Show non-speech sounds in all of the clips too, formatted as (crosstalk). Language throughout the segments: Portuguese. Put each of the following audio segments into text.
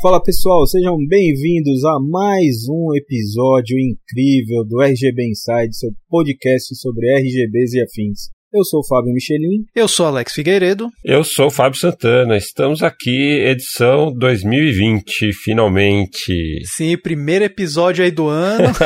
Fala pessoal, sejam bem-vindos a mais um episódio incrível do RGB Inside, seu podcast sobre RGBs e afins. Eu sou o Fábio Michelin. Eu sou Alex Figueiredo. Eu sou o Fábio Santana. Estamos aqui, edição 2020, finalmente. Sim, primeiro episódio aí do ano. (laughs)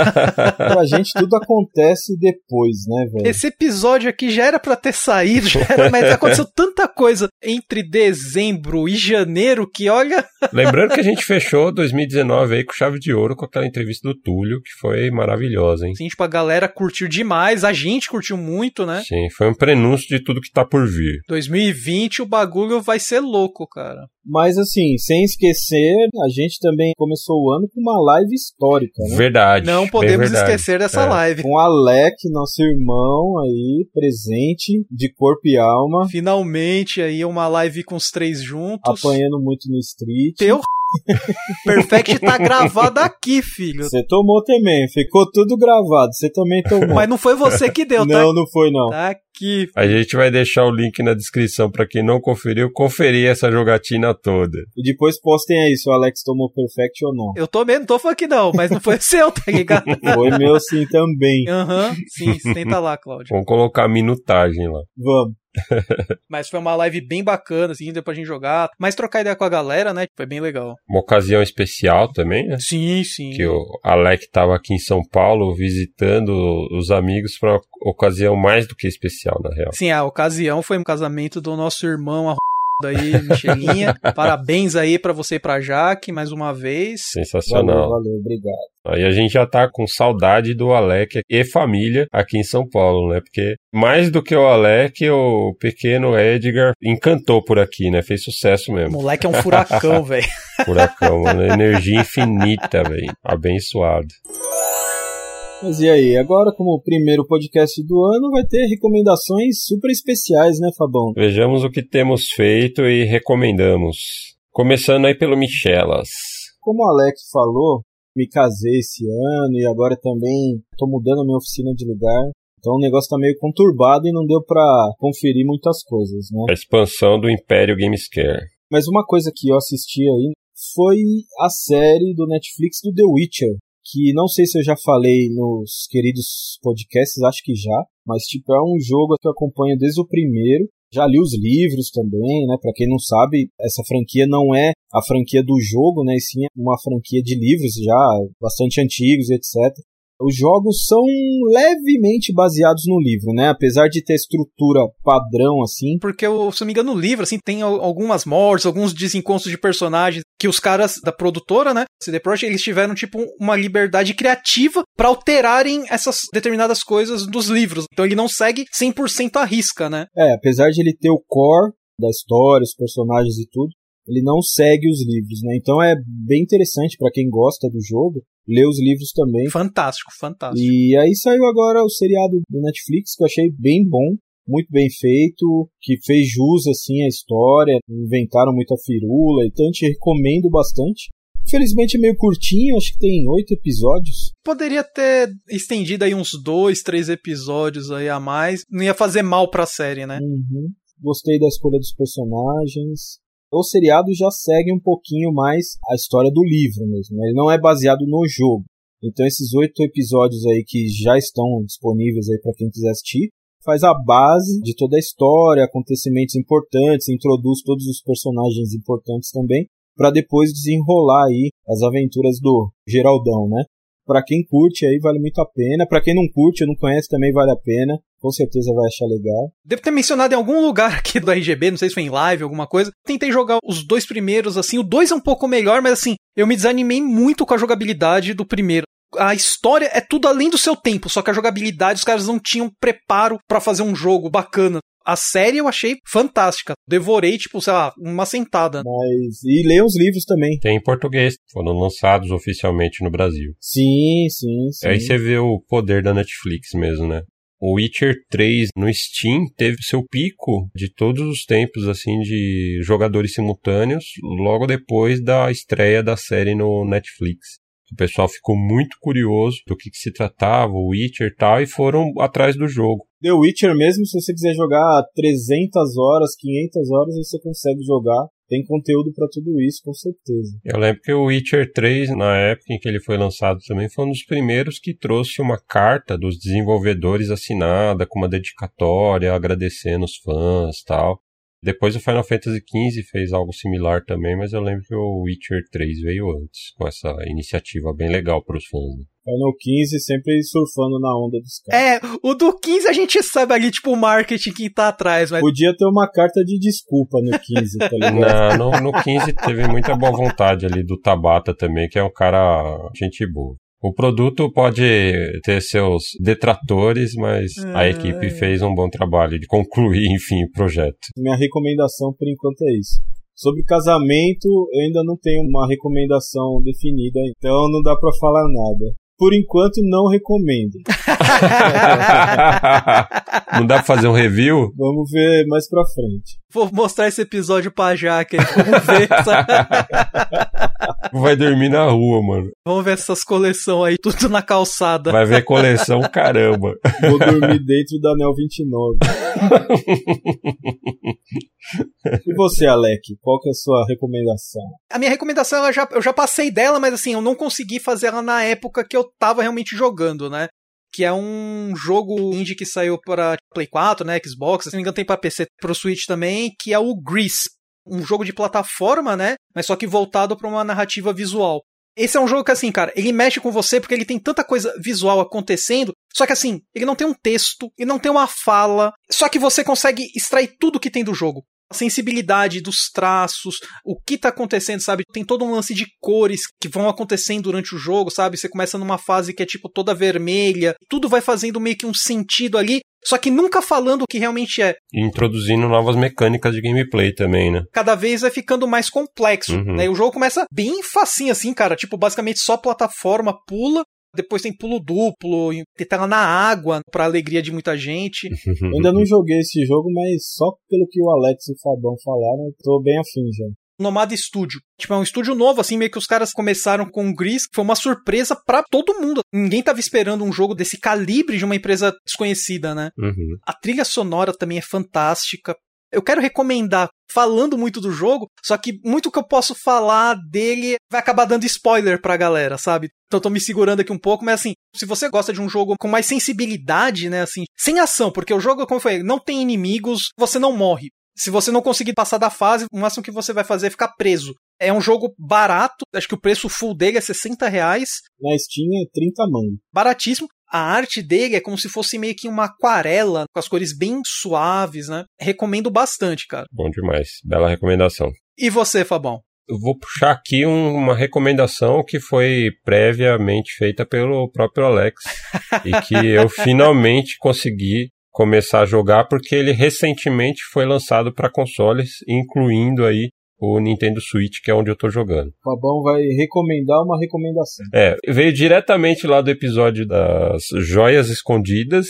pra gente tudo acontece depois, né, velho? Esse episódio aqui já era para ter saído, já era, mas aconteceu (laughs) tanta coisa entre dezembro e janeiro que, olha. Lembrando que a gente fechou 2019 aí com chave de ouro com aquela entrevista do Túlio, que foi maravilhosa, hein? Sim, tipo, a galera curtiu demais, a gente curtiu muito, né? Sim, foi um prenúncio de tudo que tá por vir. 2020 o bagulho vai ser louco, cara. Mas assim, sem esquecer, a gente também começou o ano com uma live histórica, né? Verdade. Não podemos verdade. esquecer dessa É. live. Com o Alec, nosso irmão aí, presente de corpo e alma, Finalmente aí uma live com os três juntos. apanhando muito no street. Teu (laughs) Perfect tá gravado aqui, filho. Você tomou também, ficou tudo gravado, você também tomou. Mas não foi você que deu, tá? não, não foi não. Tá aqui. A gente vai deixar o link na descrição para quem não conferiu, conferir essa jogatina toda. E depois postem aí se o Alex tomou perfect ou não. Eu tô mesmo, não tô falando que não, mas não foi (laughs) seu, tá ligado? Foi meu sim também. Aham, sim, tenta lá, Cláudio. Vamos colocar a minutagem lá. Vamos. (laughs) Mas foi uma live bem bacana, assim, deu pra gente jogar. Mas trocar ideia com a galera, né? Foi bem legal. Uma ocasião especial também, né? Sim, sim. Que o Alec estava aqui em São Paulo visitando os amigos para uma ocasião mais do que especial, na real. Sim, a ocasião foi um casamento do nosso irmão, a aí, Michelinha. (laughs) Parabéns aí pra você e pra Jaque, mais uma vez. Valeu, Sensacional. valeu, obrigado. Aí a gente já tá com saudade do Alec e família aqui em São Paulo, né? Porque mais do que o Alec, o pequeno Edgar encantou por aqui, né? Fez sucesso O mesmo. moleque é um furacão, (laughs) velho. Furacão, mano. Energia infinita, velho. Abençoado. Mas e aí, agora como primeiro podcast do ano, vai ter recomendações super especiais, né, Fabão? Vejamos o que temos feito e recomendamos. Começando aí pelo Michelas. Como o Alex falou, me casei esse ano e agora também tô mudando a minha oficina de lugar. Então o negócio tá meio conturbado e não deu pra conferir muitas coisas, né? A expansão do Império Gamescare. Mas uma coisa que eu assisti aí foi a série do Netflix do The Witcher, que não sei se eu já falei nos queridos podcasts, acho que já, mas tipo é um jogo que eu acompanho desde o primeiro. Já li os livros também, né? Para quem não sabe, essa franquia não é a franquia do jogo, né? E sim uma franquia de livros já bastante antigos e etc. Os jogos são levemente baseados no livro, né? Apesar de ter estrutura padrão assim, Porque, se não me engano, no livro, assim, tem al- algumas mortes, alguns desencontros de personagens que os caras da produtora, né, CD Projekt, eles tiveram, tipo, uma liberdade criativa pra alterarem essas determinadas coisas dos livros. Então ele não segue 100% à risca, né? É, apesar de ele ter o core da história, os personagens e tudo, ele não segue os livros, né? Então é bem interessante pra quem gosta do jogo ler os livros também. Fantástico, fantástico. E aí saiu agora o seriado do Netflix que eu achei bem bom, muito bem feito, que fez jus assim à história, inventaram muita firula, então eu te recomendo bastante. Infelizmente é meio curtinho, acho que tem oito episódios. Poderia ter estendido aí uns dois, três episódios aí a mais. Não ia fazer mal pra série, né? Uhum. Gostei da escolha dos personagens. O seriado já segue um pouquinho mais a história do livro mesmo. né? Ele não é baseado no jogo. Então esses oito episódios aí que já estão disponíveis aí para quem quiser assistir, faz a base de toda a história, acontecimentos importantes, introduz todos os personagens importantes também, para depois desenrolar aí as aventuras do Geraldão, né? Para quem curte aí vale muito a pena, para quem não curte não conhece também vale a pena. Com certeza vai achar legal. Devo ter mencionado em algum lugar (laughs) aqui do RGB, não sei se foi em live, alguma coisa. Tentei jogar os dois primeiros, assim. O dois é um pouco melhor, mas assim, eu me desanimei muito com a jogabilidade do primeiro. A história é tudo além do seu tempo, só que a jogabilidade os caras não tinham preparo pra fazer um jogo bacana. A série eu achei fantástica. Devorei, tipo, sei lá, uma sentada. Mas. E leiam os livros também. Tem em português, foram lançados oficialmente no Brasil. Sim, sim, sim. Aí você vê o poder da Netflix mesmo, né? O Witcher 3 no Steam teve seu pico de todos os tempos, assim, de jogadores simultâneos, logo depois da estreia da série no Netflix. O pessoal ficou muito curioso do que, que se tratava, o Witcher e tal, e foram atrás do jogo. The Witcher mesmo, se você quiser jogar 300 horas, 500 horas, você consegue jogar. Tem conteúdo para tudo isso, com certeza. Eu lembro que o Witcher 3, na época em que ele foi lançado também, foi um dos primeiros que trouxe uma carta dos desenvolvedores assinada, com uma dedicatória, agradecendo os fãs tal. Depois o Final Fantasy XV fez algo similar também, mas eu lembro que o Witcher 3 veio antes, com essa iniciativa bem legal para os fãs. Né? Final 15 sempre surfando na onda dos caras. É, o do 15 a gente sabe ali, tipo, o marketing que tá atrás, mas... Podia ter uma carta de desculpa no 15, tá (laughs) ligado? Não, no, no 15 teve muita boa vontade ali do Tabata também, que é um cara gente boa. O produto pode ter seus detratores, mas é, a equipe é. fez um bom trabalho de concluir, (laughs) enfim, o projeto. Minha recomendação por enquanto é isso. Sobre casamento, eu ainda não tenho uma recomendação definida, então não dá para falar nada. Por enquanto, não recomendo. (laughs) (laughs) não dá pra fazer um review? Vamos ver mais pra frente. Vou mostrar esse episódio pra Jaque aí. Vamos ver. Vai dormir na rua, mano. Vamos ver essas coleções aí, tudo na calçada. Vai ver coleção, (laughs) caramba. Vou dormir dentro da Nel 29. (laughs) e você, Alec, qual que é a sua recomendação? A minha recomendação, eu já, eu já passei dela, mas assim, eu não consegui fazer ela na época que eu tava realmente jogando, né? Que é um jogo indie que saiu para Play 4, né? Xbox, se não me engano tem para PC, pro Switch também, que é o Grease. Um jogo de plataforma, né? Mas só que voltado para uma narrativa visual. Esse é um jogo que, assim, cara, ele mexe com você porque ele tem tanta coisa visual acontecendo, só que, assim, ele não tem um texto, ele não tem uma fala, só que você consegue extrair tudo que tem do jogo a sensibilidade dos traços, o que tá acontecendo, sabe? Tem todo um lance de cores que vão acontecendo durante o jogo, sabe? Você começa numa fase que é tipo toda vermelha, tudo vai fazendo meio que um sentido ali, só que nunca falando o que realmente é. E introduzindo novas mecânicas de gameplay também, né? Cada vez vai ficando mais complexo, uhum. né? E o jogo começa bem facinho assim, cara, tipo basicamente só plataforma, pula, depois tem pulo duplo, tem tela na água, pra alegria de muita gente. Eu (laughs) ainda não joguei esse jogo, mas só pelo que o Alex e o Fabão falaram, eu tô bem afim já. Nomada Studio. Tipo, é um estúdio novo, assim, meio que os caras começaram com o Gris, que foi uma surpresa para todo mundo. Ninguém tava esperando um jogo desse calibre de uma empresa desconhecida, né? Uhum. A trilha sonora também é fantástica. Eu quero recomendar, falando muito do jogo, só que muito que eu posso falar dele vai acabar dando spoiler pra galera, sabe? Então eu tô me segurando aqui um pouco, mas assim, se você gosta de um jogo com mais sensibilidade, né, assim, sem ação, porque o jogo, como foi, não tem inimigos, você não morre. Se você não conseguir passar da fase, o máximo que você vai fazer é ficar preso. É um jogo barato, acho que o preço full dele é 60 reais. Na Steam é 30 mano. Baratíssimo. A arte dele é como se fosse meio que uma aquarela, com as cores bem suaves, né? Recomendo bastante, cara. Bom demais. Bela recomendação. E você, Fabão? Eu vou puxar aqui um, uma recomendação que foi previamente feita pelo próprio Alex (laughs) e que eu finalmente consegui começar a jogar porque ele recentemente foi lançado para consoles, incluindo aí o Nintendo Switch, que é onde eu tô jogando. O Fabão vai recomendar uma recomendação. É, veio diretamente lá do episódio das Joias Escondidas,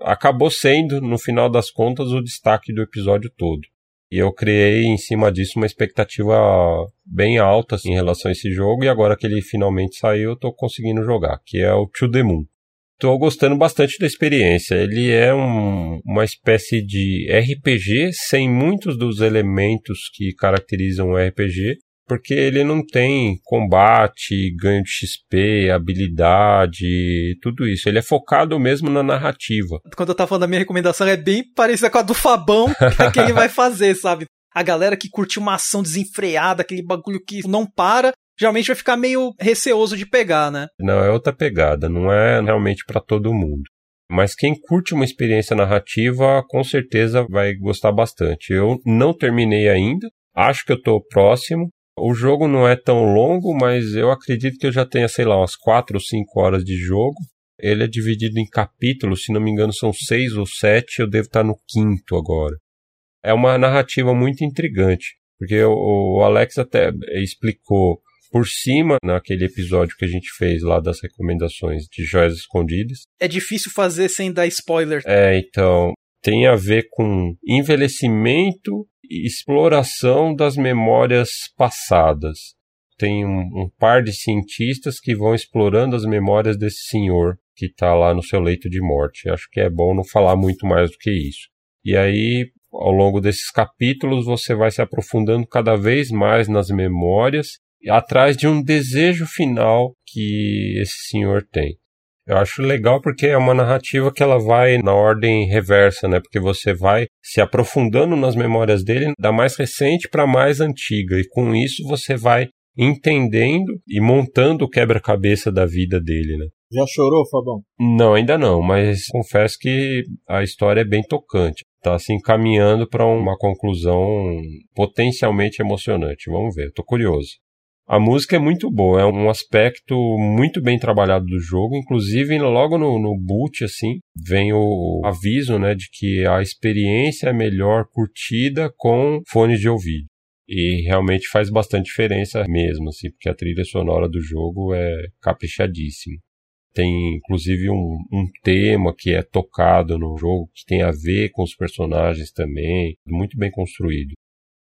acabou sendo, no final das contas, o destaque do episódio todo. E eu criei em cima disso uma expectativa bem alta assim, em relação a esse jogo, e agora que ele finalmente saiu, eu tô conseguindo jogar, que é o To The Moon. Tô gostando bastante da experiência. Ele é um, uma espécie de RPG sem muitos dos elementos que caracterizam o RPG, porque ele não tem combate, ganho de XP, habilidade, tudo isso. Ele é focado mesmo na narrativa. Quando eu tava falando da minha recomendação, é bem parecida com a do Fabão, que é que ele vai fazer, sabe? A galera que curte uma ação desenfreada, aquele bagulho que não para, geralmente vai ficar meio receoso de pegar, né? Não, é outra pegada, não é realmente para todo mundo. Mas quem curte uma experiência narrativa, com certeza vai gostar bastante. Eu não terminei ainda, acho que eu tô próximo. O jogo não é tão longo, mas eu acredito que eu já tenha, sei lá, umas 4 ou 5 horas de jogo. Ele é dividido em capítulos, se não me engano são seis ou sete, eu devo estar no quinto agora. É uma narrativa muito intrigante, porque o Alex até explicou por cima naquele episódio que a gente fez lá das recomendações de joias escondidas. É difícil fazer sem dar spoiler. É, então tem a ver com envelhecimento e exploração das memórias passadas. Tem um, um par de cientistas que vão explorando as memórias desse senhor que está lá no seu leito de morte. Acho que é bom não falar muito mais do que isso. E aí ao longo desses capítulos você vai se aprofundando cada vez mais nas memórias, atrás de um desejo final que esse senhor tem. Eu acho legal porque é uma narrativa que ela vai na ordem reversa, né? Porque você vai se aprofundando nas memórias dele, da mais recente para a mais antiga, e com isso você vai entendendo e montando o quebra-cabeça da vida dele, né? Já chorou, Fabão? Não, ainda não, mas confesso que a história é bem tocante. Tá se encaminhando para uma conclusão potencialmente emocionante. Vamos ver, tô curioso. A música é muito boa, é um aspecto muito bem trabalhado do jogo, inclusive logo no, no boot, assim, vem o aviso, né, de que a experiência é melhor curtida com fone de ouvido. E realmente faz bastante diferença mesmo, assim, porque a trilha sonora do jogo é caprichadíssima. Tem inclusive um, um tema que é tocado no jogo que tem a ver com os personagens também, muito bem construído.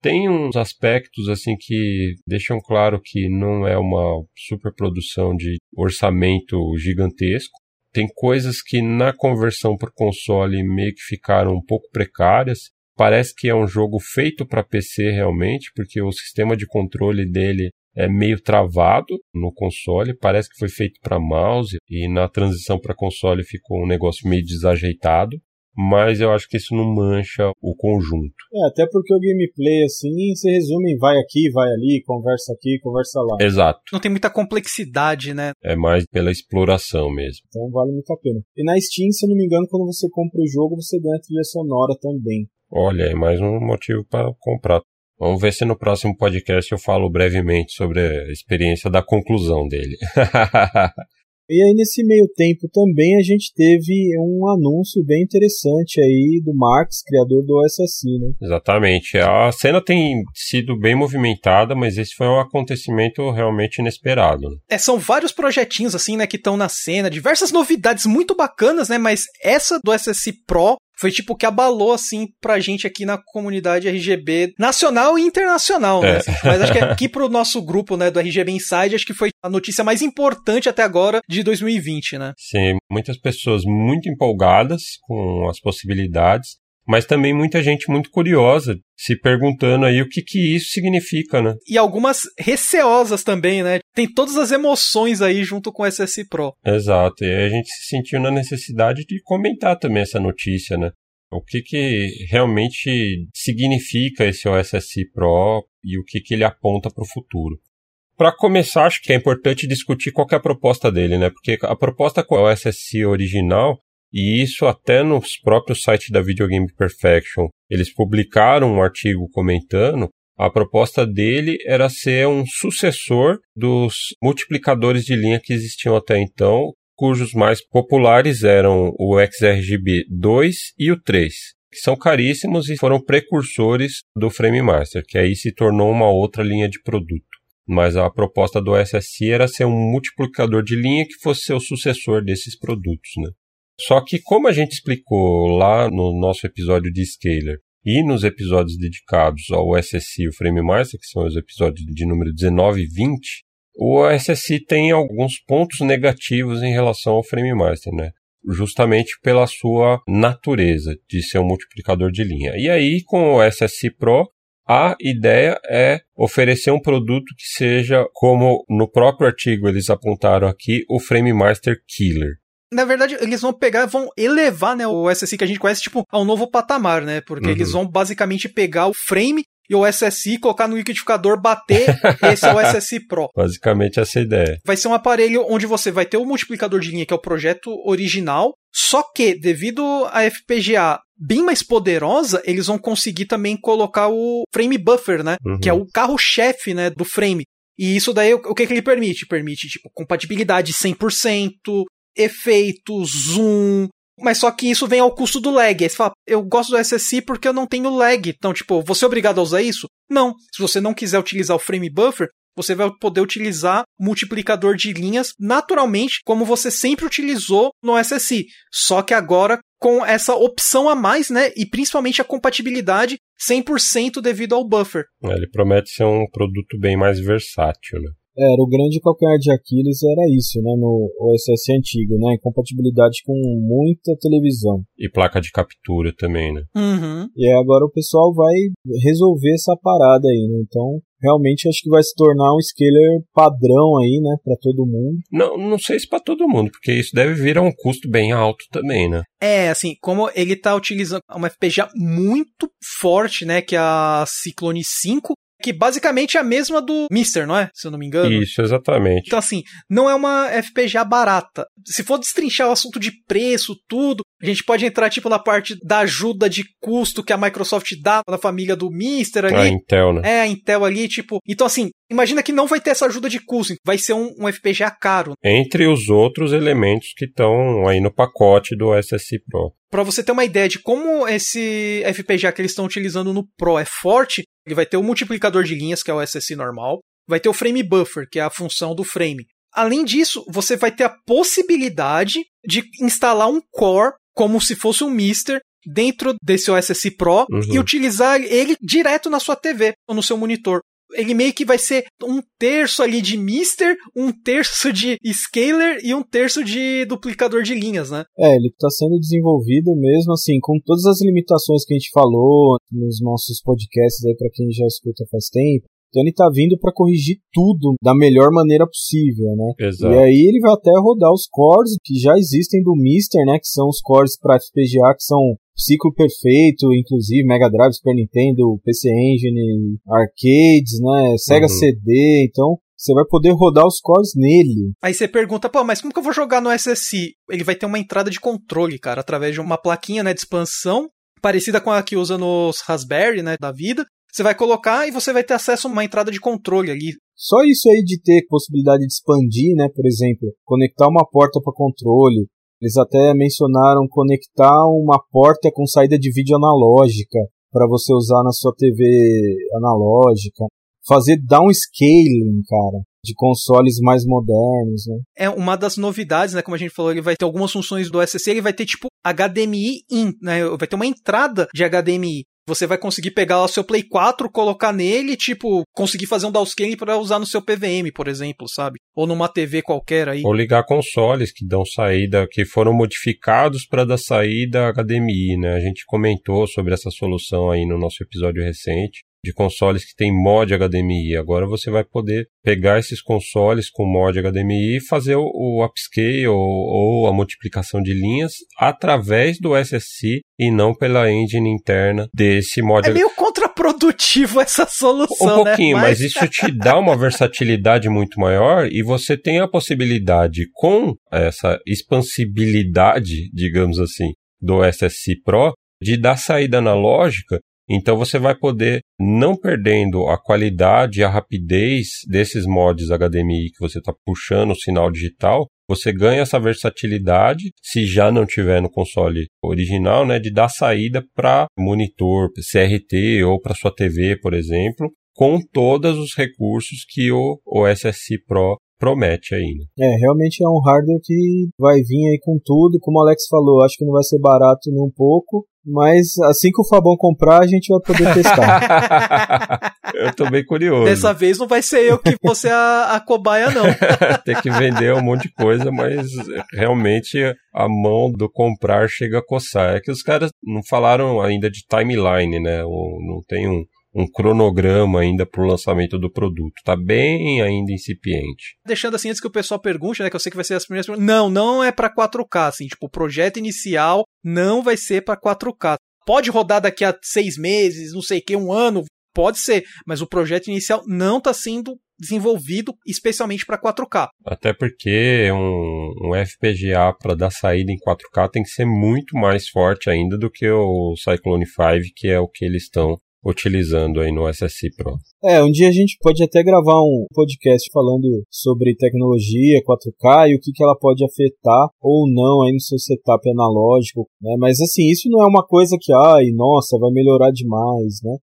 Tem uns aspectos assim que deixam claro que não é uma superprodução de orçamento gigantesco. Tem coisas que na conversão para console meio que ficaram um pouco precárias. Parece que é um jogo feito para PC realmente, porque o sistema de controle dele é meio travado no console, parece que foi feito para mouse e na transição para console ficou um negócio meio desajeitado, mas eu acho que isso não mancha o conjunto. É, até porque o gameplay assim se resume em vai aqui, vai ali, conversa aqui, conversa lá. Exato. Não tem muita complexidade, né? É mais pela exploração mesmo. Então vale muito a pena. E na Steam, se eu não me engano, quando você compra o jogo, você ganha trilha sonora também. Olha, é mais um motivo para comprar. Vamos ver se no próximo podcast eu falo brevemente sobre a experiência da conclusão dele. (laughs) E aí, nesse meio tempo também, a gente teve um anúncio bem interessante aí do Marx, criador do OSSI, né? Exatamente. A cena tem sido bem movimentada, mas esse foi um acontecimento realmente inesperado. Né? É, são vários projetinhos, assim, né, que estão na cena, diversas novidades muito bacanas, né? Mas essa do SSI Pro foi tipo que abalou assim pra gente aqui na comunidade RGB nacional e internacional, né? É. Mas acho que aqui pro nosso grupo, né, do RGB Inside, acho que foi a notícia mais importante até agora de 2020, né? Sim, muitas pessoas muito empolgadas com as possibilidades mas também muita gente muito curiosa, se perguntando aí o que que isso significa, né? E algumas receosas também, né? Tem todas as emoções aí junto com o SSI Pro. Exato, e a gente se sentiu na necessidade de comentar também essa notícia, né? O que que realmente significa esse OSSI Pro e o que que ele aponta para o futuro. Para começar, acho que é importante discutir qual é a proposta dele, né? Porque a proposta com o OSSI original e isso até nos próprios sites da Video Game Perfection, eles publicaram um artigo comentando. A proposta dele era ser um sucessor dos multiplicadores de linha que existiam até então, cujos mais populares eram o XRGB 2 e o 3, que são caríssimos e foram precursores do Frame Master, que aí se tornou uma outra linha de produto. Mas a proposta do SSI era ser um multiplicador de linha que fosse o sucessor desses produtos, né? Só que, como a gente explicou lá no nosso episódio de Scaler e nos episódios dedicados ao SSI e o Frame Master, que são os episódios de número 19 e 20, o SSI tem alguns pontos negativos em relação ao Frame Master, né? Justamente pela sua natureza de ser um multiplicador de linha. E aí, com o SSI Pro, a ideia é oferecer um produto que seja, como no próprio artigo eles apontaram aqui, o Frame Master Killer na verdade, eles vão pegar, vão elevar, né, o SSI que a gente conhece, tipo, a um novo patamar, né? Porque uhum. eles vão basicamente pegar o frame e o SSI, colocar no liquidificador, bater, (laughs) esse é o SSI Pro. Basicamente essa é a ideia. Vai ser um aparelho onde você vai ter o multiplicador de linha, que é o projeto original, só que, devido à FPGA bem mais poderosa, eles vão conseguir também colocar o frame buffer, né? Uhum. Que é o carro-chefe, né, do frame. E isso daí, o que, que ele permite? Permite, tipo, compatibilidade 100%, efeitos, zoom. Mas só que isso vem ao custo do lag. Aí você fala, eu gosto do SSI porque eu não tenho lag. Então, tipo, você é obrigado a usar isso? Não. Se você não quiser utilizar o frame buffer, você vai poder utilizar multiplicador de linhas naturalmente, como você sempre utilizou no SSI. Só que agora com essa opção a mais, né? E principalmente a compatibilidade 100% devido ao buffer. É, ele promete ser um produto bem mais versátil, né? Era, o grande calcanhar de Aquiles era isso, né, no OSS antigo, né, incompatibilidade com muita televisão. E placa de captura também, né? Uhum. E agora o pessoal vai resolver essa parada aí, né, então realmente acho que vai se tornar um scaler padrão aí, né, para todo mundo. Não, não sei se para todo mundo, porque isso deve vir a um custo bem alto também, né? É, assim, como ele tá utilizando uma FPGA muito forte, né, que é a Cyclone 5, que basicamente é a mesma do Mister, não é? Se eu não me engano. Isso, exatamente. Então, assim, não é uma FPGA barata. Se for destrinchar o assunto de preço, tudo, a gente pode entrar, tipo, na parte da ajuda de custo que a Microsoft dá na família do Mister ali. A Intel, né? É, a Intel ali, tipo. Então, assim, imagina que não vai ter essa ajuda de custo, vai ser um, um FPGA caro. Entre os outros elementos que estão aí no pacote do SSI Pro. Para você ter uma ideia de como esse FPGA que eles estão utilizando no Pro é forte, ele vai ter o multiplicador de linhas, que é o SSI normal, vai ter o frame buffer, que é a função do frame. Além disso, você vai ter a possibilidade de instalar um core como se fosse um Mister dentro desse OSS Pro Uhum. e utilizar ele direto na sua TV ou no seu monitor. Ele meio que vai ser um terço ali de Mister, um terço de Scaler e um terço de duplicador de linhas, né? É, ele está sendo desenvolvido mesmo assim, com todas as limitações que a gente falou nos nossos podcasts aí para quem já escuta faz tempo. Então ele tá vindo para corrigir tudo da melhor maneira possível, né? Exato. E aí ele vai até rodar os cores que já existem do Mister, né? Que são os cores para FPGA que são ciclo perfeito, inclusive Mega Drive, Super Nintendo, PC Engine, arcades, né? Sega Uhum. CD. Então você vai poder rodar os cores nele. Aí você pergunta, pô, mas como que eu vou jogar no SSI? Ele vai ter uma entrada de controle, cara, através de uma plaquinha, né, de expansão, parecida com a que usa nos Raspberry, né, da vida. Você vai colocar e você vai ter acesso a uma entrada de controle ali. Só isso aí de ter possibilidade de expandir, né? Por exemplo, conectar uma porta para controle. Eles até mencionaram conectar uma porta com saída de vídeo analógica para você usar na sua TV analógica. Fazer downscaling, cara, de consoles mais modernos, né? É uma das novidades, né, como a gente falou, ele vai ter algumas funções do SSI, ele vai ter tipo HDMI in, né? Vai ter uma entrada de HDMI. Você vai conseguir pegar o seu Play 4, colocar nele, tipo, conseguir fazer um downscaling para usar no seu PVM, por exemplo, sabe? Ou numa TV qualquer aí. Ou ligar consoles que dão saída, que foram modificados para dar saída HDMI, né? A gente comentou sobre essa solução aí no nosso episódio recente, de consoles que tem mod HDMI. Agora você vai poder pegar esses consoles com mod HDMI e fazer o, o upscale ou, ou a multiplicação de linhas através do SSI e não pela engine interna desse mod É meio contraprodutivo essa solução, um pouquinho, né? mas... isso te dá uma versatilidade muito maior e você tem a possibilidade, com essa expansibilidade, digamos assim, do SSI Pro, de dar saída analógica. Então você vai poder, não perdendo a qualidade e a rapidez desses mods HDMI que você está puxando o sinal digital, você ganha essa versatilidade, se já não tiver no console original, né, de dar saída para monitor, CRT ou para sua TV, por exemplo, com todos os recursos que o, o SSI Pro promete ainda. É, realmente é um hardware que vai vir aí com tudo, como o Alex falou, acho que não vai ser barato nem um pouco, mas assim que o Fabão comprar, a gente vai poder testar. (laughs) eu tô bem curioso. Dessa vez não vai ser eu que vou ser a, a cobaia, não. (laughs) Tem que vender um monte de coisa, mas realmente a mão do comprar chega a coçar. É que os caras não falaram ainda de timeline, né? Ou não tem um, um cronograma ainda para o lançamento do produto. Tá bem ainda incipiente. Deixando assim, antes que o pessoal pergunte, né, que eu sei que vai ser as primeiras perguntas. Não, não é para 4K, assim, tipo, o projeto inicial não vai ser para 4K. Pode rodar daqui a seis meses, não sei o que, um ano, pode ser, mas o projeto inicial não está sendo desenvolvido especialmente para 4K. Até porque um, um FPGA para dar saída em 4K tem que ser muito mais forte ainda do que o Cyclone 5, que é o que eles estão utilizando aí no SSI Pro. É, um dia a gente pode até gravar um podcast falando sobre tecnologia 4K e o que, que ela pode afetar ou não aí no seu setup analógico, né? Mas assim, isso não é uma coisa que, ai, nossa, vai melhorar demais, né?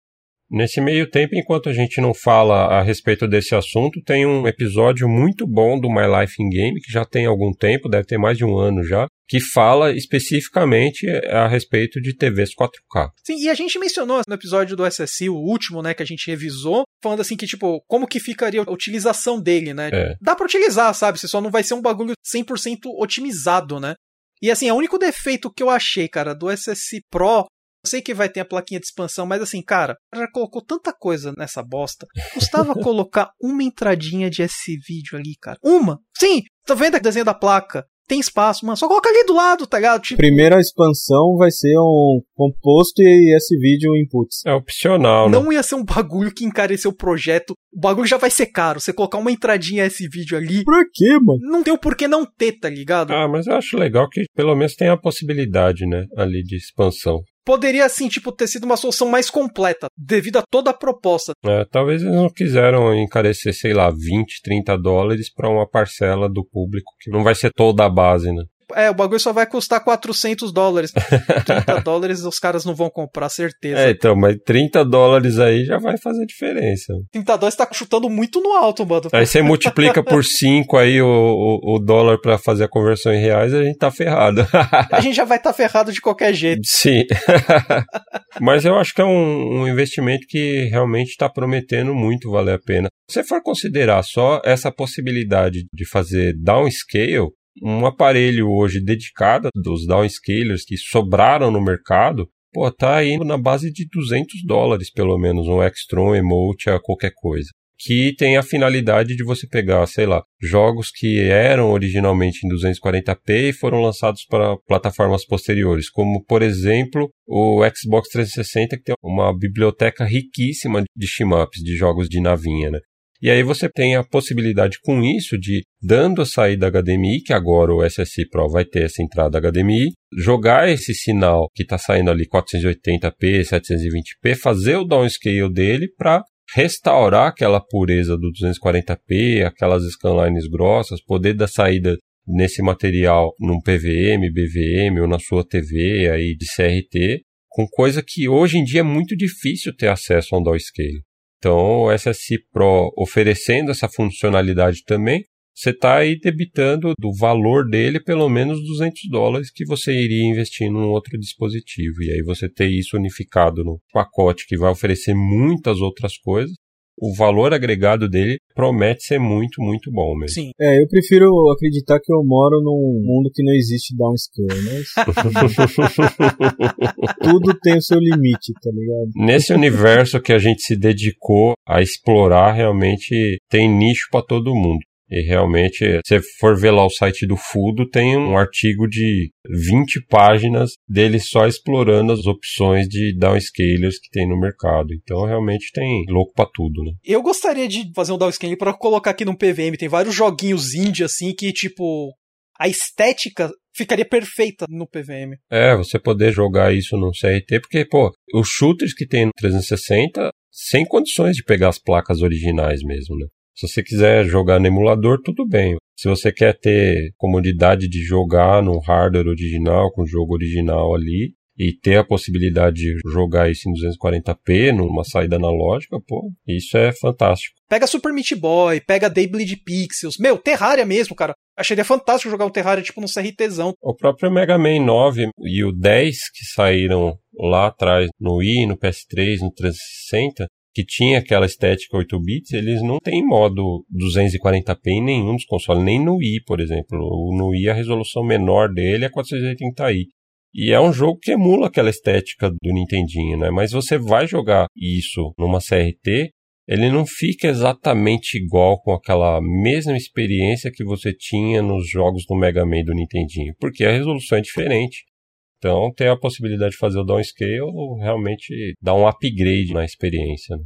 Nesse meio tempo, enquanto a gente não fala a respeito desse assunto, tem um episódio muito bom do My Life in Game, que já tem algum tempo, deve ter mais de um ano já, que fala especificamente a respeito de TVs 4K. Sim, e a gente mencionou no episódio do SSI, o último, né, que a gente revisou, falando assim que, tipo, como que ficaria a utilização dele, né? É. Dá pra utilizar, sabe? Você só não vai ser um bagulho 100% otimizado, né? E assim, o único defeito que eu achei, cara, do SSI Pro sei que vai ter a plaquinha de expansão, mas assim, cara, já colocou tanta coisa nessa bosta. Custava (laughs) colocar uma entradinha de S-Vídeo ali, cara. Uma! Sim! Tá vendo o desenho da placa? Tem espaço, mano. Só coloca ali do lado, tá ligado? Tipo, Primeira expansão vai ser um composto e esse vídeo inputs. É opcional, né? não ia ser um bagulho que encareceu o projeto. O bagulho já vai ser caro. Você colocar uma entradinha S-Vídeo ali, Por quê, mano? não tem o porquê não ter, tá ligado? Ah, mas eu acho legal que pelo menos tem a possibilidade, né, ali de expansão. Poderia, assim, tipo, ter sido uma solução mais completa, devido a toda a proposta. É, talvez eles não quiseram encarecer, sei lá, 20, 30 dólares para uma parcela do público, que não vai ser toda a base, né? É, o bagulho só vai custar 400 dólares. (laughs) 30 dólares os caras não vão comprar, certeza. É, então, mas 30 dólares aí já vai fazer diferença. 30 dólares tá chutando muito no alto, mano. Aí você multiplica por (laughs) 5 aí o, o, o dólar para fazer a conversão em reais, a gente tá ferrado. A (laughs) gente já vai estar tá ferrado de qualquer jeito. Sim. Mas eu acho que é um, um investimento que realmente está prometendo muito valer a pena. Se você for considerar só essa possibilidade de fazer downscale, um aparelho hoje dedicado dos downscalers que sobraram no mercado, pô, tá aí na base de 200 dólares pelo menos, um Extron Emote qualquer coisa. Que tem a finalidade de você pegar, sei lá, jogos que eram originalmente em 240p e foram lançados para plataformas posteriores, como por exemplo o Xbox 360, que tem uma biblioteca riquíssima de shmups, de jogos de navinha, né? E aí você tem a possibilidade com isso de, dando a saída HDMI, que agora o SSI Pro vai ter essa entrada HDMI, jogar esse sinal que está saindo ali 480p, 720p, fazer o downscale dele para restaurar aquela pureza do 240p, aquelas scanlines grossas, poder dar saída nesse material num PVM, BVM ou na sua TV aí de CRT, com coisa que hoje em dia é muito difícil ter acesso a um downscale. Então, o SSI Pro oferecendo essa funcionalidade também, você está aí debitando do valor dele pelo menos 200 dólares que você iria investir num outro dispositivo. E aí você ter isso unificado no pacote que vai oferecer muitas outras coisas, o valor agregado dele promete ser muito, muito bom mesmo. Sim. É, eu prefiro acreditar que eu moro num mundo que não existe downscale, mas (laughs) (laughs) tudo tem o seu limite, tá ligado? Nesse universo que a gente se dedicou a explorar, realmente tem nicho para todo mundo. E realmente, se você for ver lá o site do Fudo, tem um artigo de 20 páginas dele só explorando as opções de downscalers que tem no mercado. Então, realmente tem louco pra tudo, né? Eu gostaria de fazer um downscaling para colocar aqui no PVM. Tem vários joguinhos indie assim que, tipo, a estética ficaria perfeita no PVM. É, você poder jogar isso no CRT, porque, pô, os shooters que tem no 360, sem condições de pegar as placas originais mesmo, né? Se você quiser jogar no emulador, tudo bem. Se você quer ter comodidade de jogar no hardware original, com o jogo original ali, e ter a possibilidade de jogar isso em 240p, numa saída analógica, pô, isso é fantástico. Pega Super Meat Boy, pega Dayblade Pixels. Meu, Terraria mesmo, cara. Acharia fantástico jogar um Terraria tipo no CRTzão. O próprio Mega Man 9 e o 10 que saíram lá atrás no Wii, no PS3, no 360, que tinha aquela estética 8 bits, eles não têm modo 240p em nenhum dos consoles, nem no Wii, por exemplo. No Wii a resolução menor dele é 480i. E é um jogo que emula aquela estética do Nintendinho, né? Mas você vai jogar isso numa CRT, ele não fica exatamente igual com aquela mesma experiência que você tinha nos jogos do Mega Man do Nintendinho, porque a resolução é diferente. Então, ter a possibilidade de fazer o downscale realmente dá um upgrade na experiência. Né?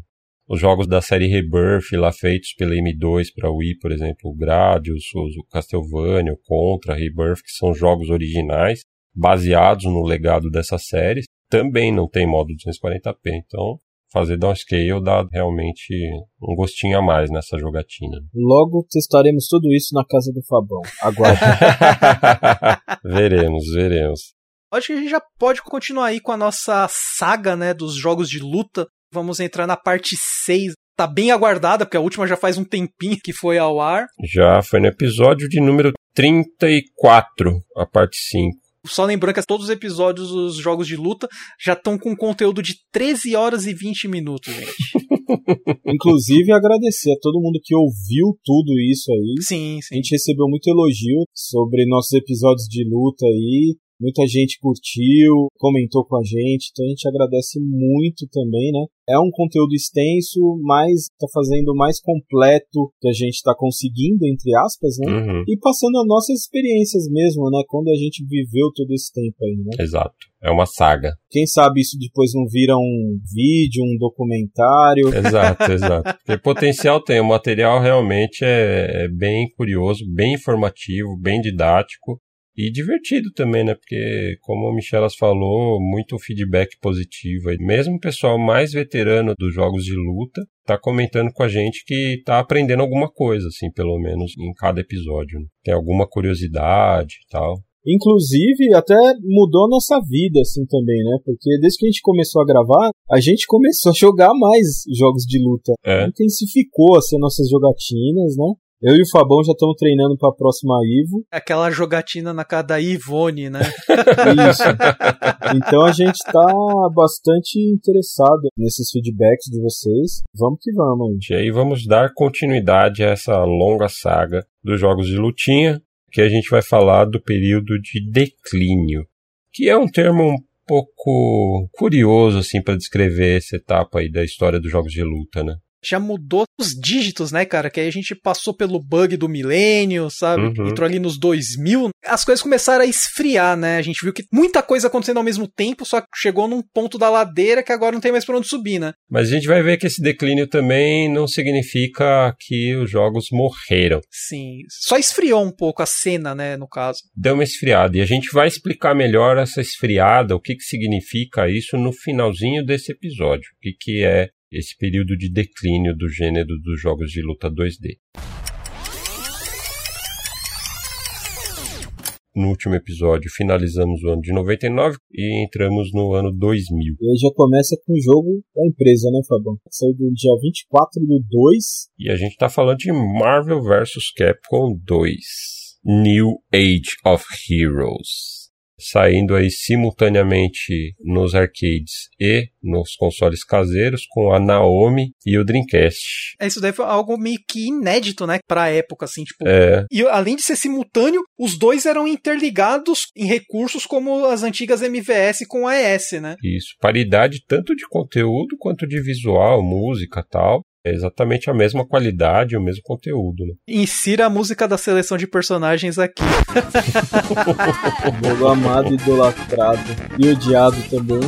Os jogos da série Rebirth, lá feitos pela M2 para Wii, por exemplo, o Gradius, o Castlevania, o Contra, Rebirth, que são jogos originais, baseados no legado dessas séries, também não tem modo 240p. Então, fazer downscale dá realmente um gostinho a mais nessa jogatina. Logo testaremos tudo isso na casa do Fabão. Aguarde. (laughs) (laughs) veremos, veremos. Acho que a gente já pode continuar aí com a nossa saga, né, dos jogos de luta. Vamos entrar na parte 6. Tá bem aguardada, porque a última já faz um tempinho que foi ao ar. Já foi no episódio de número 34, a parte 5. Só lembrando que todos os episódios dos jogos de luta já estão com conteúdo de 13 horas e 20 minutos, gente. (laughs) Inclusive, agradecer a todo mundo que ouviu tudo isso aí. Sim, sim. A gente recebeu muito elogio sobre nossos episódios de luta aí. Muita gente curtiu, comentou com a gente, então a gente agradece muito também, né? É um conteúdo extenso, mas tá fazendo mais completo que a gente tá conseguindo, entre aspas, né? Uhum. E passando as nossas experiências mesmo, né? Quando a gente viveu todo esse tempo aí, né? Exato. É uma saga. Quem sabe isso depois não vira um vídeo, um documentário. Exato, (laughs) exato. Porque potencial tem. O material realmente é, é bem curioso, bem informativo, bem didático. E divertido também, né? Porque, como a Michelas falou, muito feedback positivo. aí. Mesmo o pessoal mais veterano dos jogos de luta tá comentando com a gente que tá aprendendo alguma coisa, assim, pelo menos em cada episódio. né? Tem alguma curiosidade e tal. Inclusive, até mudou a nossa vida, assim, também, né? Porque desde que a gente começou a gravar, a gente começou a jogar mais jogos de luta. É. Intensificou, assim, nossas jogatinas, né? Eu e o Fabão já estamos treinando para a próxima Ivo. Aquela jogatina na casa da Ivone, né? Isso. Então a gente tá bastante interessado nesses feedbacks de vocês. Vamos que vamos. E aí vamos dar continuidade a essa longa saga dos jogos de lutinha, que a gente vai falar do período de declínio, que é um termo um pouco curioso assim para descrever essa etapa aí da história dos jogos de luta, né? Já mudou os dígitos, né, cara? Que aí a gente passou pelo bug do milênio, sabe? Uhum. Entrou ali nos 2000. As coisas começaram a esfriar, né? A gente viu que muita coisa acontecendo ao mesmo tempo, só que chegou num ponto da ladeira que agora não tem mais pra onde subir, né? Mas a gente vai ver que esse declínio também não significa que os jogos morreram. Sim. Só esfriou um pouco a cena, né, no caso. Deu uma esfriada. E a gente vai explicar melhor essa esfriada, o que, que significa isso no finalzinho desse episódio. O que, que é esse período de declínio do gênero dos jogos de luta 2D. No último episódio, finalizamos o ano de 99 e entramos no ano 2000. E aí já começa com o jogo da empresa, né, Fabão? Saiu do dia 24 do 2. E a gente está falando de Marvel vs Capcom 2 New Age of Heroes. Saindo aí simultaneamente nos arcades e nos consoles caseiros com a Naomi e o Dreamcast. É, Isso daí foi algo meio que inédito, né, pra época, assim, tipo. É, E além de ser simultâneo, os dois eram interligados em recursos como as antigas MVS com a ES, né? isso. Paridade tanto de conteúdo quanto de visual, música tal. É exatamente a mesma qualidade, o mesmo conteúdo, né? Insira a música da seleção de personagens aqui. (laughs) Amado, idolatrado e odiado também.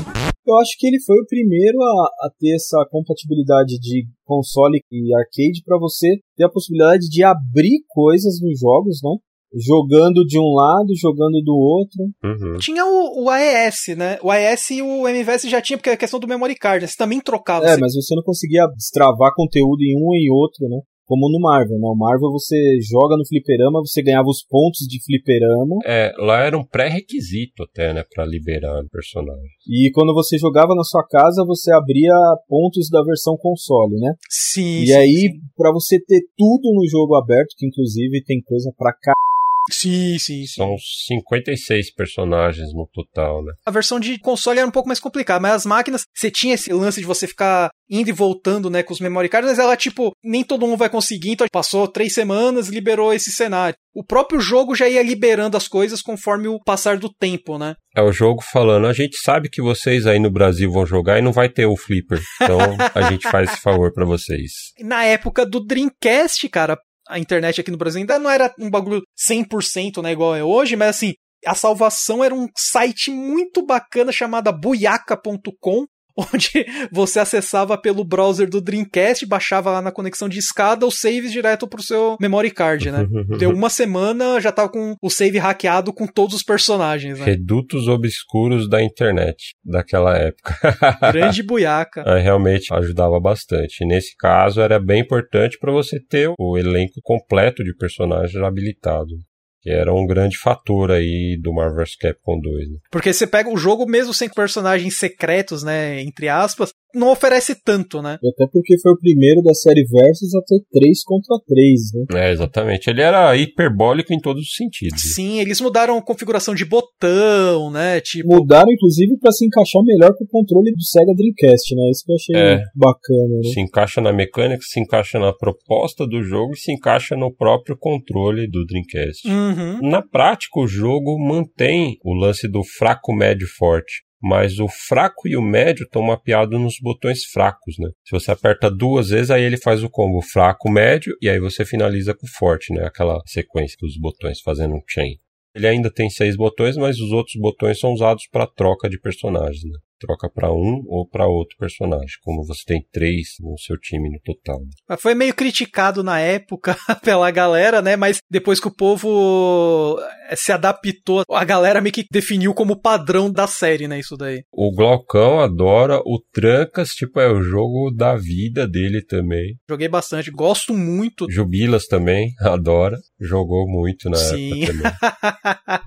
Eu acho que ele foi o primeiro a, a ter essa compatibilidade de console e arcade para você ter a possibilidade de abrir coisas nos jogos, né? Jogando de um lado, jogando do outro. Uhum. Tinha o, o AES, né? O AES e o MVS já tinha, porque é a questão do memory card, né? Você também trocava. É, você- mas você não conseguia destravar conteúdo em um e outro, né? Como no Marvel, né? O Marvel você joga no fliperama, você ganhava os pontos de fliperama. É, lá era um pré-requisito até, né, pra liberar o personagem. E quando você jogava na sua casa, você abria pontos da versão console, né? Sim. E sim, aí, Sim, pra você ter tudo no jogo aberto, que inclusive tem coisa pra cá. Sim, sim. sim. São 56 personagens no total, né? A versão de console era um pouco mais complicada, mas as máquinas, você tinha esse lance de você ficar indo e voltando, né, com os memory cards, mas ela, tipo, nem todo mundo vai conseguir, então passou três semanas, liberou esse cenário. O próprio jogo já ia liberando as coisas conforme o passar do tempo, né? É o jogo falando, a gente sabe que vocês aí no Brasil vão jogar e não vai ter o flipper. Então a gente faz esse favor pra vocês. (laughs) Na época do Dreamcast, cara, a internet aqui no Brasil ainda não era um bagulho 100%, né, igual é hoje, mas assim, a salvação era um site muito bacana chamado buiaca.com, (laughs) onde você acessava pelo browser do Dreamcast, baixava lá na conexão de escada os saves direto pro seu memory card, né? (laughs) Deu uma semana, já tava com o save hackeado com todos os personagens, né? Redutos obscuros da internet daquela época. (laughs) Grande buiaca. Aí realmente ajudava bastante. E nesse caso era bem importante para você ter o elenco completo de personagens habilitado. Que era um grande fator aí do Marvel vs Capcom 2. Né? Porque você pega o jogo mesmo sem personagens secretos, né, entre aspas, não oferece tanto, né? Até porque foi o primeiro da série Versus a ter 3 contra 3, né? É, exatamente. Ele era hiperbólico em todos os sentidos. Sim, eles mudaram a configuração de botão, né? Tipo... Mudaram, inclusive, para se encaixar melhor com o controle do Sega Dreamcast, né? Isso que eu achei é, bacana, né? Se encaixa na mecânica, se encaixa na proposta do jogo e se encaixa no próprio controle do Dreamcast. Uhum. Na prática, o jogo mantém o lance do fraco, médio, forte mas o fraco e o médio estão mapeados nos botões fracos, né? Se você aperta duas vezes, aí ele faz o combo fraco, médio, e aí você finaliza com forte, né? Aquela sequência dos botões fazendo um chain. Ele ainda tem seis botões, mas os outros botões são usados para troca de personagens, né? troca para um ou para outro personagem, como você tem três no seu time no total. Foi meio criticado na época (laughs) pela galera, né? Mas depois que o povo se adaptou, a galera meio que definiu como padrão da série, né? Isso daí. O Glaucão adora o Trancas, tipo, é o jogo da vida dele também. Joguei bastante, gosto muito. Jubilas também, (laughs) adora. Jogou muito na Sim. época também.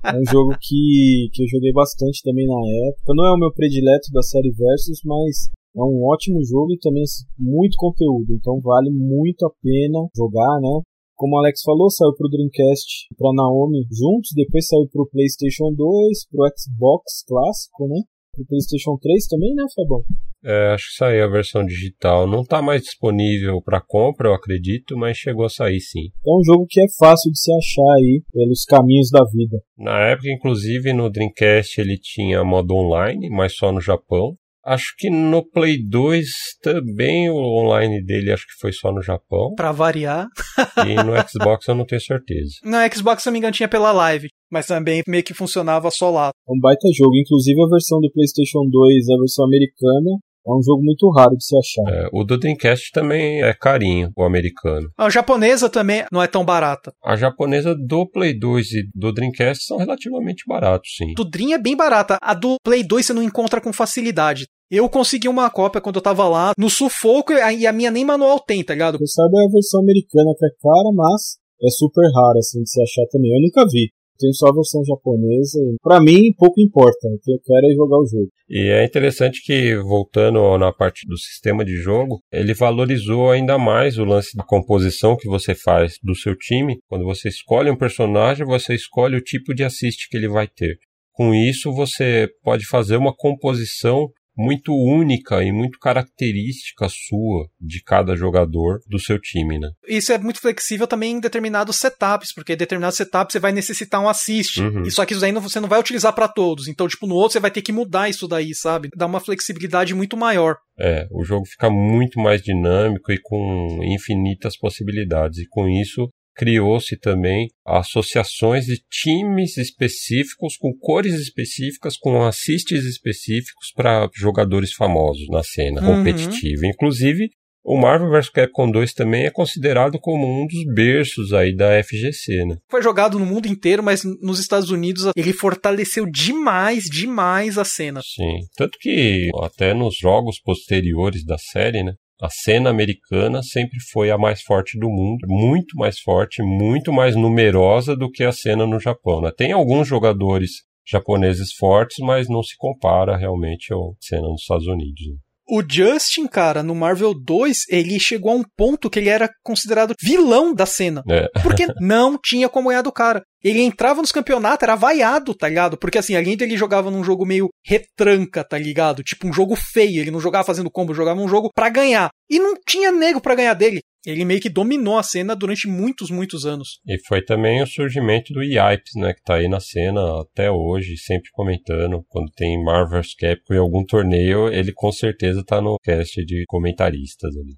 é um jogo que, que eu joguei bastante também na época. Não é o meu predileto da série Versus, mas é um ótimo jogo e também muito conteúdo, então vale muito a pena jogar, né? Como o Alex falou, saiu pro Dreamcast e pra Naomi juntos, depois saiu pro PlayStation 2, pro Xbox clássico, né? Pro PlayStation 3 também, né, Fabão? É, acho que saiu a versão digital. Não está mais disponível para compra, eu acredito, mas chegou a sair sim. É um jogo que é fácil de se achar aí pelos caminhos da vida. Na época, inclusive, no Dreamcast ele tinha modo online, mas só no Japão. Acho que no Play 2 também o online dele acho que foi só no Japão. Pra variar. (laughs) e no Xbox eu não tenho certeza. No Xbox, se não me engano, tinha pela live. Mas também meio que funcionava só lá. É um baita jogo. Inclusive a versão do PlayStation 2, a versão americana, é um jogo muito raro de se achar. É, o do Dreamcast também é carinho, o americano. A japonesa também não é tão barata. A japonesa do Play 2 e do Dreamcast são relativamente baratos, sim. Do Dream é bem barata. A do Play 2 você não encontra com facilidade. Eu consegui uma cópia quando eu tava lá, no sufoco, e a minha nem manual tem, tá ligado? Você sabe a versão americana que é cara, mas é super rara, assim, de se achar também. Eu nunca vi tenho só a versão japonesa. Para mim, pouco importa. O que eu quero é jogar o jogo. E é interessante que, voltando na parte do sistema de jogo, ele valorizou ainda mais o lance da composição que você faz do seu time. Quando você escolhe um personagem, você escolhe o tipo de assist que ele vai ter. Com isso, você pode fazer uma composição muito única e muito característica sua de cada jogador do seu time, né? Isso é muito flexível também em determinados setups, porque em determinados setups você vai necessitar um assist. Uhum. E só que isso aí você não vai utilizar para todos. Então, tipo, no outro você vai ter que mudar isso daí, sabe? Dá uma flexibilidade muito maior. É, o jogo fica muito mais dinâmico e com infinitas possibilidades. E com isso, criou-se também associações de times específicos, com cores específicas, com assists específicos para jogadores famosos na cena uhum. competitiva. Inclusive, o Marvel vs Capcom 2 também é considerado como um dos berços aí da FGC, né? Foi jogado no mundo inteiro, mas nos Estados Unidos ele fortaleceu demais, demais a cena. Sim, tanto que até nos jogos posteriores da série, né? A cena americana sempre foi a mais forte do mundo, muito mais forte, muito mais numerosa do que a cena no Japão. Né? Tem alguns jogadores japoneses fortes, mas não se compara realmente à cena nos Estados Unidos. Né? O Justin, cara, no Marvel 2, ele chegou a um ponto que ele era considerado vilão da cena. É. Porque (laughs) não tinha como ganhar do cara. Ele entrava nos campeonatos, era vaiado, tá ligado? Porque assim, além dele jogava num jogo meio retranca, tá ligado? Tipo um jogo feio, ele não jogava fazendo combo, jogava um jogo para ganhar. E não tinha nego para ganhar dele. Ele meio que dominou a cena durante muitos, muitos anos. E foi também o surgimento do Yipes, né? Que tá aí na cena até hoje, sempre comentando. Quando tem Marvel's Capcom em algum torneio, ele com certeza tá no cast de comentaristas ali.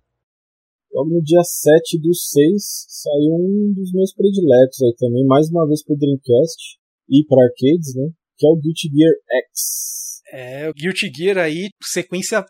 Logo no dia 7 do 6 saiu um dos meus prediletos aí também, mais uma vez pro Dreamcast e para arcades, né? Que é o Guilty Gear X. É, o Guilty Gear aí, sequência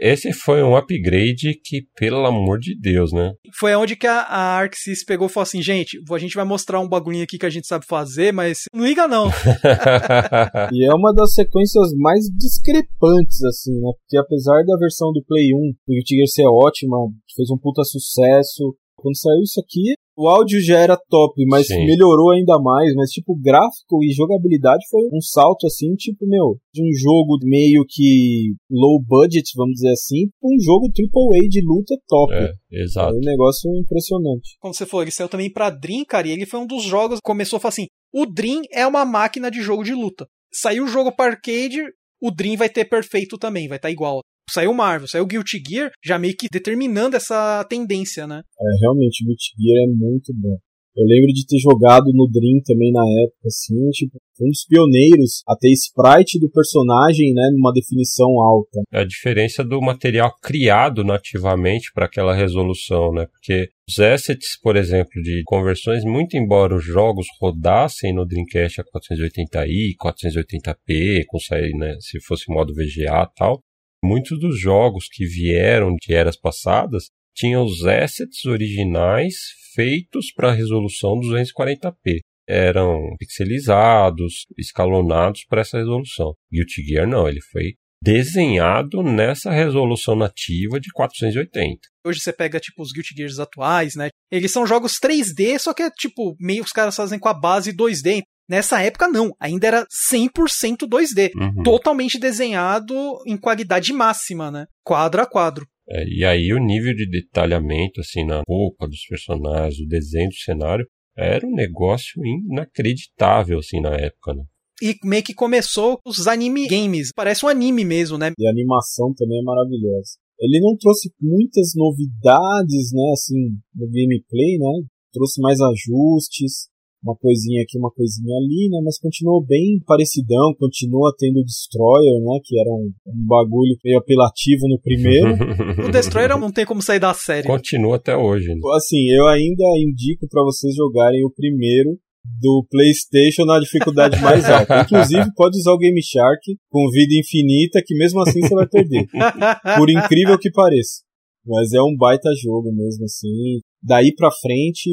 esse foi um upgrade que, pelo amor de Deus, né? Foi onde que a, a Arxis pegou e falou assim, gente, a gente vai mostrar um bagulhinho aqui que a gente sabe fazer, mas não liga não. (laughs) e é uma das sequências mais discrepantes, assim, né? Porque apesar da versão do Play 1 do Guilty Gear ser ótima, fez um puta sucesso, quando saiu isso aqui, O áudio já era top, mas Sim. melhorou ainda mais. Mas, tipo, gráfico e jogabilidade foi um salto, assim, tipo, meu, de um jogo meio que low budget, vamos dizer assim, pra um jogo AAA de luta top. É, exato. É um negócio impressionante. Como você falou, ele saiu também pra Dream, cara, e ele foi um dos jogos que começou a falar assim: o Dream é uma máquina de jogo de luta. Saiu o jogo pra arcade, o Dream vai ter perfeito também, vai estar tá igual. Saiu Marvel, saiu Guilty Gear, já meio que determinando essa tendência, né? É, realmente, o Guilty Gear é muito bom. Eu lembro de ter jogado no Dream também na época, assim, tipo, foi um dos pioneiros a ter sprite do personagem, né, numa definição alta. É a diferença do material criado nativamente para aquela resolução, né? Porque os assets, por exemplo, de conversões, muito embora os jogos rodassem no Dreamcast a 480i, 480p, com sair, né, se fosse modo VGA e tal, muitos dos jogos que vieram de eras passadas tinham os assets originais feitos para resolução 240p. Eram pixelizados, escalonados para essa resolução. Guilty Gear não, ele foi desenhado nessa resolução nativa de 480. Hoje você pega, tipo, os Guilty Gears atuais, né? Eles são jogos 3D, só que é, tipo, meio os caras fazem com a base 2D. Nessa época, não. Ainda era 100% 2D. Uhum. Totalmente desenhado em qualidade máxima, né? Quadro a quadro. É, e aí o nível de detalhamento, assim, na roupa dos personagens, o desenho do cenário, era um negócio inacreditável, assim, na época, né? E meio que começou os anime games. Parece um anime mesmo, né? E a animação também é maravilhosa. Ele não trouxe muitas novidades, né, assim, no gameplay, né? Trouxe mais ajustes, uma coisinha aqui, uma coisinha ali, né? Mas continuou bem parecidão, continua tendo o Destroyer, né? Que era um, um bagulho meio apelativo no primeiro. (laughs) O Destroyer não tem como sair da série. Continua até hoje. Né? assim, eu ainda indico para vocês jogarem o primeiro do PlayStation na dificuldade mais alta. (laughs) Inclusive, pode usar o Game Shark com vida infinita, que mesmo assim você vai perder. Por incrível que pareça. Mas é um baita jogo mesmo, assim. Daí pra frente,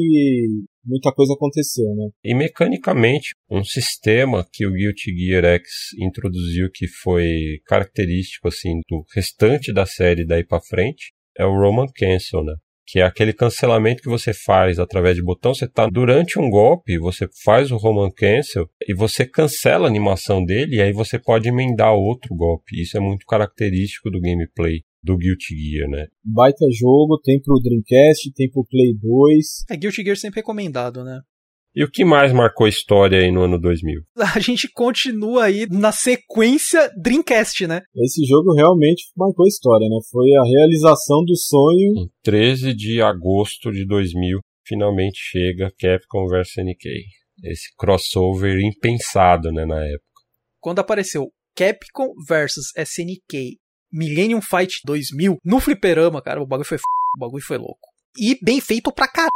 muita coisa aconteceu, né? E mecanicamente, um sistema que o Guilty Gear X introduziu que foi característico, assim, do restante da série daí pra frente, é o Roman Cancel, né? que é aquele cancelamento que você faz através de botão. Você está durante um golpe, você faz o Roman Cancel e você cancela a animação dele e aí você pode emendar outro golpe. Isso é muito característico do gameplay do Guilty Gear, né? Baita jogo, tem pro Dreamcast, tem pro Play 2. É Guilty Gear sempre recomendado, né? E o que mais marcou a história aí no ano 2000? (laughs) A gente continua aí na sequência Dreamcast, né? Esse jogo realmente marcou a história, né? Foi a realização do sonho. Em 13 de agosto de 2000, finalmente chega Capcom vs NK. Esse crossover impensado, né, na época. Quando apareceu Capcom vs SNK Millennium Fight 2000 no fliperama, cara, o bagulho foi f... o bagulho foi louco. E bem feito pra caralho.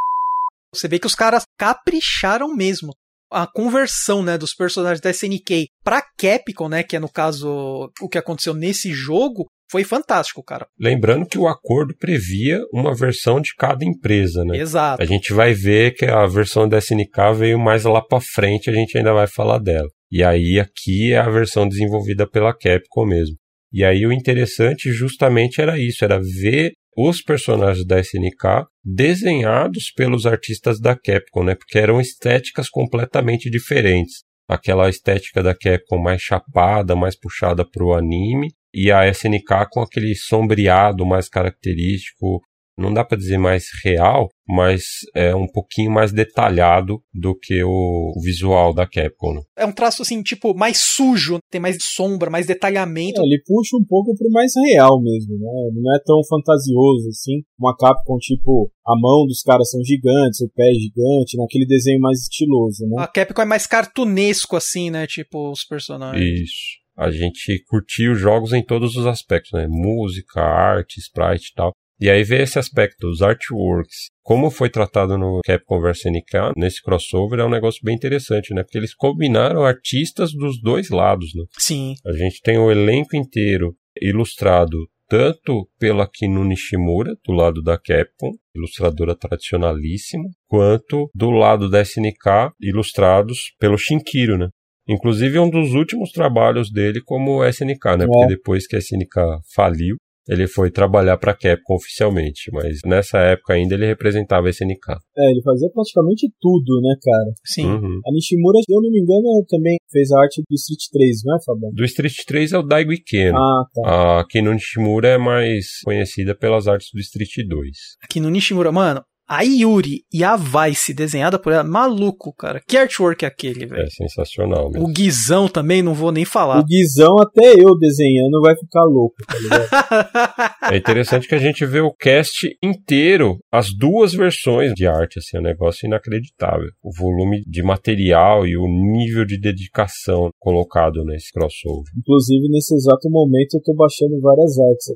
Você vê que os caras capricharam mesmo. A conversão, né, dos personagens da SNK pra Capcom, né, que é no caso o que aconteceu nesse jogo, foi fantástico, cara. Lembrando que o acordo previa uma versão de cada empresa, né? Exato. A gente vai ver que a versão da SNK veio mais lá pra frente, a gente ainda vai falar dela. E aí aqui é a versão desenvolvida pela Capcom mesmo. E aí o interessante justamente era isso, era ver os personagens da SNK desenhados pelos artistas da Capcom, né? Porque eram estéticas completamente diferentes. Aquela estética da Capcom mais chapada, mais puxada pro anime, e a SNK com aquele sombreado mais característico, não dá para dizer mais real, mas é um pouquinho mais detalhado do que o visual da Capcom. Né? É um traço assim, tipo, mais sujo, tem mais sombra, mais detalhamento. É, ele puxa um pouco pro mais real mesmo, né? Não é tão fantasioso assim. Uma Capcom, tipo, a mão dos caras são gigantes, o pé é gigante, naquele desenho mais estiloso, né? A Capcom é mais cartunesco, assim, né? Tipo, os personagens. Isso. A gente curtiu os jogos em todos os aspectos, né? Música, arte, sprite e tal. E aí vê esse aspecto, os artworks. Como foi tratado no Capcom vs NK, nesse crossover, é um negócio bem interessante, né? Porque eles combinaram artistas dos dois lados, né? Sim. A gente tem o elenco inteiro ilustrado tanto pela Kinu Nishimura, do lado da Capcom, ilustradora tradicionalíssima, quanto do lado da SNK, ilustrados pelo Shinkiro, né? Inclusive é um dos últimos trabalhos dele como SNK, né? É. Porque depois que a SNK faliu, ele foi trabalhar para Capcom oficialmente, mas nessa época ainda ele representava a SNK. É, ele fazia praticamente tudo, né, cara? Sim. Uhum. A Nishimura, se eu não me engano, também fez a arte do Street 3, não é, Fabão? Do Street 3 é o Daigo Ikeno. Ah, tá. A Kino Nishimura é mais conhecida pelas artes do Street 2. Aqui no Nishimura, mano, a Yuri e a Vice desenhada por ela, maluco, cara. Que artwork é aquele, velho? É sensacional mesmo. O Guizão também, não vou nem O falar. Guizão, até eu desenhando, vai ficar louco, tá ligado? (laughs) É interessante que a gente vê o cast inteiro, as duas versões de arte, assim, é um negócio inacreditável. O volume de material e o nível de dedicação colocado nesse crossover. Inclusive, nesse exato momento, eu tô baixando várias artes.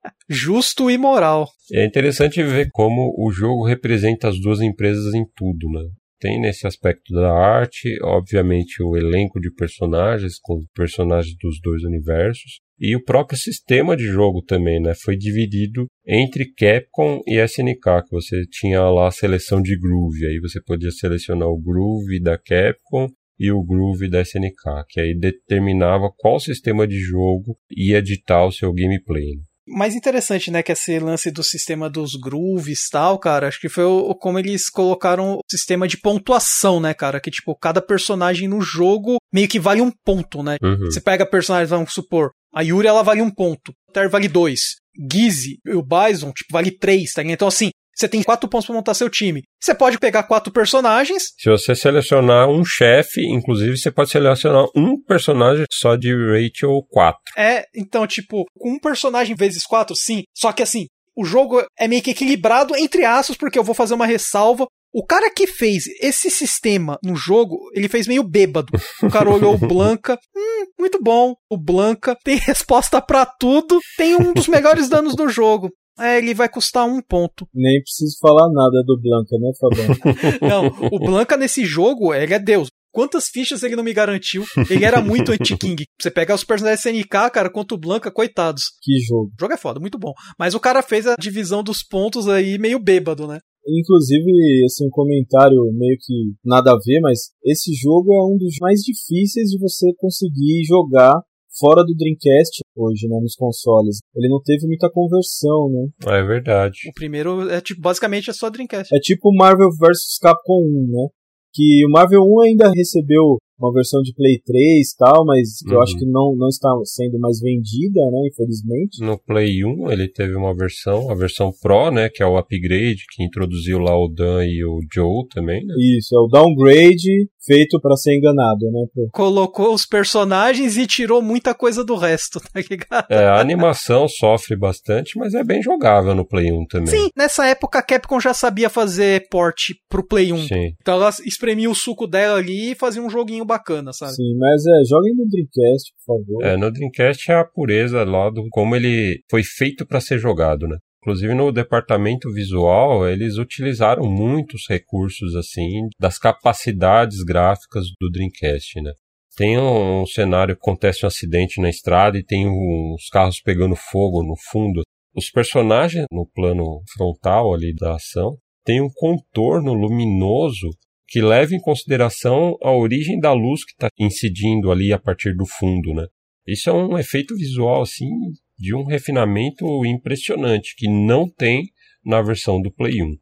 (laughs) (laughs) Justo e moral. É interessante ver como o jogo representa as duas empresas em tudo, né? Tem nesse aspecto da arte, obviamente, o elenco de personagens, com personagens dos dois universos, e o próprio sistema de jogo também, né? Foi dividido entre Capcom e SNK, que você tinha lá a seleção de groove, aí você podia selecionar o groove da Capcom e o groove da SNK, que aí determinava qual sistema de jogo ia ditar o seu gameplay. né? Mais interessante, né, que esse lance do sistema dos grooves e tal, cara, acho que foi o, como eles colocaram o sistema de pontuação, né, cara, que tipo, cada personagem no jogo meio que vale um ponto, né? Uhum. Você pega personagens, vamos supor, a Yuri ela vale um ponto, o Ter vale dois, Gizzy e o Bison, tipo, vale três, tá ligado? Então assim, você tem quatro pontos pra montar seu time. Você pode pegar quatro personagens, Se você selecionar um chefe, inclusive você pode selecionar um personagem só de Rachel 4. é, então, tipo, com um personagem vezes quatro, sim, só que assim, o jogo é meio que equilibrado entre aspas, porque eu vou fazer uma ressalva. O cara que fez esse sistema no jogo, ele fez meio bêbado. O cara (laughs) olhou o Blanca, hum, muito bom. O Blanca tem (laughs) resposta pra tudo, tem um dos melhores danos do jogo. É, ele vai custar um ponto. Nem preciso falar nada do Blanca, né, Fabão? (laughs) Não, o Blanca nesse jogo, ele é Deus. Quantas fichas ele não me garantiu? Ele era muito anti-King. Você pega os personagens SNK, cara, contra o Blanca, coitados. que jogo. O jogo é foda, muito bom. Mas o cara fez a divisão dos pontos aí meio bêbado, né? Inclusive, assim, um comentário meio que nada a ver, mas esse jogo é um dos mais difíceis de você conseguir jogar fora do Dreamcast hoje, né, nos consoles. Ele não teve muita conversão, né? É verdade. O primeiro é tipo, basicamente é só Dreamcast. É tipo Marvel vs Capcom 1, né? Que o Marvel 1 ainda recebeu uma versão de Play 3 e tal, mas que eu Uhum. acho que não, não está sendo mais vendida, né, infelizmente. No Play 1 ele teve uma versão, a versão Pro, né, que é o upgrade, que introduziu lá o Dan e o Joe também, né? Isso, é o downgrade feito pra ser enganado, né? pô. Colocou os personagens e tirou muita coisa do resto, (laughs) tá ligado? É, a animação sofre bastante, mas é bem jogável no Play 1 também. Sim, nessa época a Capcom já sabia fazer port pro Play 1. Sim. Então ela espremia o suco dela ali e fazia um joguinho bacana, sabe? Sim, mas é, joguem no Dreamcast, por favor. É, no Dreamcast é a pureza lá do como ele foi feito para ser jogado, né? Inclusive no departamento visual, eles utilizaram muitos recursos assim das capacidades gráficas do Dreamcast, né? Tem um, um cenário que acontece um acidente na estrada e tem uns carros pegando fogo no fundo. Os personagens no plano frontal ali da ação tem um contorno luminoso que leva em consideração a origem da luz que está incidindo ali a partir do fundo, né? Isso é um efeito visual assim de um refinamento impressionante que não tem na versão do Play 1.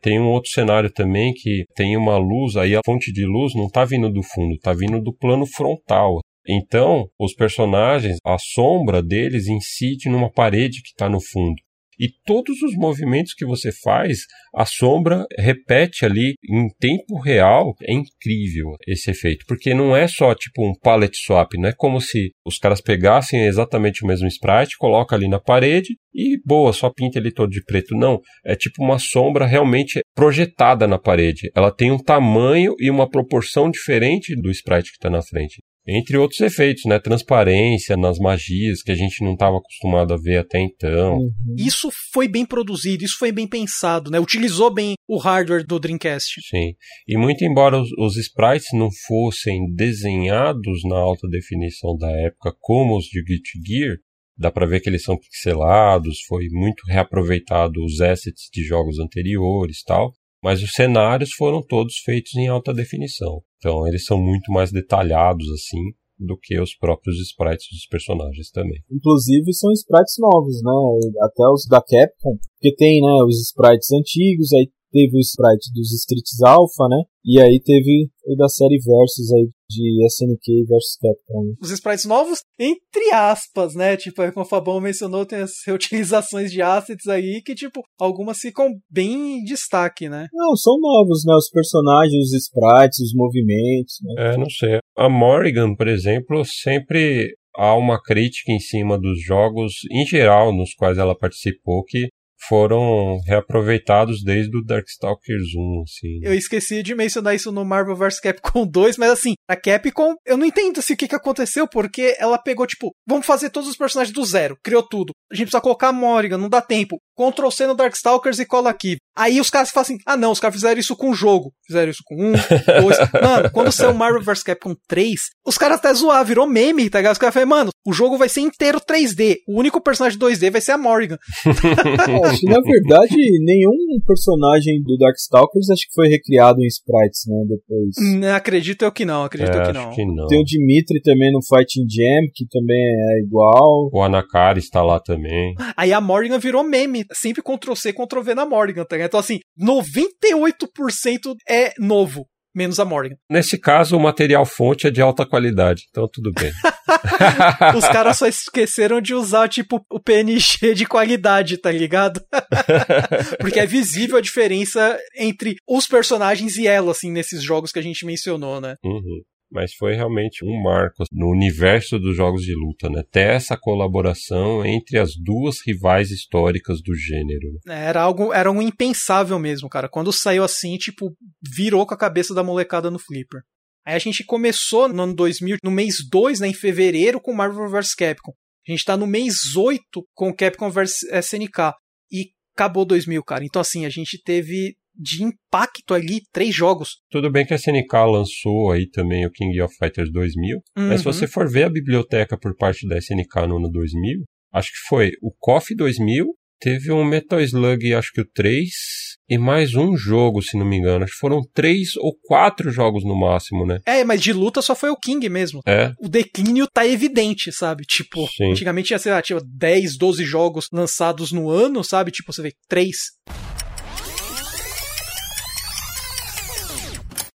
Tem um outro cenário também que tem uma luz, aí a fonte de luz não está vindo do fundo, está vindo do plano frontal. Então, os personagens, a sombra deles incide numa parede que está no fundo. E todos os movimentos que você faz, a sombra repete ali em tempo real. É incrível esse efeito, porque não é só tipo um palette swap, não é como se os caras pegassem exatamente o mesmo sprite, coloca ali na parede e boa, só pinta ele todo de preto. Não, é tipo uma sombra realmente projetada na parede. Ela tem um tamanho e uma proporção diferente do sprite que está na frente. Entre outros efeitos, né? Transparência nas magias que a gente não estava acostumado a ver até então. Uhum. Isso foi bem produzido, isso foi bem pensado, né? Utilizou bem o hardware do Dreamcast. Sim. E muito embora os, os sprites não fossem desenhados na alta definição da época como os de Guilty Gear, dá pra ver que eles são pixelados, foi muito reaproveitado os assets de jogos anteriores e tal, mas os cenários foram todos feitos em alta definição. Então eles são muito mais detalhados assim do que os próprios sprites dos personagens também. Inclusive são sprites novos, né? Até os da Capcom, porque tem, né, os sprites antigos, aí teve o sprite dos Streets Alpha, né? E aí teve o da série Versus aí de SNK versus Capcom. Os sprites novos, entre aspas, né? Tipo, é como o Fabão mencionou, tem as (laughs) reutilizações de assets aí que, tipo, algumas ficam bem em destaque, né? Não, são novos, né? Os personagens, os sprites, os movimentos. Né? É, não sei. A Morrigan, por exemplo, sempre há uma crítica em cima dos jogos em geral nos quais ela participou que foram reaproveitados desde o Darkstalkers 1, assim. Eu esqueci de mencionar isso no Marvel vs Capcom (laughs) 2, mas assim, a Capcom, eu não entendo se o que, que aconteceu, porque ela pegou, tipo, vamos fazer todos os personagens do zero, criou tudo. A gente precisa colocar a Morrigan, não dá tempo. Ctrl C no Darkstalkers e cola aqui. Aí os caras falam assim: ah, não, os caras fizeram isso com o jogo. Fizeram isso com um, dois. (laughs) mano, quando saiu Marvel vs Capcom 3, os caras até zoaram, virou meme, tá ligado? Os caras falaram, mano, o jogo vai ser inteiro 3D. O único personagem 2D vai ser a Morrigan. (laughs) acho que, na verdade, nenhum personagem do Darkstalkers acho que foi recriado em sprites, né? Depois. Não, acredito eu que não, acredito É, eu que acho não. que não. Tem o Dimitri também no Fighting Jam, que também é igual. O Anakari está lá também. Aí a Morrigan virou meme. Sempre Ctrl C, Ctrl V na Morrigan, tá ligado? Então, assim, 98% é novo. Menos a Morrigan. Nesse caso, o material fonte é de alta qualidade, então tudo bem. (laughs) Os caras só esqueceram de usar, tipo, o PNG de qualidade, tá ligado? (laughs) Porque é visível a diferença entre os personagens e ela, assim, nesses jogos que a gente mencionou, né? Uhum. Mas foi realmente um marco no universo dos jogos de luta, né? Ter essa colaboração entre as duas rivais históricas do gênero. né? Era algo, era um impensável mesmo, cara. Quando saiu assim, tipo, virou com a cabeça da molecada no Flipper. Aí a gente começou no ano 2000, no mês 2, né, em fevereiro, com Marvel vs Capcom. A gente tá no mês 8 com Capcom vs SNK. E acabou 2000, cara. Então, assim, a gente teve de impacto ali três jogos. Tudo bem que a SNK lançou aí também o King of Fighters 2000, mas se Uhum. você for ver a biblioteca por parte da SNK no ano 2000, acho que foi o KOF 2000, teve um Metal Slug, acho que o 3, e mais um jogo, se não me engano. Acho que foram três ou quatro jogos no máximo, né? É, mas de luta só foi o King mesmo. É, O declínio tá evidente, sabe? Tipo, Sim. antigamente tinha, sei lá, tinha 10, 12 jogos lançados no ano, sabe? Tipo, você vê três.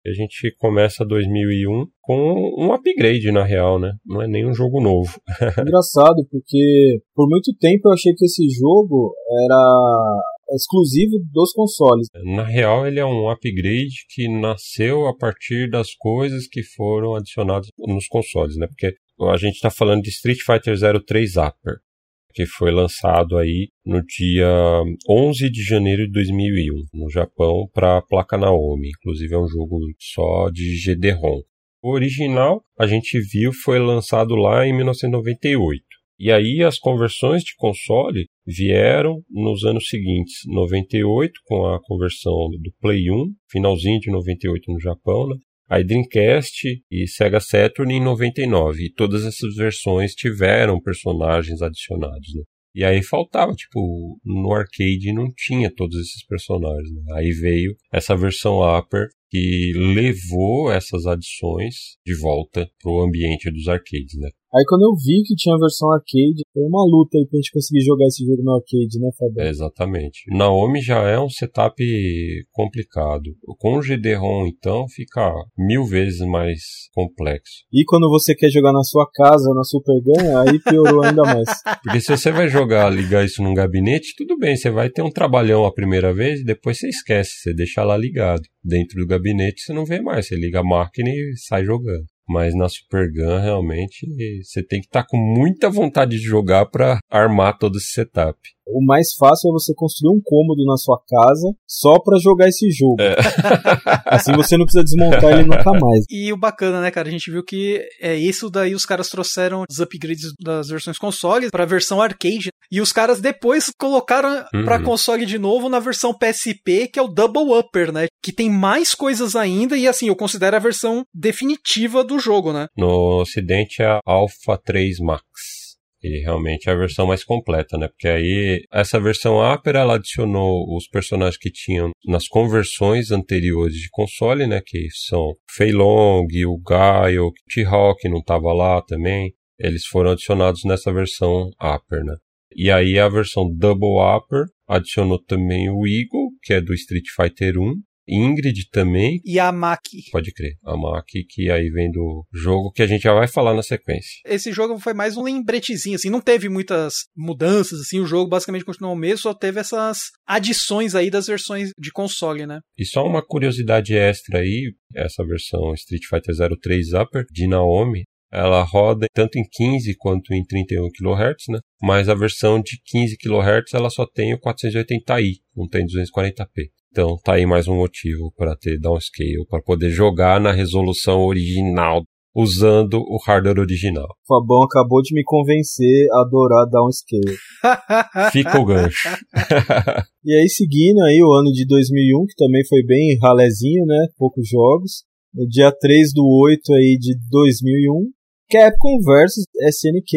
A gente começa 2001 com um upgrade, na real, né? Não é nem um jogo novo. (laughs) Engraçado, porque por muito tempo eu achei que esse jogo era exclusivo dos consoles. Na real, ele é um upgrade que nasceu a partir das coisas que foram adicionadas nos consoles, né? Porque a gente está falando de Street Fighter 03 Upper, que foi lançado aí no dia 11 de janeiro de 2001 no Japão para a placa Naomi. Inclusive é um jogo só de GD-ROM. O original, a gente viu, foi lançado lá em 1998. E aí as conversões de console vieram nos anos seguintes, 98 com a conversão do Play 1, finalzinho de 98 no Japão, né? Aí Dreamcast e Sega Saturn em 99. E todas essas versões tiveram personagens adicionados, né? E aí faltava, tipo, no arcade não tinha todos esses personagens, né? Aí veio essa versão Upper que levou essas adições de volta pro ambiente dos arcades, né? Aí quando eu vi que tinha a versão arcade, foi uma luta aí pra gente conseguir jogar esse jogo no arcade, né, Fabio? É, exatamente. Naomi já é um setup complicado. Com o GD-ROM, então, fica mil vezes mais complexo. E quando você quer jogar na sua casa, na Super Gun, aí piorou ainda mais. (laughs) Porque se você vai jogar, ligar isso num gabinete, tudo bem, você vai ter um trabalhão a primeira vez e depois você esquece, você deixa lá ligado. Dentro do gabinete você não vê mais, você liga a máquina e sai jogando. Mas na Super Gun, realmente, você tem que estar com muita vontade de jogar para armar todo esse setup. O mais fácil é você construir um cômodo na sua casa só pra jogar esse jogo. É. (laughs) Assim você não precisa desmontar ele nunca mais. E o bacana, né, cara? A gente viu que é isso daí os caras trouxeram os upgrades das versões consoles pra versão arcade. E os caras depois colocaram Uhum. pra console de novo na versão PSP, que é o Double Upper, né? Que tem mais coisas ainda e assim, eu considero a versão definitiva do jogo, né? No ocidente é a Alpha 3 Max. E realmente é a versão mais completa, né? Porque aí, essa versão Upper, ela adicionou os personagens que tinham nas conversões anteriores de console, né? Que são Fei Long, o Gaio, o T-Hawk não tava lá também. Eles foram adicionados nessa versão Upper, né? E aí a versão Double Upper adicionou também o Eagle, que é do Street Fighter 1, Ingrid também. E a Maki. Pode crer. A Maki, que aí vem do jogo que a gente já vai falar na sequência. Esse jogo foi mais um lembretezinho, assim, não teve muitas mudanças, assim, o jogo basicamente continuou o mesmo, só teve essas adições aí das versões de console, né? E só uma curiosidade extra aí, essa versão Street Fighter 03 Upper de Naomi, ela roda tanto em 15 quanto em 31 kHz, né? Mas a versão de 15 kHz ela só tem o 480i, não tem 240p. Então tá aí mais um motivo para ter downscale, para poder jogar na resolução original usando o hardware original. O Fabão acabou de me convencer a adorar downscale. (laughs) Fica o gancho. (laughs) e aí seguindo aí o ano de 2001, que também foi bem ralezinho, né? Poucos jogos. No dia 3 do 8 aí de 2001, Capcom vs SNK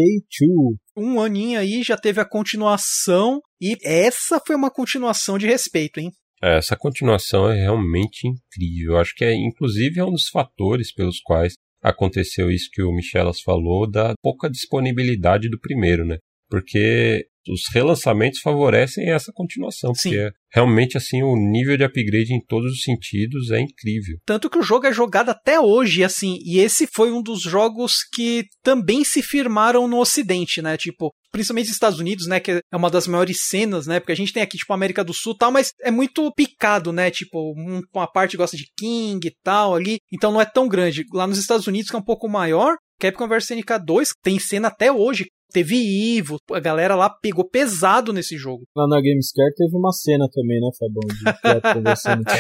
2. Um aninho aí já teve a continuação e essa foi uma continuação de respeito, hein? É, essa continuação é realmente incrível. Acho que é, inclusive, é um dos fatores pelos quais aconteceu isso que o Michelas falou, da pouca disponibilidade do primeiro, né? Porque os relançamentos favorecem essa continuação, Sim. porque realmente assim o nível de upgrade em todos os sentidos é incrível. Tanto que o jogo é jogado até hoje, assim, e esse foi um dos jogos que também se firmaram no ocidente, né? Tipo, principalmente nos Estados Unidos, né, que é uma das maiores cenas, né? Porque a gente tem aqui tipo América do Sul, tal, mas é muito picado, né? Tipo, uma parte gosta de King e tal ali, então não é tão grande. Lá nos Estados Unidos que é um pouco maior, Capcom vs NK 2 tem cena até hoje Teve Ivo, a galera lá pegou pesado nesse jogo. Lá na Gamescare teve uma cena também, né, Fabão?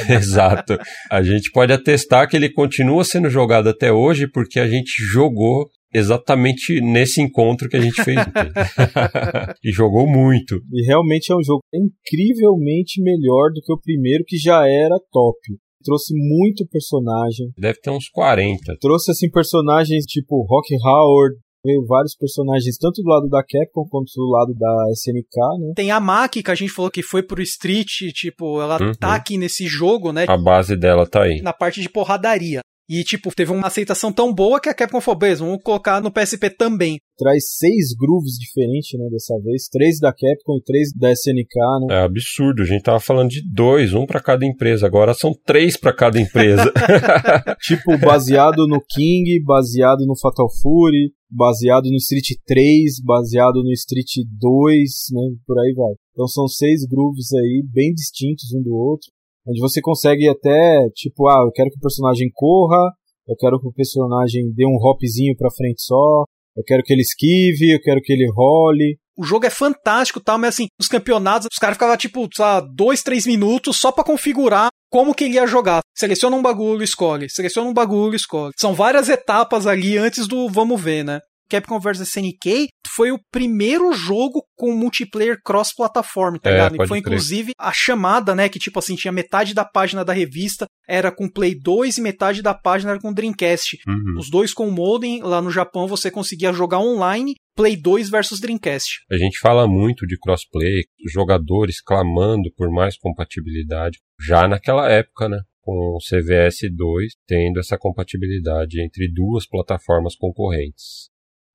De (laughs) Exato. A gente pode atestar que ele continua sendo jogado até hoje porque a gente jogou exatamente nesse encontro que a gente fez. (laughs) e jogou muito. E realmente é um jogo incrivelmente melhor do que o primeiro, que já era top trouxe muito personagem. Deve ter uns 40. Trouxe assim personagens tipo Rock Howard, veio vários personagens, tanto do lado da Capcom quanto do lado da SNK, né? Tem a Maki, que a gente falou que foi pro Street, tipo, ela uhum. tá aqui nesse jogo, né? A base dela tá aí. Na parte de porradaria. E, tipo, teve uma aceitação tão boa que a Capcom falou, beleza, vamos colocar no PSP também. Traz seis grooves diferentes, né, dessa vez. Três da Capcom e três da SNK, né? É absurdo. A gente tava falando de dois, um para cada empresa. Agora são três para cada empresa. (laughs) (laughs) tipo, baseado no King, baseado no Fatal Fury, baseado no Street 3, baseado no Street 2, né, por aí vai. Então são seis grooves aí, bem distintos um do outro onde você consegue até, tipo, ah, eu quero que o personagem corra, eu quero que o personagem dê um hopzinho pra frente só, eu quero que ele esquive, eu quero que ele role. O jogo é fantástico, tá? Mas assim, os campeonatos, os caras ficavam tipo, sei dois, três minutos só para configurar como que ele ia jogar. Seleciona um bagulho, escolhe. Seleciona um bagulho, escolhe. São várias etapas ali antes do vamos ver, né? Capcom vs SNK foi o primeiro jogo com multiplayer cross-plataforma, tá é, ligado? E foi crer. inclusive a chamada, né? Que tipo assim, tinha metade da página da revista era com Play 2 e metade da página era com Dreamcast. Uhum. Os dois com modem, lá no Japão você conseguia jogar online Play 2 versus Dreamcast. A gente fala muito de crossplay, jogadores clamando por mais compatibilidade, já naquela época, né? Com o CVS 2 tendo essa compatibilidade entre duas plataformas concorrentes.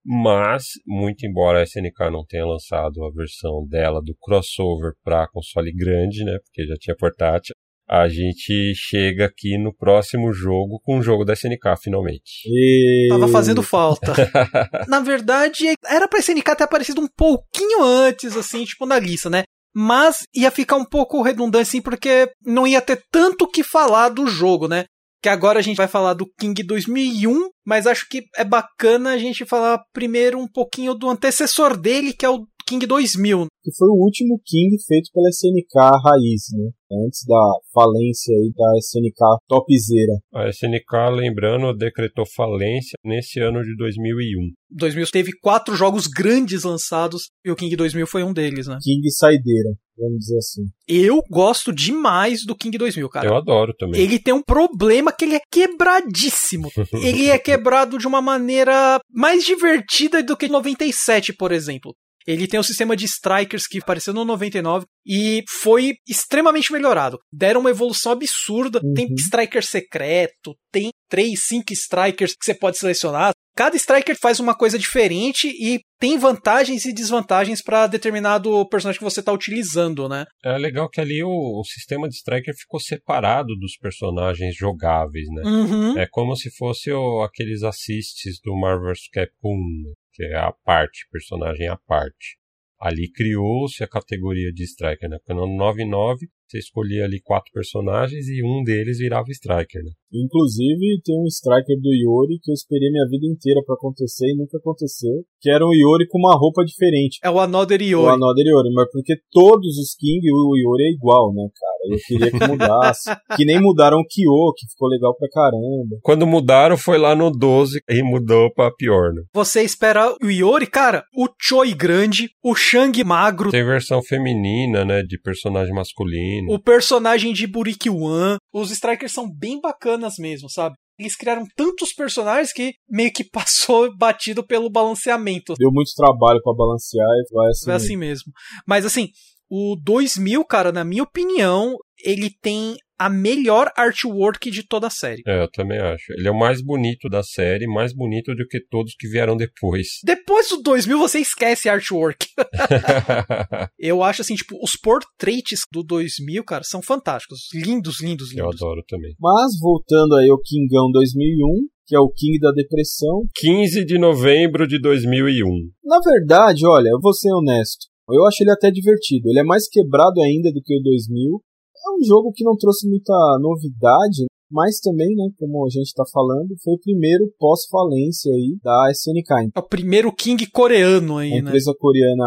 Mas, muito embora a SNK não tenha lançado a versão dela do crossover para console grande, né, porque já tinha portátil, a gente chega aqui no próximo jogo com o jogo da SNK, finalmente. E... Tava fazendo falta. (laughs) na verdade, era pra SNK ter aparecido um pouquinho antes, assim, tipo, na lista, né? Mas ia ficar um pouco redundante, assim, porque não ia ter tanto que falar do jogo, né? Que agora a gente vai falar do King 2001, mas acho que é bacana a gente falar primeiro um pouquinho do antecessor dele, que é o King 2000. Que foi o último King feito pela SNK raiz, né? Antes da falência aí da SNK topzera. A SNK, lembrando, decretou falência nesse ano de 2001. 2000 teve quatro jogos grandes lançados e o King 2000 foi um deles, né? King Saideira. vamos dizer assim. Eu gosto demais do King 2000, cara. Eu adoro também. Ele tem um problema que ele é quebradíssimo. (laughs) ele é quebrado de uma maneira mais divertida do que 97, por exemplo. Ele tem um sistema de strikers que apareceu no 99 e foi extremamente melhorado. Deram uma evolução absurda. Uhum. Tem striker secreto, tem 3, 5 strikers que você pode selecionar. Cada striker faz uma coisa diferente e tem vantagens e desvantagens para determinado personagem que você está utilizando, né? É legal que ali o, o, sistema de striker ficou separado dos personagens jogáveis, né? Uhum. É como se fosse o, aqueles assists do Marvel vs Capcom, né? Que é a parte, personagem à parte. Ali criou-se a categoria de Striker, né? No 99 você escolhia ali quatro personagens e um deles virava Striker, né? Inclusive, tem um Striker do Yori que eu esperei minha vida inteira para acontecer e nunca aconteceu, que era um Yori com uma roupa diferente. É o Another Yori. O Another Yori, mas porque todos os King o Yori é igual, né, cara? Eu queria que mudasse. (laughs) que nem mudaram o Kyo, que ficou legal pra caramba. Quando mudaram, foi lá no 12 e mudou pra pior, né? Você espera o Yori, cara, o Choi grande, o Shang magro. Tem versão feminina, né, de personagem masculino. O personagem de Buriki One. Os Strikers são bem bacanas mesmo, sabe? eles criaram tantos personagens que meio que (laughs) passou batido pelo balanceamento. Deu muito trabalho para balancear e vai assim. Vai assim mesmo. Mas assim, o 2000, cara, na minha opinião, ele tem a melhor artwork de toda a série. É, eu também acho. Ele é o mais bonito da série, mais bonito do que todos que vieram depois. (laughs) Depois do 2000 você esquece artwork. (laughs) eu acho assim, tipo, os portraits do 2000, cara, são fantásticos. Lindos, lindos, lindos. Eu adoro também. Mas voltando aí ao Kingão 2001, que é o King da Depressão. 15 de novembro de 2001. Na verdade, olha, eu vou ser honesto. Eu acho ele até divertido. Ele é mais quebrado ainda do que o 2000. É um jogo que não trouxe muita novidade, mas também, né, como a gente está falando, foi o primeiro pós-falência aí da SNK. É o primeiro King coreano aí, a né? empresa coreana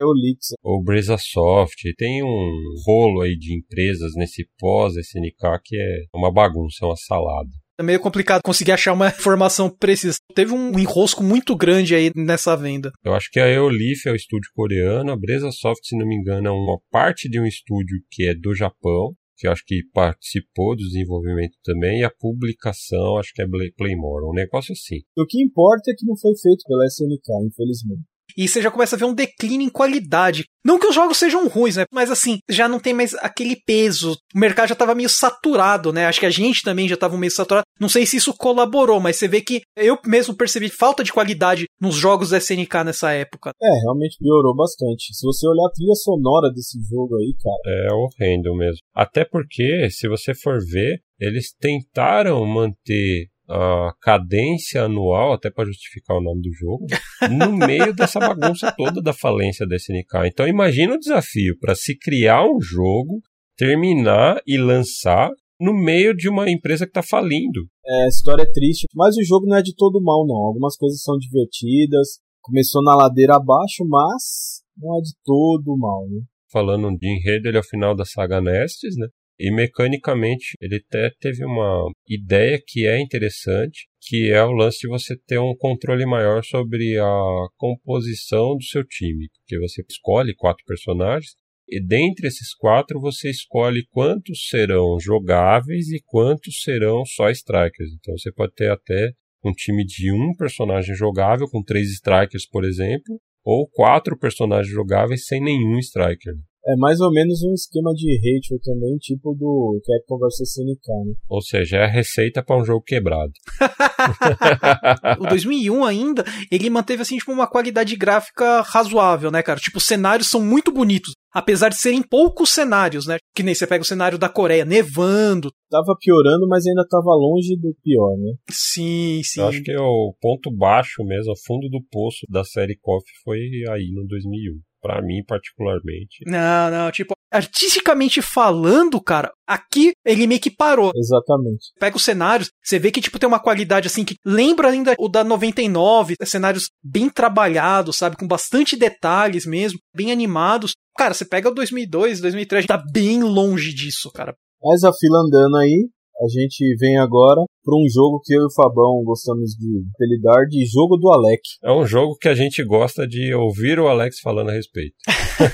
Eolix. O Brisa Soft, tem um rolo aí de empresas nesse pós-SNK que é uma bagunça, é uma salada. É meio complicado conseguir achar uma (laughs) informação precisa. Teve um enrosco muito grande aí nessa venda. Eu acho que a Eolif é o estúdio coreano, a Breza Soft, se não me engano, é uma parte de um estúdio que é do Japão, que eu acho que participou do desenvolvimento também, e a publicação acho que é Playmore, um negócio assim. O que importa é que não foi feito pela SNK, infelizmente. E você já começa a ver um declínio em qualidade. Não que os jogos sejam ruins, né? Mas assim, já não tem mais aquele peso. O mercado já estava meio saturado, né? Acho que a gente também já estava meio saturado. Não sei se isso colaborou, mas você vê que eu mesmo percebi falta de qualidade nos jogos da SNK nessa época. É, realmente piorou bastante. Se você olhar a trilha sonora desse jogo aí, cara. É horrendo mesmo. Até porque, se você for ver, eles tentaram manter a cadência anual, até para justificar o nome do jogo, no (laughs) meio dessa bagunça toda da falência da SNK. Então imagina o desafio para se criar um jogo, terminar e lançar no meio de uma empresa que está falindo. É, a história é triste, mas o jogo não é de todo mal, não. Algumas coisas são divertidas. Começou na ladeira abaixo, mas não é de todo mal, né? Falando de enredo, ele é o final da saga Nestes, né? E mecanicamente ele até teve uma ideia que é interessante, que é o lance de você ter um controle maior sobre a composição do seu time, porque você escolhe quatro personagens e dentre esses quatro você escolhe quantos serão jogáveis e quantos serão só strikers. Então você pode ter até um time de um personagem jogável com três strikers, por exemplo, ou quatro personagens jogáveis sem nenhum striker. É mais ou menos um esquema de Rachel também, tipo do Capcom vs SNK, né? Ou seja, é a receita para um jogo quebrado. (laughs) o 2001 ainda, ele manteve assim tipo uma qualidade gráfica razoável, né, cara? Tipo, os cenários são muito bonitos, apesar de serem poucos cenários, né? Que nem você pega o cenário da Coreia nevando. Tava piorando, mas ainda tava longe do pior, né? Sim, sim. Eu acho que o ponto baixo mesmo, o fundo do poço da série KOF foi aí no 2001 para mim particularmente. Não, não, tipo, artisticamente falando, cara, aqui ele meio que parou. Exatamente. Pega os cenários, você vê que tipo tem uma qualidade assim que lembra ainda o da 99, cenários bem trabalhados, sabe, com bastante detalhes mesmo, bem animados. Cara, você pega o 2002, 2003, tá bem longe disso, cara. Mas a fila andando aí, a gente vem agora para um jogo que eu e o Fabão gostamos de apelidar de jogo do Alec. É um jogo que a gente gosta de ouvir o Alex falando a respeito.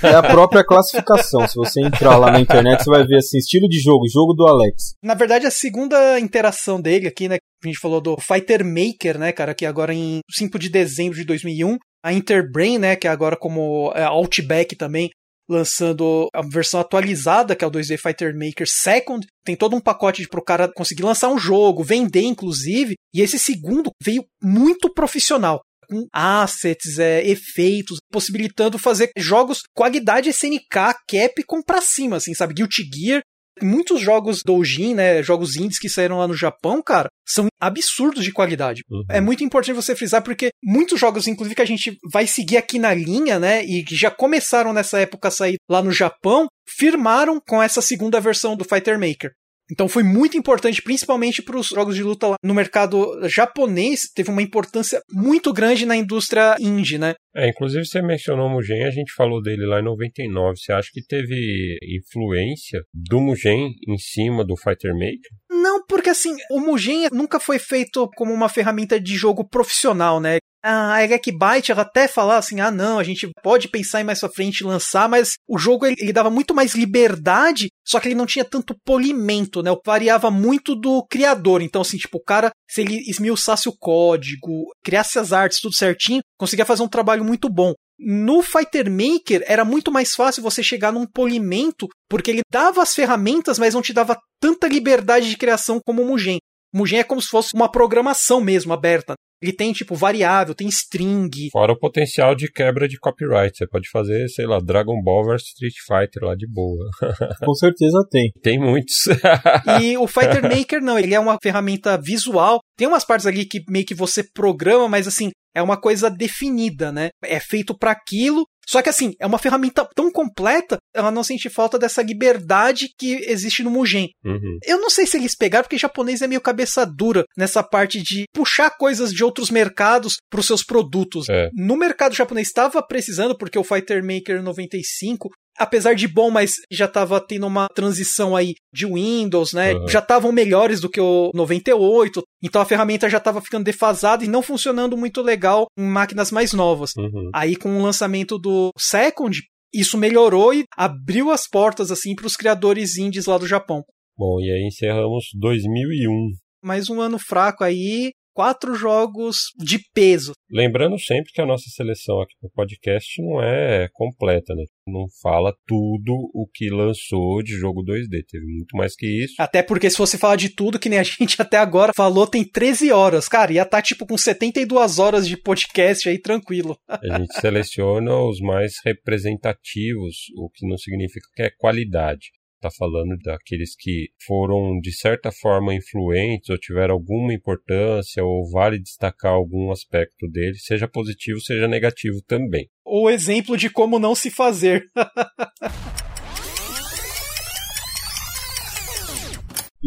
É a própria classificação. Se você entrar lá na internet, você vai ver assim, estilo de jogo, jogo do Alex. Na verdade, a segunda interação dele aqui, né, a gente falou do Fighter Maker, né, cara, que agora em 5 de dezembro de 2001, a Interbrain, né, que é agora como é, Outback também, lançando a versão atualizada, que é o 2D Fighter Maker Second. Tem todo um pacote para o cara conseguir lançar um jogo, vender inclusive. E esse segundo veio muito profissional. Com assets, é, efeitos, possibilitando fazer jogos qualidade SNK, Capcom pra cima, assim, sabe? Guilty Gear, Muitos jogos doujin, né, jogos indies que saíram lá no Japão, cara, são absurdos de qualidade. Uhum. É muito importante você frisar porque muitos jogos, inclusive que a gente vai seguir aqui na linha, né, e que já começaram nessa época a sair lá no Japão, firmaram com essa segunda versão do Fighter Maker. Então foi muito importante, principalmente para os jogos de luta lá no mercado japonês, teve uma importância muito grande na indústria indie, né? É, inclusive você mencionou o Mugen, a gente falou dele lá em 99. Você acha que teve influência do Mugen em cima do Fighter Maker? Não, porque assim, o Mugen nunca foi feito como uma ferramenta de jogo profissional, né? A Elec Byte ela até falar assim, ah não, a gente pode pensar em mais pra frente lançar, mas o jogo ele, ele, dava muito mais liberdade, só que ele não tinha tanto polimento, né? Variava muito do criador. Então, assim, tipo, o cara, se ele esmiuçasse o código, criasse as artes, tudo certinho, conseguia fazer um trabalho muito bom. No Fighter Maker era muito mais fácil você chegar num polimento, porque ele dava as ferramentas, mas não te dava tanta liberdade de criação como o Mugen. Mugen é como se fosse uma programação mesmo aberta. Ele tem, tipo, variável, tem string. Fora o potencial de quebra de copyright. Você pode fazer, sei lá, Dragon Ball vs Street Fighter lá de boa. (laughs) Com certeza tem. Tem muitos. (laughs) e o Fighter Maker não, ele é uma ferramenta visual. Tem umas partes ali que meio que você programa, mas assim, é uma coisa definida, né? É feito para aquilo só que assim, é uma ferramenta tão completa, ela não sente falta dessa liberdade que existe no Mugen. Uhum. Eu não sei se eles pegaram, porque japonês é meio cabeça dura nessa parte de puxar coisas de outros mercados para os seus produtos. É. No mercado japonês estava precisando, porque o Fighter Maker 95 apesar de bom, mas já estava tendo uma transição aí de Windows, né? Uhum. Já estavam melhores do que o 98, então a ferramenta já estava ficando defasada e não funcionando muito legal em máquinas mais novas. Uhum. Aí com o lançamento do Second, isso melhorou e abriu as portas assim para os criadores indies lá do Japão. Bom, e aí encerramos 2001. Mais um ano fraco aí, quatro jogos de peso. Lembrando sempre que a nossa seleção aqui no podcast não é completa, né? Não fala tudo o que lançou de jogo 2D. Teve muito mais que isso. Até porque se você falar de tudo, que nem a (laughs) gente até agora falou, tem 13 horas. Cara, ia estar tá, tipo com 72 horas de podcast aí tranquilo. (laughs) A gente seleciona os mais representativos, o que não significa que é qualidade está falando daqueles que foram de certa forma influentes ou tiveram alguma importância ou vale destacar algum aspecto dele, seja positivo, seja negativo também. O exemplo de como não se fazer. (laughs)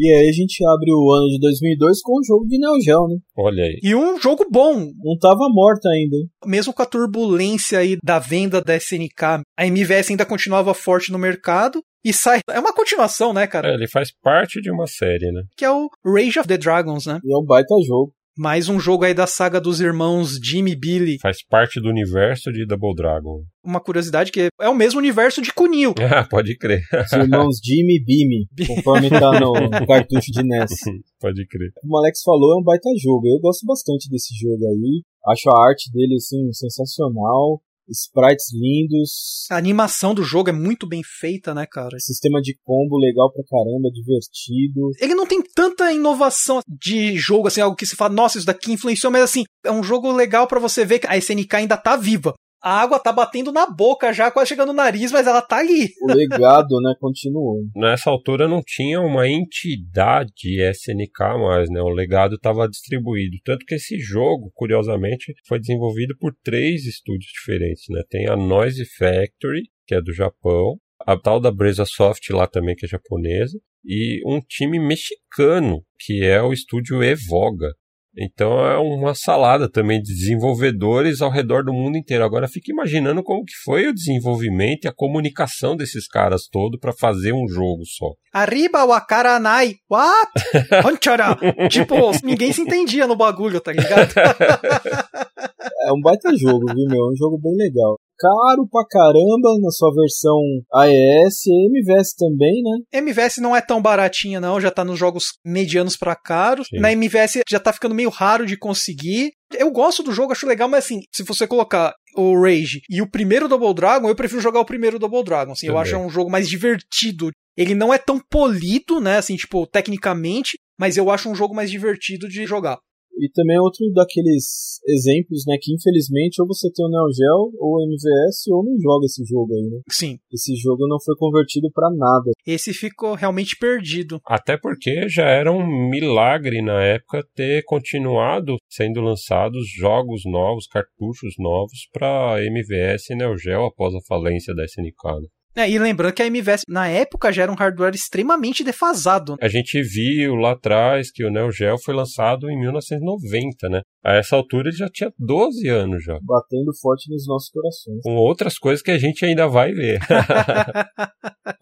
E aí a gente abre o ano de 2002 com um jogo de Neo Geo, né? Olha aí. E um jogo bom. Não tava morto ainda. Hein? Mesmo com a turbulência aí da venda da SNK, a MVS ainda continuava forte no mercado. E sai. É uma continuação, né, cara? É, ele faz parte de uma série, né? Que é o Rage of the Dragons, né? E é um baita jogo. Mais um jogo aí da saga dos irmãos Jimmy e Billy. Faz parte do universo de Double Dragon. Uma curiosidade que é o mesmo universo de Kunio. (laughs) Ah, pode crer. Os irmãos Jimmy e Bimi, conforme tá no, (laughs) cartucho de NES. (laughs) pode crer. Como o Alex falou, é um baita jogo. Eu gosto bastante desse jogo aí. Acho a arte dele, assim, sensacional sprites lindos. A animação do jogo é muito bem feita, né, cara? Sistema de combo legal pra caramba, divertido. Ele não tem tanta inovação de jogo, assim, algo que se fala, nossa, isso daqui influenciou, mas assim, é um jogo legal para você ver que a SNK ainda tá viva a água tá batendo na boca já, quase chegando no nariz, mas ela tá ali. O legado, né, continuou. Nessa altura não tinha uma entidade SNK mais, né? O legado estava distribuído. Tanto que esse jogo, curiosamente, foi desenvolvido por três estúdios diferentes, né? Tem a Noise Factory, que é do Japão, a tal da Breza Soft lá também, que é japonesa, e um time mexicano, que é o estúdio Evoga. Então é uma salada também de desenvolvedores ao redor do mundo inteiro. Agora fica imaginando como que foi o desenvolvimento e a comunicação desses caras todo para fazer um jogo só. Arriba wakaranai. What? (laughs) Honchara. tipo, ninguém se entendia no bagulho, tá ligado? (laughs) é um baita jogo, viu, meu? É um jogo bem legal caro pra caramba na sua versão AES, MVS também, né? MVS não é tão baratinha não, já tá nos jogos medianos para caros. Sim. Na MVS já tá ficando meio raro de conseguir. Eu gosto do jogo, acho legal, mas assim, se você colocar o Rage e o primeiro Double Dragon, eu prefiro jogar o primeiro Double Dragon. Assim, eu acho um jogo mais divertido. Ele não é tão polido, né, assim, tipo, tecnicamente, mas eu acho um jogo mais divertido de jogar. E também é outro daqueles exemplos, né, que infelizmente ou você tem o Neo Geo ou o MVS ou não joga esse jogo aí, né? Sim. Esse jogo não foi convertido para nada. Esse ficou realmente perdido. Até porque já era um milagre na época ter continuado sendo lançados jogos novos, cartuchos novos para MVS e Neo Geo após a falência da SNK. Né? É, e lembrando que a MVS na época já era um hardware extremamente defasado. A gente viu lá atrás que o Neo Geo foi lançado em 1990, né? A essa altura ele já tinha 12 anos já. Batendo forte nos nossos corações. Com outras coisas que a gente ainda vai ver. (laughs)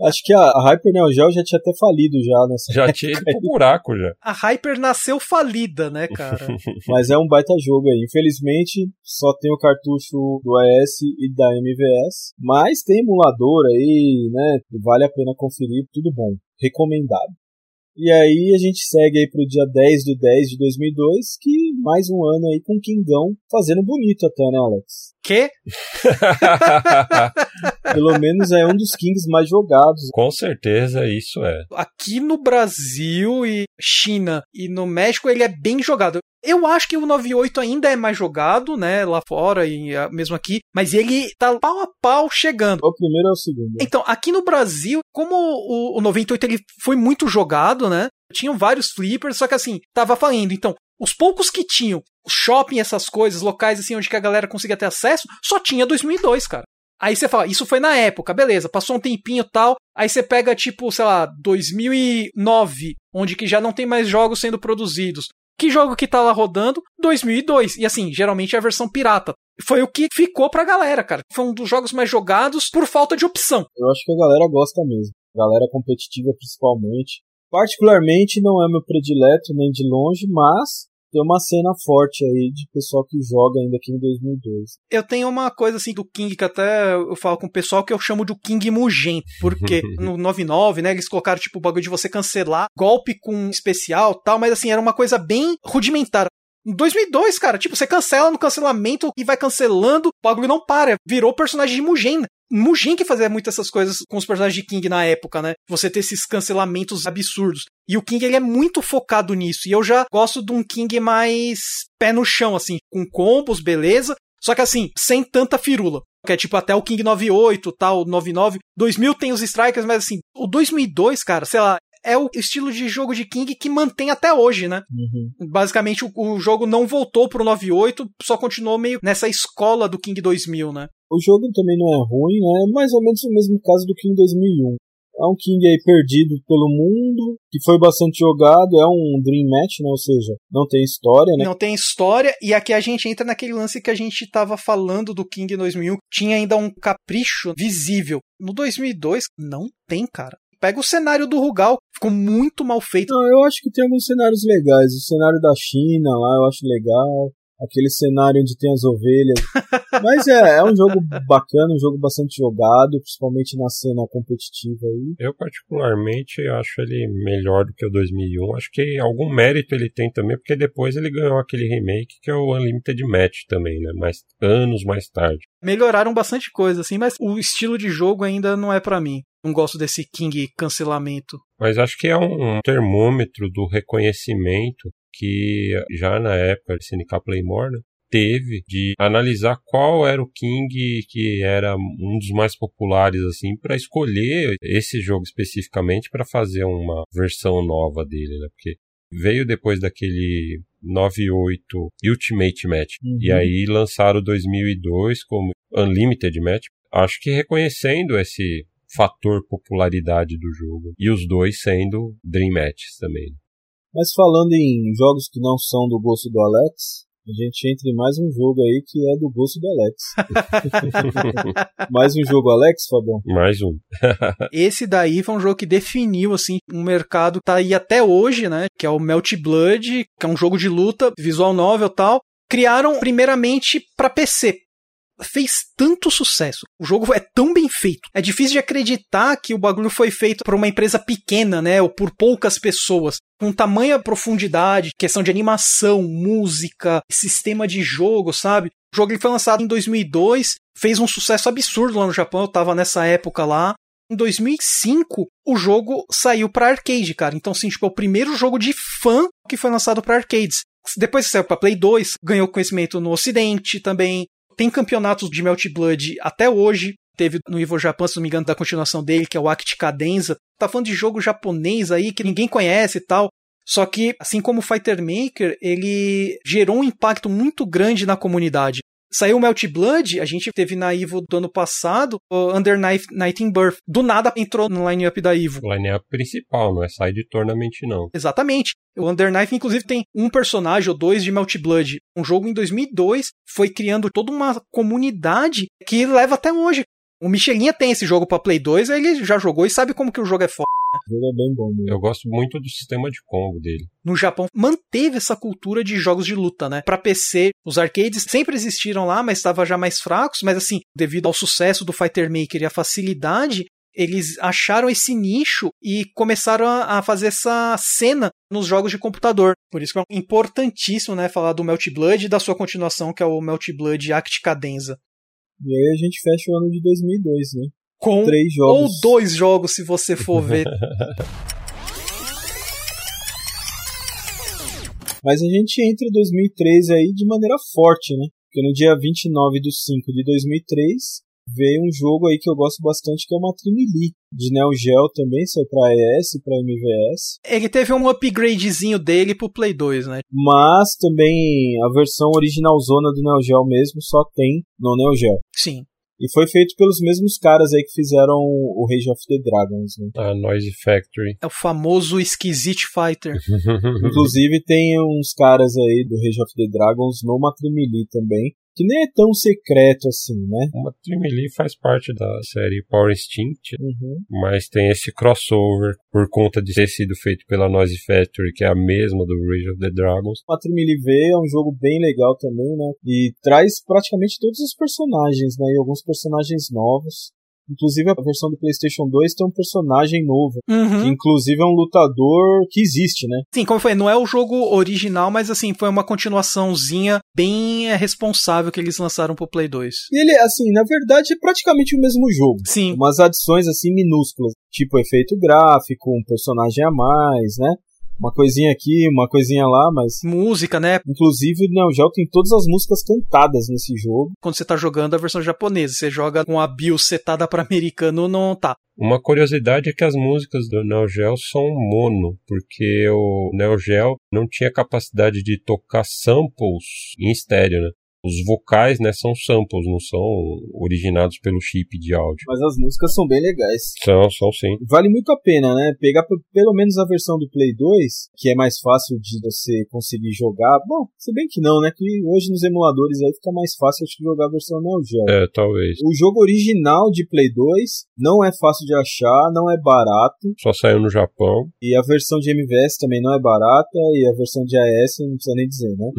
Acho que a, Hyper Neo Geo já tinha até falido já nessa Já tinha ido pro buraco já. A Hyper nasceu falida, né, cara? (laughs) Mas é um baita jogo aí. Infelizmente, só tem o cartucho do AS e da MVS. Mas tem emulador aí, né? Vale a pena conferir, tudo bom. Recomendado. E aí a gente segue aí pro dia 10 do 10 de 2002, que mais um ano aí com o Kingão fazendo bonito até, né, Alex? Quê? (laughs) Pelo menos é um dos Kings mais jogados. Com certeza isso é. Aqui no Brasil e China e no México ele é bem jogado. Eu acho que o 98 ainda é mais jogado, né, lá fora e ah, mesmo aqui, mas ele tá pau a pau chegando. O primeiro é o segundo. Então, aqui no Brasil, como o, o 98 ele foi muito jogado, né, tinham vários flippers, só que assim, tava falando. Então, os poucos que tinham shopping, essas coisas, locais assim onde que a galera conseguia ter acesso, só tinha 2002, cara. Aí você fala, isso foi na época, beleza, passou um tempinho tal, aí você pega tipo, sei lá, 2009, onde que já não tem mais jogos sendo produzidos. Que jogo que tá lá rodando? 2002. E assim, geralmente é a versão pirata. Foi o que ficou pra galera, cara. Foi um dos jogos mais jogados por falta de opção. Eu acho que a galera gosta mesmo. Galera competitiva principalmente. Particularmente não é meu predileto nem de longe, mas tem uma cena forte aí de pessoal que joga ainda aqui em 2002. Eu tenho uma coisa assim do King que até eu falo com o pessoal que eu chamo de King Mugen, porque (laughs) no 99, né, eles colocaram tipo o bagulho de você cancelar golpe com especial, tal, mas assim era uma coisa bem rudimentar. Em 2002, cara, tipo, você cancela no cancelamento e vai cancelando, o bagulho não para. Virou personagem de Mugen. Mugen que fazia muitas essas coisas com os personagens de King na época, né? Você ter esses cancelamentos absurdos. E o King, ele é muito focado nisso. E eu já gosto de um King mais pé no chão, assim, com combos, beleza. Só que assim, sem tanta firula. Que é tipo até o King 98, tal, 99. 2000 tem os Strikers, mas assim, o 2002, cara, sei lá, é o estilo de jogo de King que mantém até hoje, né? Uhum. Basicamente, o, o, jogo não voltou pro 98, só continuou meio nessa escola do King 2000, né? O jogo também não é ruim, né? É mais ou menos o mesmo caso do King 2001. É um King aí perdido pelo mundo, que foi bastante jogado, é um Dream Match, né? Ou seja, não tem história, né? Não tem história, e aqui a gente entra naquele lance que a gente tava falando do King 2001, tinha ainda um capricho visível. No 2002, não tem, cara. Pega o cenário do Rugal, ficou muito mal feito. Não, eu acho que tem alguns cenários legais. O cenário da China lá eu acho legal. Aquele cenário onde tem as ovelhas. (laughs) Mas é, é um jogo bacana, um jogo bastante jogado, principalmente na cena competitiva aí. Eu, particularmente, acho ele melhor do que o 2001. Acho que algum mérito ele tem também, porque depois ele ganhou aquele remake que é o Unlimited Match também, né? Mais, anos mais tarde. Melhoraram bastante coisa, assim, mas o estilo de jogo ainda não é para mim. Não gosto desse King cancelamento. Mas acho que é um termômetro do reconhecimento que já na época de SNK Playmore né, teve de analisar qual era o King que era um dos mais populares assim para escolher esse jogo especificamente para fazer uma versão nova dele, né? Porque veio depois daquele 98 Ultimate Match uhum. e aí lançaram 2002 como Unlimited Match. Acho que reconhecendo esse fator popularidade do jogo. E os dois sendo Dream Matches também. Mas falando em jogos que não são do gosto do Alex, a gente entra em mais um jogo aí que é do gosto do Alex. (laughs) mais um jogo, Alex, Fabão? Mais um. (laughs) Esse daí foi um jogo que definiu, assim, um mercado tá aí até hoje, né? Que é o Melt Blood, que é um jogo de luta, visual novel e tal. Criaram primeiramente para PC, fez tanto sucesso. O jogo é tão bem feito. É difícil de acreditar que o bagulho foi feito por uma empresa pequena, né? Ou por poucas pessoas. Com tamanha profundidade, questão de animação, música, sistema de jogo, sabe? O jogo ele foi lançado em 2002, fez um sucesso absurdo lá no Japão. Eu tava nessa época lá. Em 2005, o jogo saiu para arcade, cara. Então, assim, tipo, é o primeiro jogo de fã que foi lançado para arcades. Depois que saiu para Play 2, ganhou conhecimento no Ocidente também. Tem campeonatos de Melt Blood até hoje. Teve no Evo Japan, se não me engano, da continuação dele, que é o Act Cadenza. Tá falando de jogo japonês aí que ninguém conhece e tal. Só que, assim como o Fighter Maker, ele gerou um impacto muito grande na comunidade. Saiu o Melt Blood, a gente teve na Evo do ano passado, o Under Night, Night in Birth. Do nada entrou no line-up da Evo. O line-up principal, não é side tournament, não. Exatamente. O Under Knife, inclusive, tem um personagem ou dois de Melt Blood. Um jogo em 2002 foi criando toda uma comunidade que leva até hoje. O Michelinha tem esse jogo para Play 2, ele já jogou e sabe como que o jogo é foda. O jogo é bem bom mesmo. Eu gosto muito do sistema de combo dele. No Japão manteve essa cultura de jogos de luta, né? Para PC, os arcades sempre existiram lá, mas estavam já mais fracos, mas assim, devido ao sucesso do Fighter Maker e a facilidade, eles acharam esse nicho e começaram a, fazer essa cena nos jogos de computador. Por isso que é importantíssimo, né, falar do Melt Blood e da sua continuação, que é o Melt Blood Act Cadenza. E aí a gente fecha o ano de 2002, né? Com três jogos. Ou dois jogos, se você for ver. (laughs) Mas a gente entra em 2003 aí de maneira forte, né? Porque no dia 29 de 5 de 2003 veio um jogo aí que eu gosto bastante, que é o Matrimili, de Neo Geo também, saiu pra ES e pra MVS. Ele teve um upgradezinho dele pro Play 2, né? Mas também a versão original zona do Neo Geo mesmo só tem no Neo Geo. Sim. E foi feito pelos mesmos caras aí que fizeram o Rage of the Dragons, né? A Noise Factory. É o famoso Exquisite Fighter. (laughs) Inclusive tem uns caras aí do Rage of the Dragons no Matrimili também, que nem é tão secreto assim, né? O Matrimili faz parte da série Power Instinct, Uhum. mas tem esse crossover por conta de ter sido feito pela Noise Factory, que é a mesma do Rage of the Dragons. Matrimili V é um jogo bem legal também, né? E traz praticamente todos os personagens, né? E alguns personagens novos. Inclusive a versão do PlayStation 2 tem um personagem novo, que Uhum. inclusive é um lutador que existe, né? Sim, como foi, não é o jogo original, mas assim, foi uma continuaçãozinha bem é, responsável que eles lançaram pro Play 2. E ele, assim, na verdade é praticamente o mesmo jogo. Sim, Umas adições assim minúsculas, tipo efeito gráfico, um personagem a mais, né? Uma coisinha aqui, uma coisinha lá, mas música, né? inclusive o Neo Geo tem todas as músicas cantadas nesse jogo. Quando você tá jogando a versão japonesa, você joga com a build setada para americano, não tá. Uma curiosidade é que as músicas do Neo Geo são mono, porque o Neo Geo não tinha capacidade de tocar samples em estéreo, né? Os vocais, né, são samples, não são originados pelo chip de áudio. Mas as músicas são bem legais. São, são sim. Vale muito a pena, né? Pegar pelo menos a versão do Play 2, que é mais fácil de você conseguir jogar. Bom, se bem que não, né? Que hoje nos emuladores aí fica mais fácil acho que jogar a versão Neo Geo. É, talvez. O jogo original de Play 2 não é fácil de achar, não é barato. Só saiu no Japão. E a versão de MVS também não é barata. E a versão de AES não precisa nem dizer, né?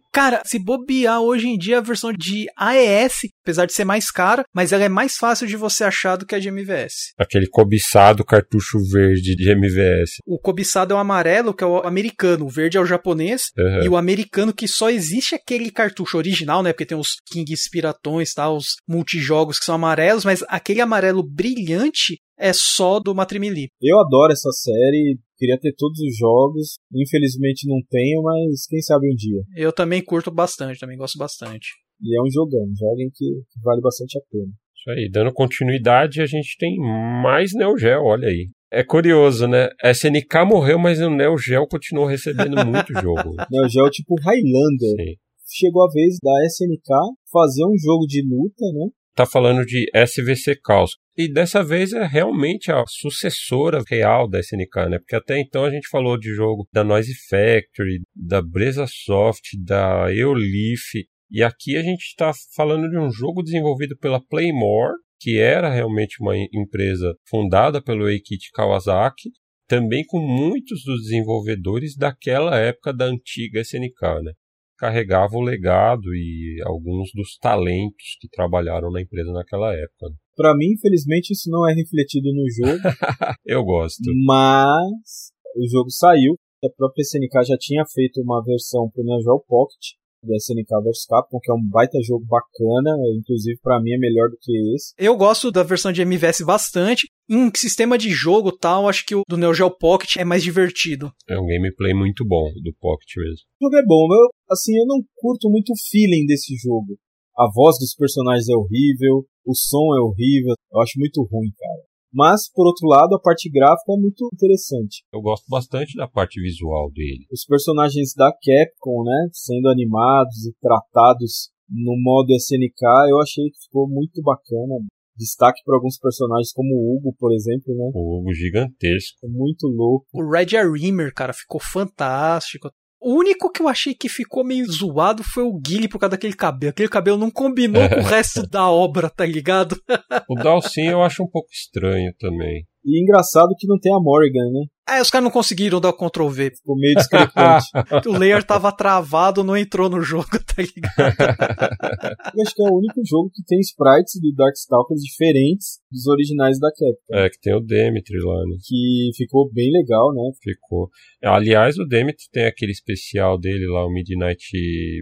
(laughs) Cara, se bobear hoje em dia a versão de AES, apesar de ser mais cara, mas ela é mais fácil de você achar do que a de MVS. Aquele cobiçado cartucho verde de MVS. O cobiçado é o amarelo, que é o americano, o verde é o japonês, Uhum. e o americano que só existe aquele cartucho original, né? Porque tem os King Spiratões, tá? Os multijogos que são amarelos, mas aquele amarelo brilhante é só do Matrimili. Eu adoro essa série. Queria ter todos os jogos. Infelizmente não tenho, mas quem sabe um dia. Eu também curto bastante, também gosto bastante. E é um jogão. Joguem que vale bastante a pena. Isso aí, dando continuidade, a gente tem mais Neo Geo, olha aí. É curioso, né? A SNK morreu, mas o Neo Geo continuou recebendo (laughs) muito jogo. Neo Geo é tipo Highlander. Sim. Chegou a vez da SNK fazer um jogo de luta, né? Tá falando de SVC Chaos. E dessa vez é realmente a sucessora real da SNK, né? Porque até então a gente falou de jogo da Noise Factory, da Breza Soft, da Eolif, e aqui a gente está falando de um jogo desenvolvido pela Playmore, que era realmente uma empresa fundada pelo Eikichi Kawasaki, também com muitos dos desenvolvedores daquela época da antiga SNK, né? Carregava o legado e alguns dos talentos que trabalharam na empresa naquela época. Para mim, infelizmente, isso não é refletido no jogo. (laughs) Eu gosto. Mas o jogo saiu. A própria SNK já tinha feito uma versão para o Neo Pocket da SNK vs Capcom, que é um baita jogo bacana, inclusive para mim é melhor do que esse. Eu gosto da versão de MVS bastante. Em sistema de jogo tal, acho que o do Neo Geo Pocket é mais divertido. É um gameplay muito bom do Pocket mesmo. O jogo é bom, eu, assim, eu não curto muito o feeling desse jogo. A voz dos personagens é horrível, o som é horrível, eu acho muito ruim, cara. Mas, por outro lado, a parte gráfica é muito interessante. Eu gosto bastante da parte visual dele. Os personagens da Capcom, né, sendo animados e tratados no modo SNK, eu achei que ficou muito bacana. Destaque para alguns personagens como o Hugo, por exemplo, né? O Hugo gigantesco. Muito louco. O Red Rimmer, cara, ficou fantástico. O único que eu achei que ficou meio zoado foi o Guile por causa daquele cabelo. Aquele cabelo não combinou com o (laughs) resto da obra, tá ligado? o Dalsin eu acho um pouco estranho também. E engraçado que não tem a Morgan, né? É, os caras não conseguiram dar o Ctrl V. Ficou meio discrepante. (laughs) o layer tava travado, não entrou no jogo, tá ligado? Eu acho que é o único jogo que tem sprites do Darkstalkers diferentes dos originais da Capcom. É, que tem o Demetri lá, né? Que ficou bem legal, né? Ficou. Aliás, o Demetri tem aquele especial dele lá, o Midnight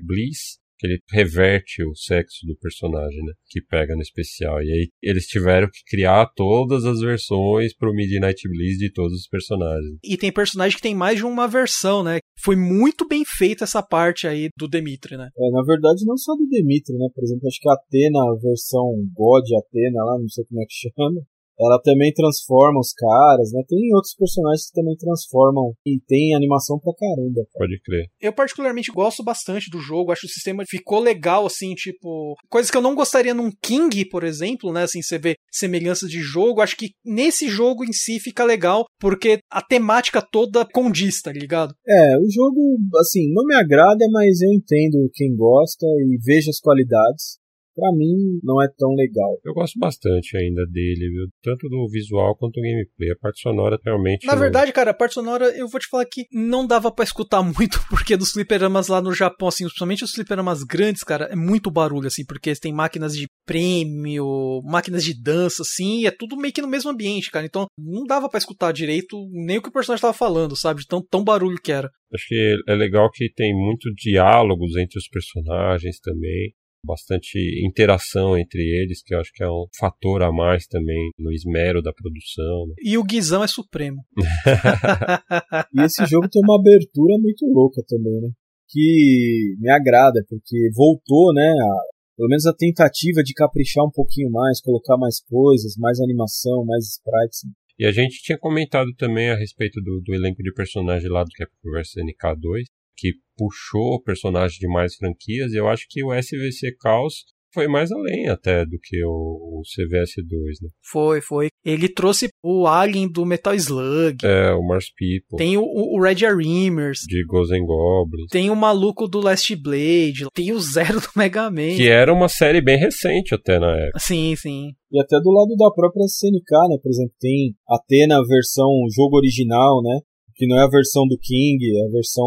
Bliss, que ele reverte o sexo do personagem, né? Que pega no especial. E aí eles tiveram que criar todas as versões pro Midnight Bliss de todos os personagens. E tem personagem que tem mais de uma versão, né? Foi muito bem feita essa parte aí do Demitri, né? É, na verdade, não só do Demitri, né? Por exemplo, acho que a Atena, a versão God Atena lá, não sei como é que chama, ela também transforma os caras, né? Tem outros personagens que também transformam e tem animação pra caramba. Cara. Pode crer. Eu particularmente gosto bastante do jogo, acho que o sistema ficou legal, assim, tipo. Coisas que eu não gostaria num King, por exemplo, né? Assim, você vê semelhanças de jogo. Acho que nesse jogo em si fica legal, porque a temática toda condiz, tá ligado? É, o jogo, assim, não me agrada, mas eu entendo quem gosta e vejo as qualidades para mim não é tão legal. Eu gosto bastante ainda dele, viu? Tanto do visual quanto do gameplay. A parte sonora realmente. Na verdade, cara, a parte sonora, eu vou te falar que não dava para escutar (laughs) muito, porque dos fliperamas lá no Japão, assim, principalmente os fliperamas grandes, cara, é muito barulho, assim, porque tem máquinas de prêmio, máquinas de dança, assim, e é tudo meio que no mesmo ambiente, cara. Então não dava para escutar direito nem o que o personagem tava falando, sabe? De tão, tão barulho que era. Acho que é legal que tem muito diálogos entre os personagens também bastante interação entre eles, que eu acho que é um fator a mais também no esmero da produção. Né? E o Guizão é supremo. (laughs) e esse jogo tem uma abertura muito louca também, né? Que me agrada, porque voltou, né? A, pelo menos a tentativa de caprichar um pouquinho mais, colocar mais coisas, mais animação, mais sprites. E a gente tinha comentado também a respeito do, do elenco de personagem lá do Capcom vs NK2, que puxou personagens de mais franquias, eu acho que o SVC Chaos foi mais além até do que o, CVS2, né? Foi, foi. Ele trouxe o Alien do Metal Slug. É, o Mars People. Tem o, o Red Arimers. De and Goblins. Tem o maluco do Last Blade. Tem o Zero do Mega Man. Que era uma série bem recente até na época. Sim, sim. E até do lado da própria SNK, né? Por exemplo, tem até na versão jogo original, né? Que não é a versão do King, é a versão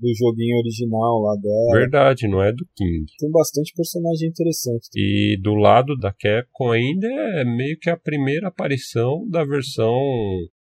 do joguinho original lá dela. Verdade, não é do King. Tem bastante personagem interessante. E do lado da Capcom ainda é meio que a primeira aparição da versão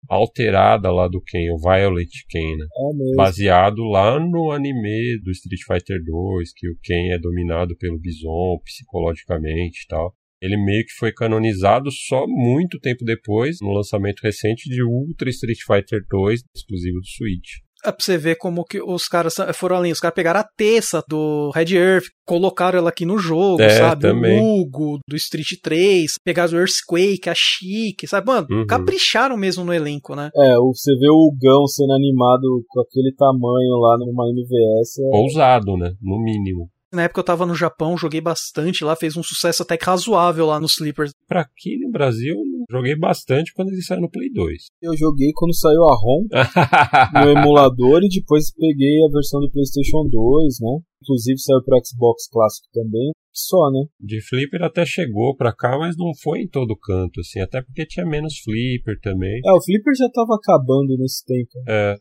alterada lá do Ken, o Violet Ken, né? É Baseado lá no anime do Street Fighter 2, que o Ken é dominado pelo Bison psicologicamente e tal. Ele meio que foi canonizado só muito tempo depois, no lançamento recente de Ultra Street Fighter 2, exclusivo do Switch. É pra você ver como que os caras foram além. Os caras pegaram a terça do Red Earth, colocaram ela aqui no jogo, é, sabe? Também. O Hugo, do Street 3, pegaram o Earthquake, a Chique, sabe? Mano, uhum. capricharam mesmo no elenco, né? É, você vê o Gão sendo animado com aquele tamanho lá numa MVS. É... Ousado, né? No mínimo. Na época eu tava no Japão, joguei bastante lá, fez um sucesso até que razoável lá no Sleepers. Pra aqui no Brasil, joguei bastante quando ele saiu no Play 2. Eu joguei quando saiu a ROM (laughs) no emulador e depois peguei a versão do PlayStation 2, né? Inclusive saiu pro Xbox clássico também. Só, né? De flipper até chegou pra cá, mas não foi em todo canto, assim. Até porque tinha menos flipper também. É, o flipper já tava acabando nesse tempo. É.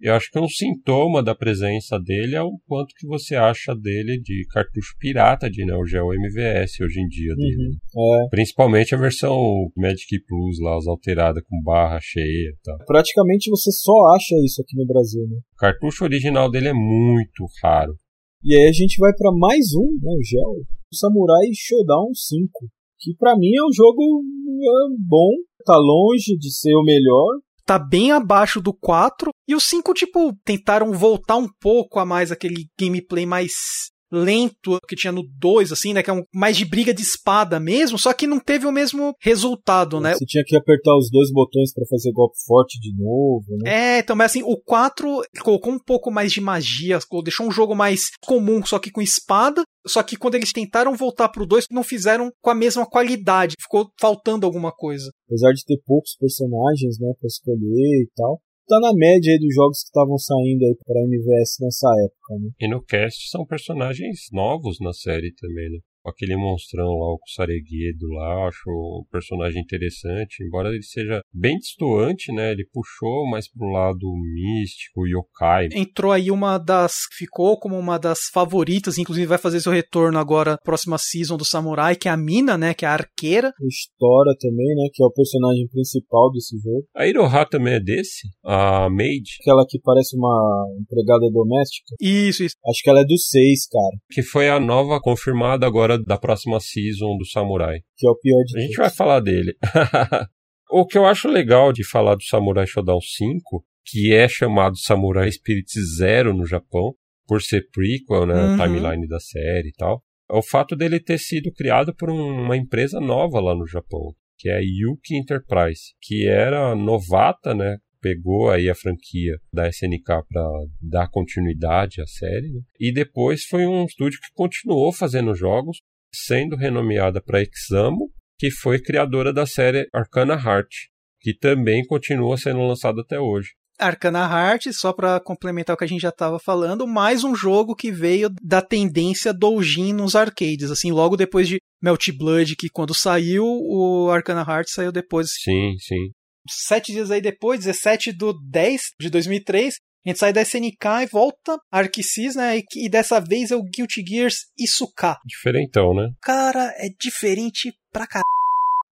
Eu acho que um sintoma da presença dele é o quanto que você acha dele de cartucho pirata de Neo Geo MVS hoje em dia dele. Uhum. É. Principalmente a versão Magic Plus lá, as alteradas com barra cheia e tal. Praticamente você só acha isso aqui no Brasil, né? O cartucho original dele é muito raro. E aí a gente vai para mais um, né, o Gel, o Samurai Showdown 5, que para mim é um jogo é, bom, tá longe de ser o melhor, tá bem abaixo do 4. E o 5, tipo, tentaram voltar um pouco a mais aquele gameplay mais lento que tinha no 2, assim, né? Que é um, mais de briga de espada mesmo, só que não teve o mesmo resultado, né? Você tinha que apertar os dois botões para fazer golpe forte de novo, né? É, então, mas assim, o 4 colocou um pouco mais de magia, deixou um jogo mais comum, só que com espada. Só que quando eles tentaram voltar pro 2, não fizeram com a mesma qualidade, ficou faltando alguma coisa. Apesar de ter poucos personagens, né, pra escolher e tal tá na média aí dos jogos que estavam saindo aí pra MVS nessa época, né? E no cast são personagens novos na série também, né? Aquele monstrão lá, o Sareguedo lá, acho um personagem interessante, embora ele seja bem distoante, né? Ele puxou mais pro lado místico, yokai. Entrou aí uma das. ficou como uma das favoritas, inclusive vai fazer seu retorno agora, próxima season do Samurai, que é a Mina, né? Que é a arqueira. O Stora também, né? Que é o personagem principal desse jogo. A Iroha também é desse? A Maid? Aquela que parece uma empregada doméstica. Isso, isso. Acho que ela é do 6, cara. Que foi a nova confirmada agora da próxima season do Samurai. Que é o pior de A gente vai falar dele. (laughs) o que eu acho legal de falar do Samurai Shodown 5, que é chamado Samurai Spirit Zero no Japão, por ser prequel, né, uhum. timeline da série e tal, é o fato dele ter sido criado por um, uma empresa nova lá no Japão, que é a Yuki Enterprise, que era novata, né, pegou aí a franquia da SNK para dar continuidade à série, né? e depois foi um estúdio que continuou fazendo jogos, sendo renomeada para Examo, que foi criadora da série Arcana Heart, que também continua sendo lançada até hoje. Arcana Heart, só para complementar o que a gente já estava falando, mais um jogo que veio da tendência doujin nos arcades, assim, logo depois de Melt Blood, que quando saiu, o Arcana Heart saiu depois. Sim, sim. Sete dias aí depois, 17 do 10 de 2003, a gente sai da SNK e volta a Arxis, né? E, e, dessa vez é o Guilty Gears Isuka. Diferentão, né? Cara, é diferente pra caralho.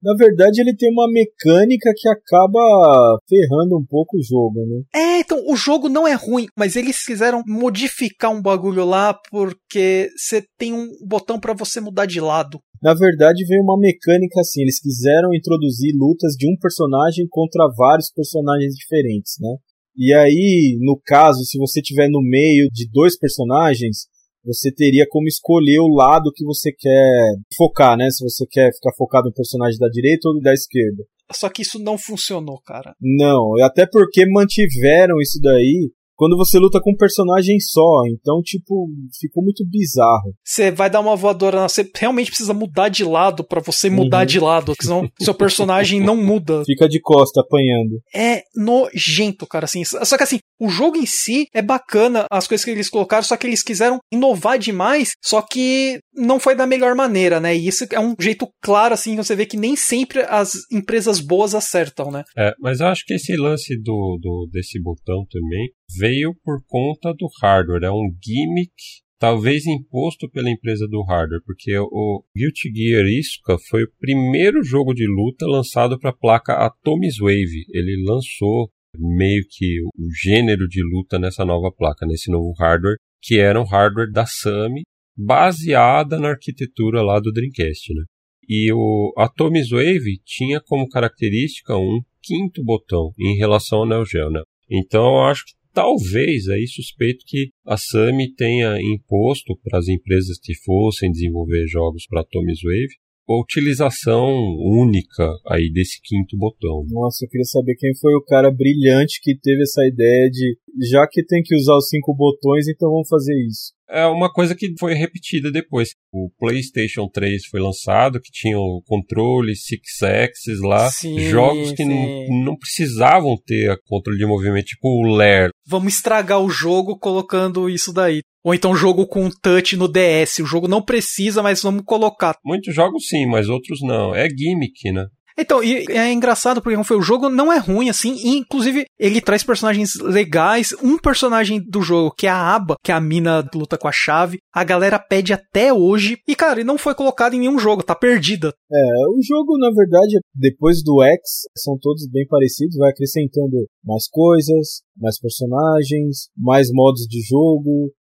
Na verdade, ele tem uma mecânica que acaba ferrando um pouco o jogo, né? É, então, o jogo não é ruim, mas eles quiseram modificar um bagulho lá porque você tem um botão para você mudar de lado. Na verdade, veio uma mecânica assim, eles quiseram introduzir lutas de um personagem contra vários personagens diferentes, né? E aí, no caso, se você tiver no meio de dois personagens, você teria como escolher o lado que você quer focar, né? Se você quer ficar focado no personagem da direita ou da esquerda. Só que isso não funcionou, cara. Não, até porque mantiveram isso daí quando você luta com um personagem só. Então, tipo, ficou muito bizarro. Você vai dar uma voadora, você realmente precisa mudar de lado para você mudar uhum. de lado, senão (laughs) seu personagem não muda. Fica de costa apanhando. É nojento, cara, assim. Só que assim, o jogo em si é bacana, as coisas que eles colocaram, só que eles quiseram inovar demais, só que não foi da melhor maneira, né? E isso é um jeito claro, assim, você vê que nem sempre as empresas boas acertam, né? É, mas eu acho que esse lance do, do desse botão também veio por conta do hardware. É um gimmick talvez imposto pela empresa do hardware, porque o Guilty Gear Isuka foi o primeiro jogo de luta lançado para a placa Atomic Wave. Ele lançou meio que o gênero de luta nessa nova placa, nesse novo hardware, que era um hardware da Sami, baseada na arquitetura lá do Dreamcast, né? E o Atomic Wave tinha como característica um quinto botão em relação ao Neo Geo, né? Então eu acho que talvez aí suspeito que a Sami tenha imposto para as empresas que fossem desenvolver jogos para Atomic Wave a utilização única aí desse quinto botão. Nossa, eu queria saber quem foi o cara brilhante que teve essa ideia de já que tem que usar os cinco botões, então vamos fazer isso. É uma coisa que foi repetida depois. O PlayStation 3 foi lançado, que tinha o controle Six Axis lá, sim, jogos que não, não precisavam ter controle de movimento, tipo o Lair. Vamos estragar o jogo colocando isso daí. Ou então jogo com touch no DS. O jogo não precisa, mas vamos colocar. Muitos jogos sim, mas outros não. É gimmick, né? Então, e é engraçado porque foi o jogo não é ruim assim, e inclusive ele traz personagens legais. Um personagem do jogo, que é a Aba, que é a mina luta com a chave, a galera pede até hoje. E cara, ele não foi colocado em nenhum jogo, tá perdida. É, o jogo na verdade, depois do X, são todos bem parecidos, vai acrescentando mais coisas, mais personagens, mais modos de jogo,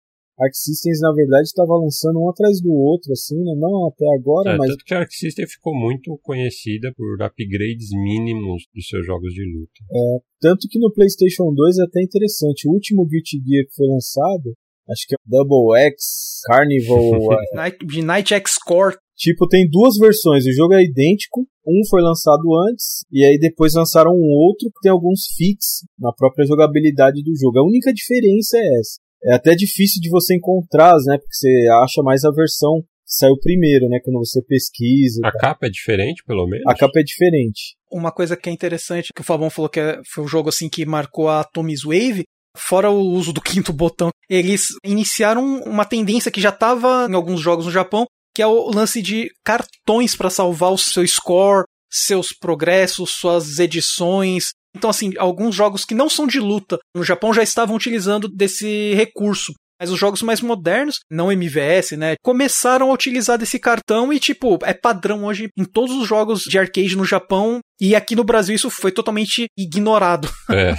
Arc Systems, na verdade, estava lançando um atrás do outro, assim, né? Não até agora, é, mas. Tanto que a Arc System ficou muito conhecida por upgrades mínimos dos seus jogos de luta. É, tanto que no PlayStation 2 é até interessante. O último Guilty Gear que foi lançado, acho que é Double X, Carnival. (laughs) Night, de Night X Core. Tipo, tem duas versões, o jogo é idêntico, um foi lançado antes, e aí depois lançaram um outro que tem alguns fix na própria jogabilidade do jogo. A única diferença é essa é até difícil de você encontrar, né? Porque você acha mais a versão que saiu primeiro, né? Quando você pesquisa. A capa é diferente, pelo menos? A capa é diferente. Uma coisa que é interessante, que o Fabão falou que é, foi um jogo assim que marcou a Tommy's Wave, fora o uso do (laughs) quinto botão, eles iniciaram uma tendência que já estava em alguns jogos no Japão, que é o lance de cartões para salvar o seu score, seus progressos, suas edições, então, assim, alguns jogos que não são de luta no Japão já estavam utilizando desse recurso. Mas os jogos mais modernos, não MVS, né, começaram a utilizar desse cartão e, tipo, é padrão hoje em todos os jogos de arcade no Japão. E aqui no Brasil isso foi totalmente ignorado. É.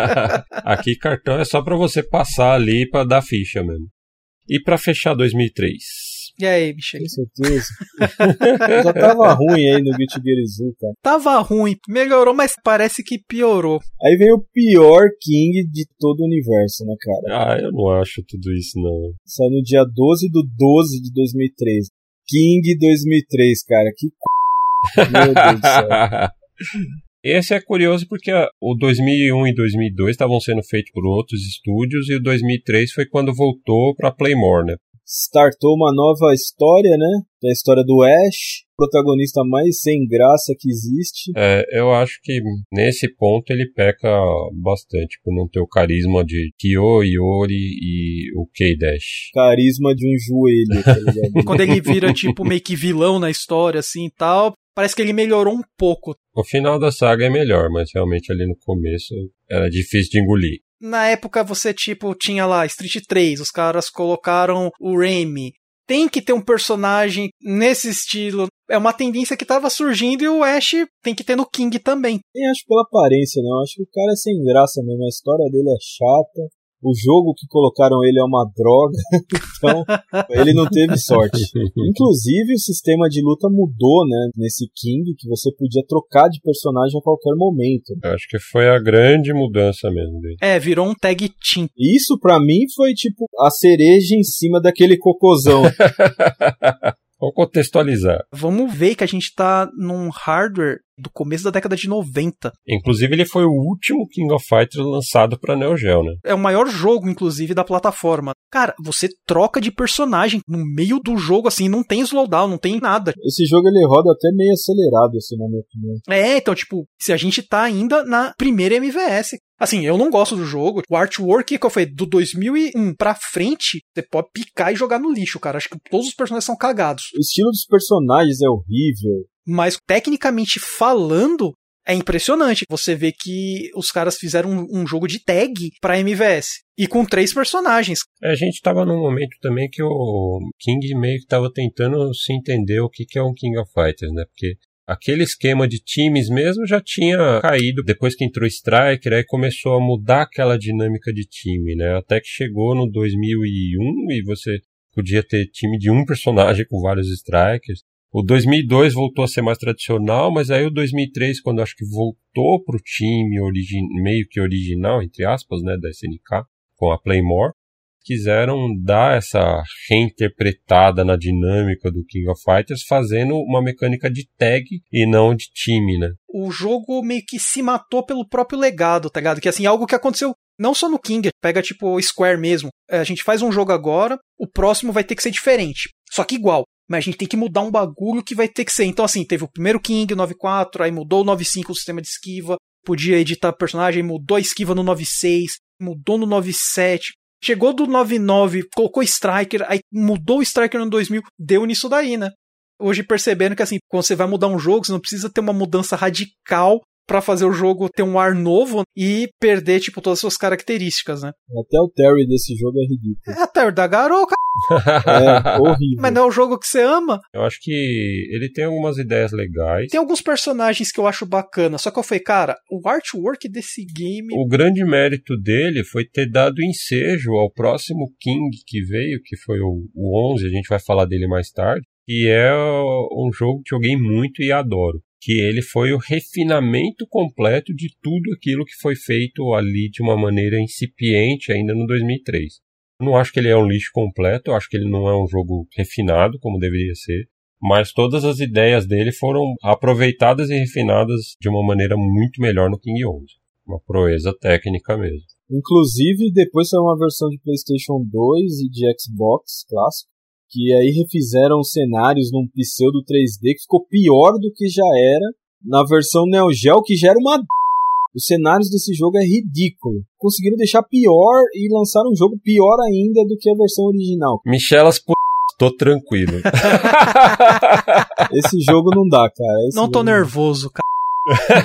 (laughs) aqui cartão é só para você passar ali para dar ficha mesmo. E para fechar 2003? E aí, bicho? Com certeza. (laughs) Já tava ruim aí no Guilty Gear Zoo, cara. Tava ruim, melhorou, mas parece que piorou. Aí vem o pior King de todo o universo, né, cara? Ah, eu não acho tudo isso, não. Saiu no dia 12 do 12 de 2003. King 2003, cara. Que c... Meu Deus do céu. (laughs) Esse é curioso porque o 2001 e 2002 estavam sendo feitos por outros estúdios e o 2003 foi quando voltou para Playmore, né? Startou uma nova história, né? É a história do Ash, protagonista mais sem graça que existe. É, eu acho que nesse ponto ele peca bastante por não ter o carisma de Kyo, Yori e o K-Dash. Carisma de um joelho, tá ligado? (laughs) Quando ele vira tipo meio que vilão na história assim e tal, parece que ele melhorou um pouco. O final da saga é melhor, mas realmente ali no começo era difícil de engolir na época você, tipo, tinha lá Street 3, os caras colocaram o Remy. Tem que ter um personagem nesse estilo. É uma tendência que tava surgindo e o Ash tem que ter no King também. Nem acho pela aparência, não. Acho que o cara é sem graça mesmo. A história dele é chata o jogo que colocaram ele é uma droga, (laughs) então ele não teve sorte. (laughs) Inclusive o sistema de luta mudou, né, nesse King, que você podia trocar de personagem a qualquer momento. Eu acho que foi a grande mudança mesmo dele. É, virou um tag team. Isso para mim foi tipo a cereja em cima daquele cocôzão. (laughs) Vamos contextualizar. Vamos ver que a gente tá num hardware do começo da década de 90. Inclusive, ele foi o último King of Fighters lançado para Neo Geo, né? É o maior jogo, inclusive, da plataforma. Cara, você troca de personagem no meio do jogo, assim, não tem slowdown, não tem nada. Esse jogo ele roda até meio acelerado, assim, na minha opinião. É, então, tipo, se a gente tá ainda na primeira MVS. Assim, eu não gosto do jogo. O artwork, que foi do 2001 pra frente, você pode picar e jogar no lixo, cara. Acho que todos os personagens são cagados. O estilo dos personagens é horrível. Mas tecnicamente falando, é impressionante. Você vê que os caras fizeram um, um jogo de tag pra MVS. E com três personagens. A gente tava num momento também que o King meio que tava tentando se entender o que, que é um King of Fighters, né? Porque aquele esquema de times mesmo já tinha caído depois que entrou Striker, aí começou a mudar aquela dinâmica de time, né? Até que chegou no 2001 e você podia ter time de um personagem com vários Strikers. O 2002 voltou a ser mais tradicional, mas aí o 2003, quando acho que voltou para o time meio que original, entre aspas, né, da SNK, com a Playmore, quiseram dar essa reinterpretada na dinâmica do King of Fighters, fazendo uma mecânica de tag e não de time, né? O jogo meio que se matou pelo próprio legado, tá ligado? Que assim, algo que aconteceu não só no King, pega tipo Square mesmo. É, a gente faz um jogo agora, o próximo vai ter que ser diferente. Só que igual. Mas a gente tem que mudar um bagulho que vai ter que ser. Então, assim, teve o primeiro King, o 9.4, aí mudou o 9.5 o sistema de esquiva, podia editar personagem, mudou a esquiva no 9.6, mudou no 9.7, chegou do 9.9, colocou Striker, aí mudou o Striker no 2000, deu nisso daí, né? Hoje percebendo que, assim, quando você vai mudar um jogo, você não precisa ter uma mudança radical para fazer o jogo ter um ar novo e perder, tipo, todas as suas características, né? Até o Terry desse jogo é ridículo. É, Terry da garoca. É horrível. Mas não é o jogo que você ama. Eu acho que ele tem algumas ideias legais. Tem alguns personagens que eu acho bacana, só que eu falei, cara, o artwork desse game. O grande mérito dele foi ter dado ensejo ao próximo King que veio, que foi o, o 11, a gente vai falar dele mais tarde, que é um jogo que joguei muito e adoro que ele foi o refinamento completo de tudo aquilo que foi feito ali de uma maneira incipiente ainda no 2003. Não acho que ele é um lixo completo, eu acho que ele não é um jogo refinado como deveria ser, mas todas as ideias dele foram aproveitadas e refinadas de uma maneira muito melhor no King 11. Uma proeza técnica mesmo. Inclusive, depois saiu uma versão de PlayStation 2 e de Xbox clássico, que aí refizeram cenários num pseudo 3D que ficou pior do que já era na versão Neo Geo, que já era uma os cenários desse jogo é ridículo. Conseguiram deixar pior e lançaram um jogo pior ainda do que a versão original. (laughs) Michelas p... tô tranquilo. Esse jogo não dá, cara. Esse não tô jogo... nervoso, cara.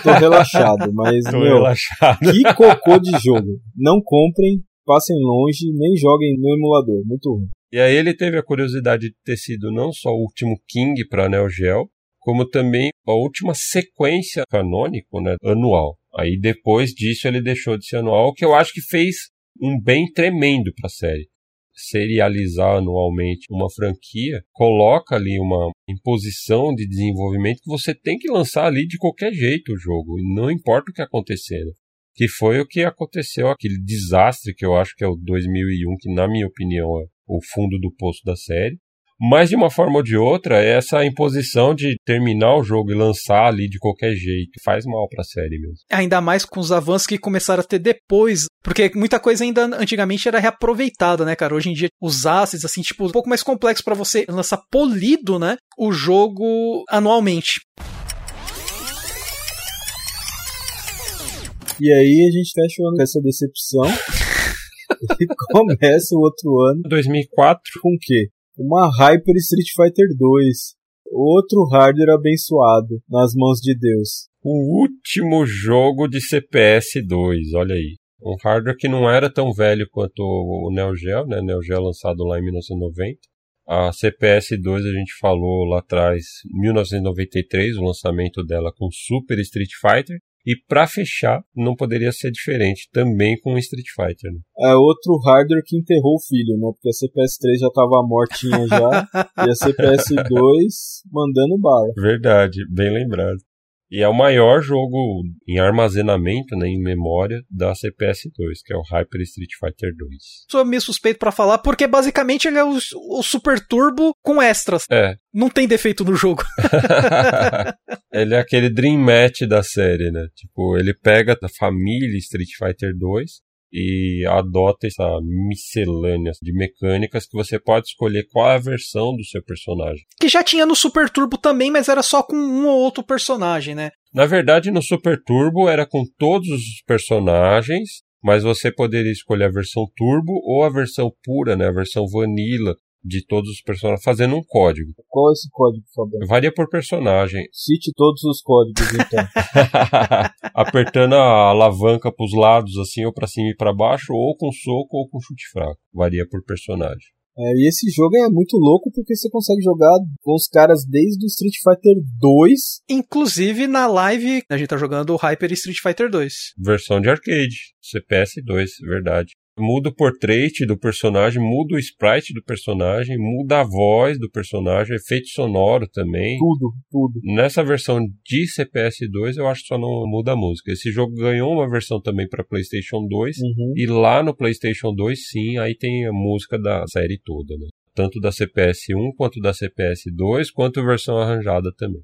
Tô relaxado, mas (laughs) Tô meu, relaxado. que cocô de jogo. Não comprem, passem longe, nem joguem no emulador. Muito ruim. E aí ele teve a curiosidade de ter sido não só o último King para Neo Geo, como também a última sequência canônico, né, anual. Aí depois disso ele deixou de ser anual, o que eu acho que fez um bem tremendo para a série. Serializar anualmente uma franquia coloca ali uma imposição de desenvolvimento que você tem que lançar ali de qualquer jeito o jogo, não importa o que acontecer. Né? Que foi o que aconteceu, aquele desastre que eu acho que é o 2001, que na minha opinião é o fundo do poço da série. Mas de uma forma ou de outra, essa imposição de terminar o jogo e lançar ali de qualquer jeito faz mal para a série mesmo. Ainda mais com os avanços que começaram a ter depois, porque muita coisa ainda antigamente era reaproveitada, né, cara? Hoje em dia os assets assim, tipo, um pouco mais complexo para você lançar polido, né, o jogo anualmente. E aí a gente fecha o ano com essa decepção. (laughs) e começa o outro ano 2004, com o quê? Uma Hyper Street Fighter 2. Outro hardware abençoado nas mãos de Deus. o último jogo de CPS 2, olha aí. Um hardware que não era tão velho quanto o Neo Geo, né? Neo Geo lançado lá em 1990. A CPS 2 a gente falou lá atrás, 1993, o lançamento dela com Super Street Fighter. E para fechar, não poderia ser diferente, também com Street Fighter. Né? É outro hardware que enterrou o filho, né? Porque a CPS 3 já tava mortinha já. e a CPS 2 mandando bala. Verdade, bem lembrado. E é o maior jogo em armazenamento, né, em memória da CPS 2, que é o Hyper Street Fighter 2. Sou meio suspeito para falar, porque basicamente ele é o, o Super Turbo com extras. É. Não tem defeito no jogo. (laughs) (laughs) ele é aquele dream match da série, né? Tipo, ele pega a família Street Fighter 2 e adota essa miscelânea de mecânicas que você pode escolher qual é a versão do seu personagem. Que já tinha no Super Turbo também, mas era só com um ou outro personagem, né? Na verdade, no Super Turbo era com todos os personagens, mas você poderia escolher a versão Turbo ou a versão pura, né? A versão Vanilla de todos os personagens, fazendo um código. Qual é esse código, Fabiano? Varia por personagem. Cite todos os códigos, então. (laughs) Apertando a alavanca para os lados, assim, ou para cima e para baixo, ou com soco ou com chute fraco. Varia por personagem. É, e esse jogo é muito louco porque você consegue jogar com os caras desde o Street Fighter 2. Inclusive na live a gente tá jogando o Hyper Street Fighter 2. Versão de arcade, CPS 2, verdade. Muda o portrait do personagem, muda o sprite do personagem, muda a voz do personagem, efeito sonoro também. Tudo, tudo. Nessa versão de CPS2 eu acho que só não muda a música. Esse jogo ganhou uma versão também para PlayStation 2 Uhum. e lá no PlayStation 2 sim, aí tem a música da série toda, né? Tanto da CPS 1 quanto da CPS 2, quanto a versão arranjada também.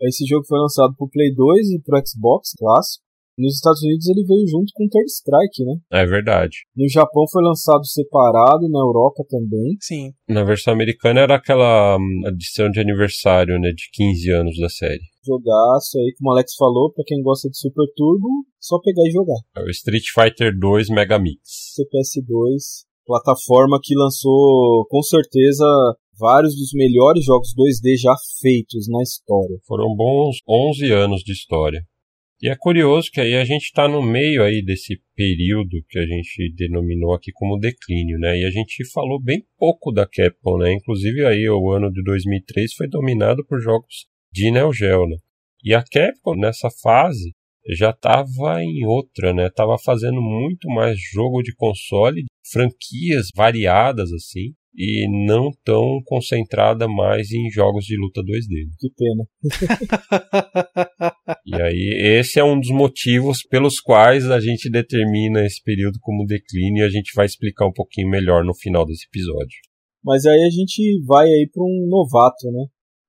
Esse jogo foi lançado pro Play 2 e pro Xbox clássico. Nos Estados Unidos ele veio junto com Third Strike, né? É verdade. No Japão foi lançado separado, na Europa também. Sim. Na versão americana era aquela hum, edição de aniversário, né, de 15 anos da série. Jogaço aí, como o Alex falou, pra quem gosta de Super Turbo, só pegar e jogar. É o Street Fighter 2 Megamix. CPS2, plataforma que lançou com certeza vários dos melhores jogos 2D já feitos na história. Foram bons 11 anos de história. E é curioso que aí a gente está no meio aí desse período que a gente denominou aqui como declínio, né? E a gente falou bem pouco da Capcom, né? Inclusive aí o ano de 2003 foi dominado por jogos de Neo Geo, né? E a Capcom nessa fase já estava em outra, né? Tava fazendo muito mais jogo de console, franquias variadas assim, e não tão concentrada mais em jogos de luta 2D. Que pena. E aí, esse é um dos motivos pelos quais a gente determina esse período como declínio e a gente vai explicar um pouquinho melhor no final desse episódio. Mas aí a gente vai aí para um novato, né?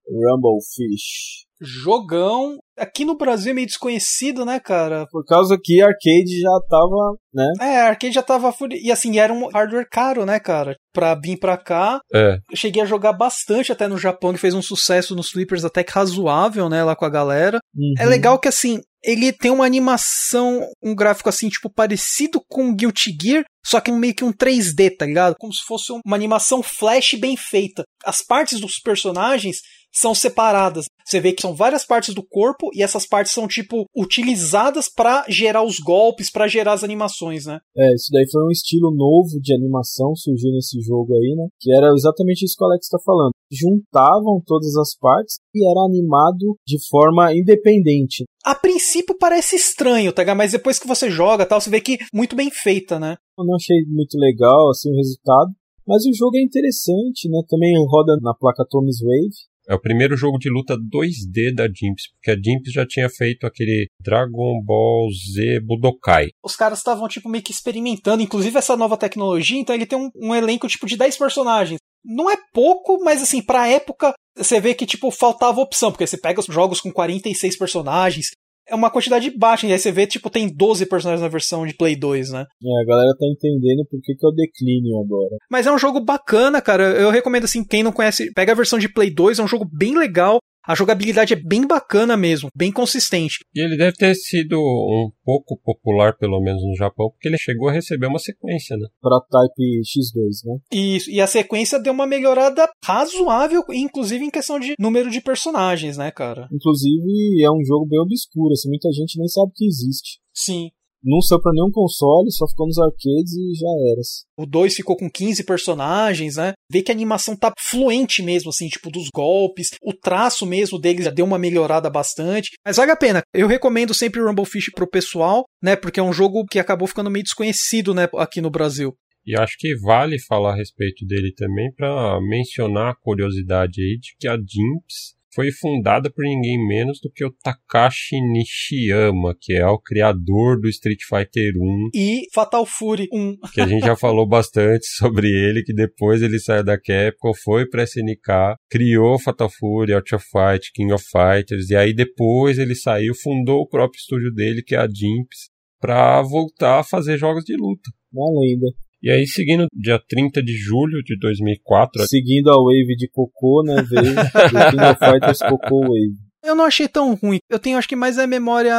Rumble Fish. Jogão. Aqui no Brasil é meio desconhecido, né, cara? Por causa que arcade já tava, né? É, a arcade já tava. E assim, era um hardware caro, né, cara? Pra vir pra cá. É, Eu cheguei a jogar bastante até no Japão, que fez um sucesso nos flippers até que razoável, né, lá com a galera. Uhum. É legal que assim, ele tem uma animação, um gráfico assim, tipo, parecido com Guilty Gear, só que meio que um 3D, tá ligado? Como se fosse uma animação flash bem feita. As partes dos personagens são separadas. Você vê que são várias partes do corpo e essas partes são tipo utilizadas pra gerar os golpes, pra gerar as animações, né? É, isso daí foi um estilo novo de animação surgiu nesse jogo aí, né? Que era exatamente isso que o Alex tá falando. Juntavam todas as partes e era animado de forma independente. A princípio parece estranho, tá ligado? Mas depois que você joga, tal, você vê que muito bem feita, né? Eu não achei muito legal assim o resultado, mas o jogo é interessante, né? Também roda na placa Thomas Wave. É o primeiro jogo de luta 2D da Jimps, porque a Jimps já tinha feito aquele Dragon Ball Z Budokai. os caras estavam, tipo, meio que experimentando, inclusive essa nova tecnologia, então ele tem um, um elenco, tipo, de 10 personagens. Não é pouco, mas assim, pra época, você vê que, tipo, faltava opção, porque você pega os jogos com 46 personagens, é uma quantidade baixa, e aí você vê, tipo, tem 12 personagens na versão de Play 2, né? É, a galera tá entendendo por que, que é o declínio agora. Mas é um jogo bacana, cara. Eu recomendo, assim, quem não conhece, pega a versão de Play 2, é um jogo bem legal. A jogabilidade é bem bacana mesmo, bem consistente. E ele deve ter sido um pouco popular, pelo menos no Japão, porque ele chegou a receber uma sequência, né? Pra Type X2, né? E, e a sequência deu uma melhorada razoável, inclusive em questão de número de personagens, né, cara? Inclusive, é um jogo bem obscuro, assim, muita gente nem sabe que existe. Sim. Não saiu pra nenhum console, só ficou nos arcades e já era. O 2 ficou com 15 personagens, né? Vê que a animação tá fluente mesmo, assim, tipo, dos golpes. O traço mesmo deles já deu uma melhorada bastante. Mas vale a pena. Eu recomendo sempre o Rumble Fish pro pessoal, né? Porque é um jogo que acabou ficando meio desconhecido, né? Aqui no Brasil. E acho que vale falar a respeito dele também para mencionar a curiosidade aí de que a Jimps foi fundada por ninguém menos do que o Takashi Nishiyama, que é o criador do Street Fighter 1, E Fatal Fury 1. (laughs) que a gente já falou bastante sobre ele, que depois ele saiu da Capcom, foi pra SNK, criou Fatal Fury, Out of Fight, King of Fighters, e aí depois ele saiu, fundou o próprio estúdio dele, que é a Jimps, pra voltar a fazer jogos de luta. Uma lenda. E aí, seguindo dia 30 de julho de 2004, Seguindo a wave de cocô, né? Veio o King of Fighters Cocô Wave. Eu não achei tão ruim. Eu tenho, acho que mais a memória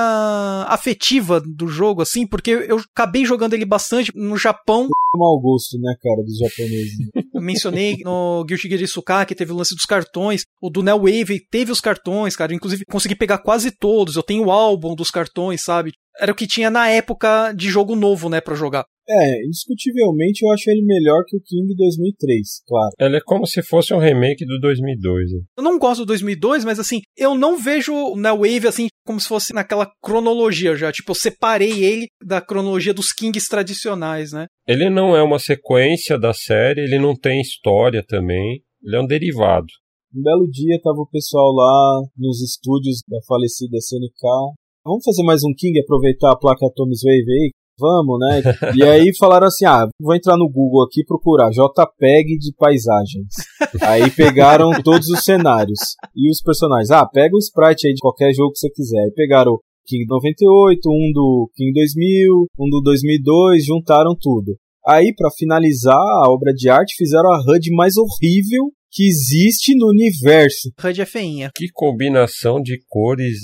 afetiva do jogo, assim, porque eu acabei jogando ele bastante no Japão. Mau gosto, né, cara, dos japoneses. Eu mencionei no Guilty Gear Suka que teve o lance dos cartões. O do Neo Wave teve os cartões, cara. Inclusive, consegui pegar quase todos. Eu tenho o álbum dos cartões, sabe? Era o que tinha na época de jogo novo, né, pra jogar. É, indiscutivelmente eu acho ele melhor que o King 2003, claro. Ele é como se fosse um remake do 2002. Né? Eu não gosto do 2002, mas assim, eu não vejo o Neo Wave assim como se fosse naquela cronologia já. Tipo, eu separei ele da cronologia dos Kings tradicionais, né? Ele não é uma sequência da série, ele não tem história também. Ele é um derivado. Um belo dia tava o pessoal lá nos estúdios da falecida SNK. Vamos fazer mais um King, aproveitar a placa Atoms Wave aí? Vamos, né? (laughs) E aí falaram assim: ah, vou entrar no Google aqui e procurar JPEG de paisagens. Aí pegaram todos os cenários e os personagens. Ah, pega o sprite aí de qualquer jogo que você quiser. Aí pegaram King 98, um do King 2000, um do 2002, juntaram tudo. Aí, para finalizar a obra de arte, fizeram a HUD mais horrível que existe no universo. HUD é feinha. Que combinação de cores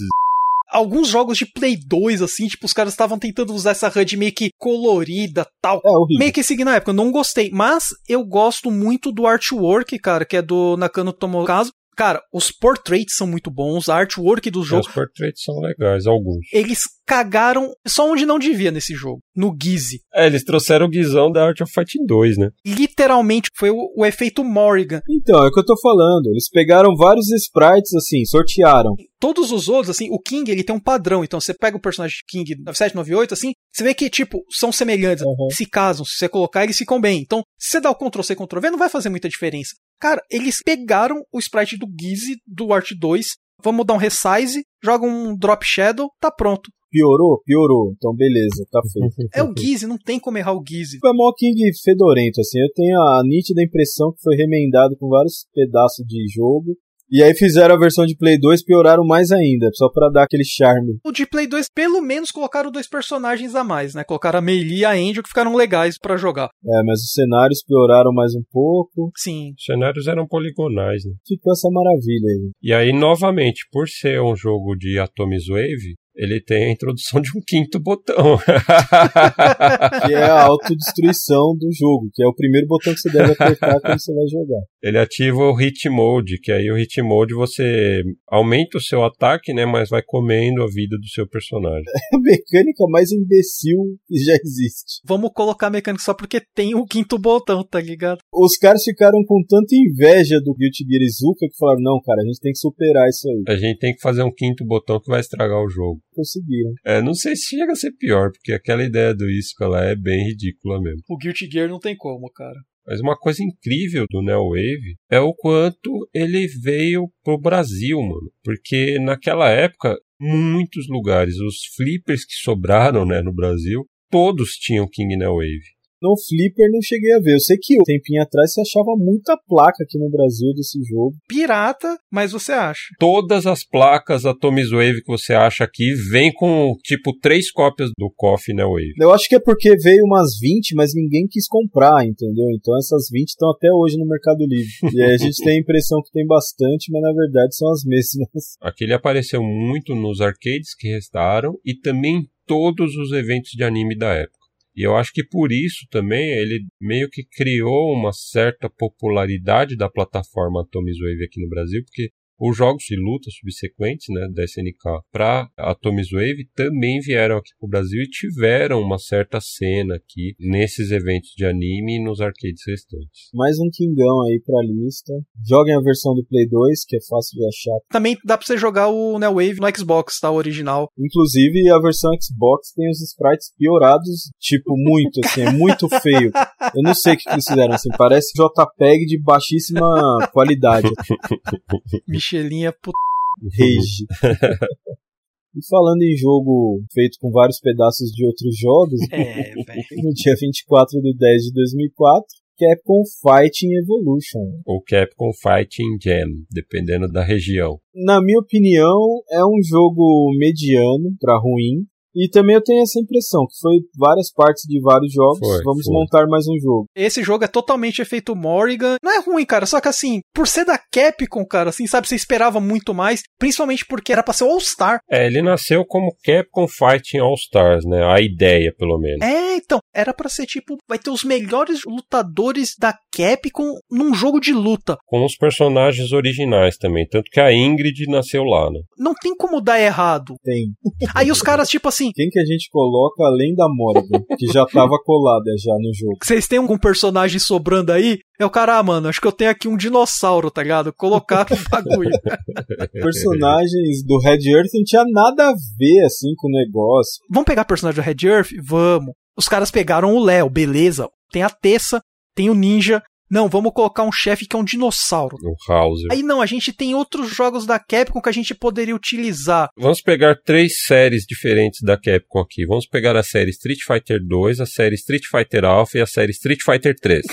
alguns jogos de Play 2, assim, tipo, os caras estavam tentando usar essa HUD meio que colorida tal. É horrível. Meio que seguir na época, eu não gostei. Mas eu gosto muito do artwork, cara, que é do Nakano Tomokazu. Cara, os portraits são muito bons, a artwork do jogo. Os portraits são legais, alguns. Eles cagaram só onde não devia nesse jogo, no Gizzy. É, eles trouxeram o Guizão da Art of Fighting 2, né? Literalmente foi o, o, efeito Morrigan. Então, é o que eu tô falando. Eles pegaram vários sprites, assim, sortearam. Todos os outros, assim, o King, ele tem um padrão. Então, você pega o personagem King 97, 98, assim, você vê que, tipo, são semelhantes. Uhum. Se casam, se você colocar, eles ficam bem. Então, se você dá o Ctrl C, Ctrl V, não vai fazer muita diferença. Cara, eles pegaram o sprite do Gizzy, do Art 2, vamos dar um resize, joga um Drop Shadow, tá pronto. Piorou? Piorou. Então, beleza, tá (laughs) feito. é o Gizzy, não tem como errar o Gizzy. Foi mó King fedorento, assim. Eu tenho a nítida impressão que foi remendado com vários pedaços de jogo. E aí fizeram a versão de Play 2 pioraram mais ainda, só para dar aquele charme. O de Play 2 pelo menos colocaram dois personagens a mais, né? Colocaram a Meili e a Angel que ficaram legais para jogar. É, mas os cenários pioraram mais um pouco. Sim. Os cenários eram poligonais, né? Ficou essa maravilha aí. E aí, novamente, por ser um jogo de Atomic Wave, ele tem a introdução de um quinto botão. (laughs) que é a autodestruição do jogo, que é o primeiro botão que você deve apertar quando você vai jogar. Ele ativa o hit mode, que aí o hit mode você aumenta o seu ataque, né, mas vai comendo a vida do seu personagem. É (laughs) a mecânica mais imbecil que já existe. Vamos colocar a mecânica só porque tem o quinto botão, tá ligado? Os caras ficaram com tanta inveja do Guilty Gear Izuka que falaram, não, cara, a gente tem que superar isso aí. A gente tem que fazer um quinto botão que vai estragar o jogo conseguiram. É, não sei se chega a ser pior, porque aquela ideia do Isca lá é bem ridícula mesmo. O Guilty Gear não tem como, cara. Mas uma coisa incrível do Neo Wave é o quanto ele veio pro Brasil, mano. Porque naquela época, muitos lugares, os flippers que sobraram, né, no Brasil, todos tinham King Neo Wave. No Flipper não cheguei a ver. Eu sei que um tempinho atrás você achava muita placa aqui no Brasil desse jogo. Pirata, mas você acha. Todas as placas Atomic Wave que você acha aqui vem com tipo três cópias do Coffee na Wave. Eu acho que é porque veio umas 20, mas ninguém quis comprar, entendeu? Então essas 20 estão até hoje no Mercado Livre. E aí a gente tem a impressão que tem bastante, mas na verdade são as mesmas. (laughs) Aquele apareceu muito nos arcades que restaram e também em todos os eventos de anime da época. E eu acho que por isso também ele meio que criou uma certa popularidade da plataforma Atomic Wave aqui no Brasil, porque os jogos de luta subsequentes, né, da SNK para Atomic Wave também vieram aqui para o Brasil e tiveram uma certa cena aqui nesses eventos de anime e nos arcades restantes. Mais um Kingão aí pra lista. Joguem a versão do Play 2, que é fácil de achar. Também dá pra você jogar o Neo Wave no Xbox, tá? O original. Inclusive, a versão Xbox tem os sprites piorados, tipo, muito, assim, é muito feio. Eu não sei o que eles fizeram, assim, parece JPEG de baixíssima qualidade. (laughs) Michelinha put... Rage. (laughs) E falando em jogo feito com vários pedaços de outros jogos, é, no dia 24 de 10 de 2004, Capcom Fighting Evolution. Ou Capcom Fighting Jam, dependendo da região. Na minha opinião, é um jogo mediano para ruim, e também eu tenho essa impressão, que foi várias partes de vários jogos. Foi, Vamos foi. montar mais um jogo. Esse jogo é totalmente efeito Morrigan. Não é ruim, cara, só que assim, por ser da Capcom, cara, assim, sabe, você esperava muito mais, principalmente porque era pra ser All-Star. É, ele nasceu como Capcom Fighting All-Stars, né? A ideia, pelo menos. É, então, era para ser tipo, vai ter os melhores lutadores da Capcom num jogo de luta. Com os personagens originais também, tanto que a Ingrid nasceu lá, né? Não tem como dar errado. Tem. Aí os caras, tipo assim, assim. Quem que a gente coloca além da Morgan, que já tava colada já no jogo? Vocês têm algum personagem sobrando aí? É o cara, ah, mano, acho que eu tenho aqui um dinossauro, tá ligado? Colocar (laughs) no bagulho. Personagens do Red Earth não tinha nada a ver, assim, com o negócio. Vamos pegar personagem do Red Earth? Vamos. Os caras pegaram o Léo, beleza. Tem a Tessa, tem o Ninja, não, vamos colocar um chefe que é um dinossauro. O Hauser. Aí não, a gente tem outros jogos da Capcom que a gente poderia utilizar. Vamos pegar três séries diferentes da Capcom aqui. Vamos pegar a série Street Fighter 2, a série Street Fighter Alpha e a série Street Fighter 3.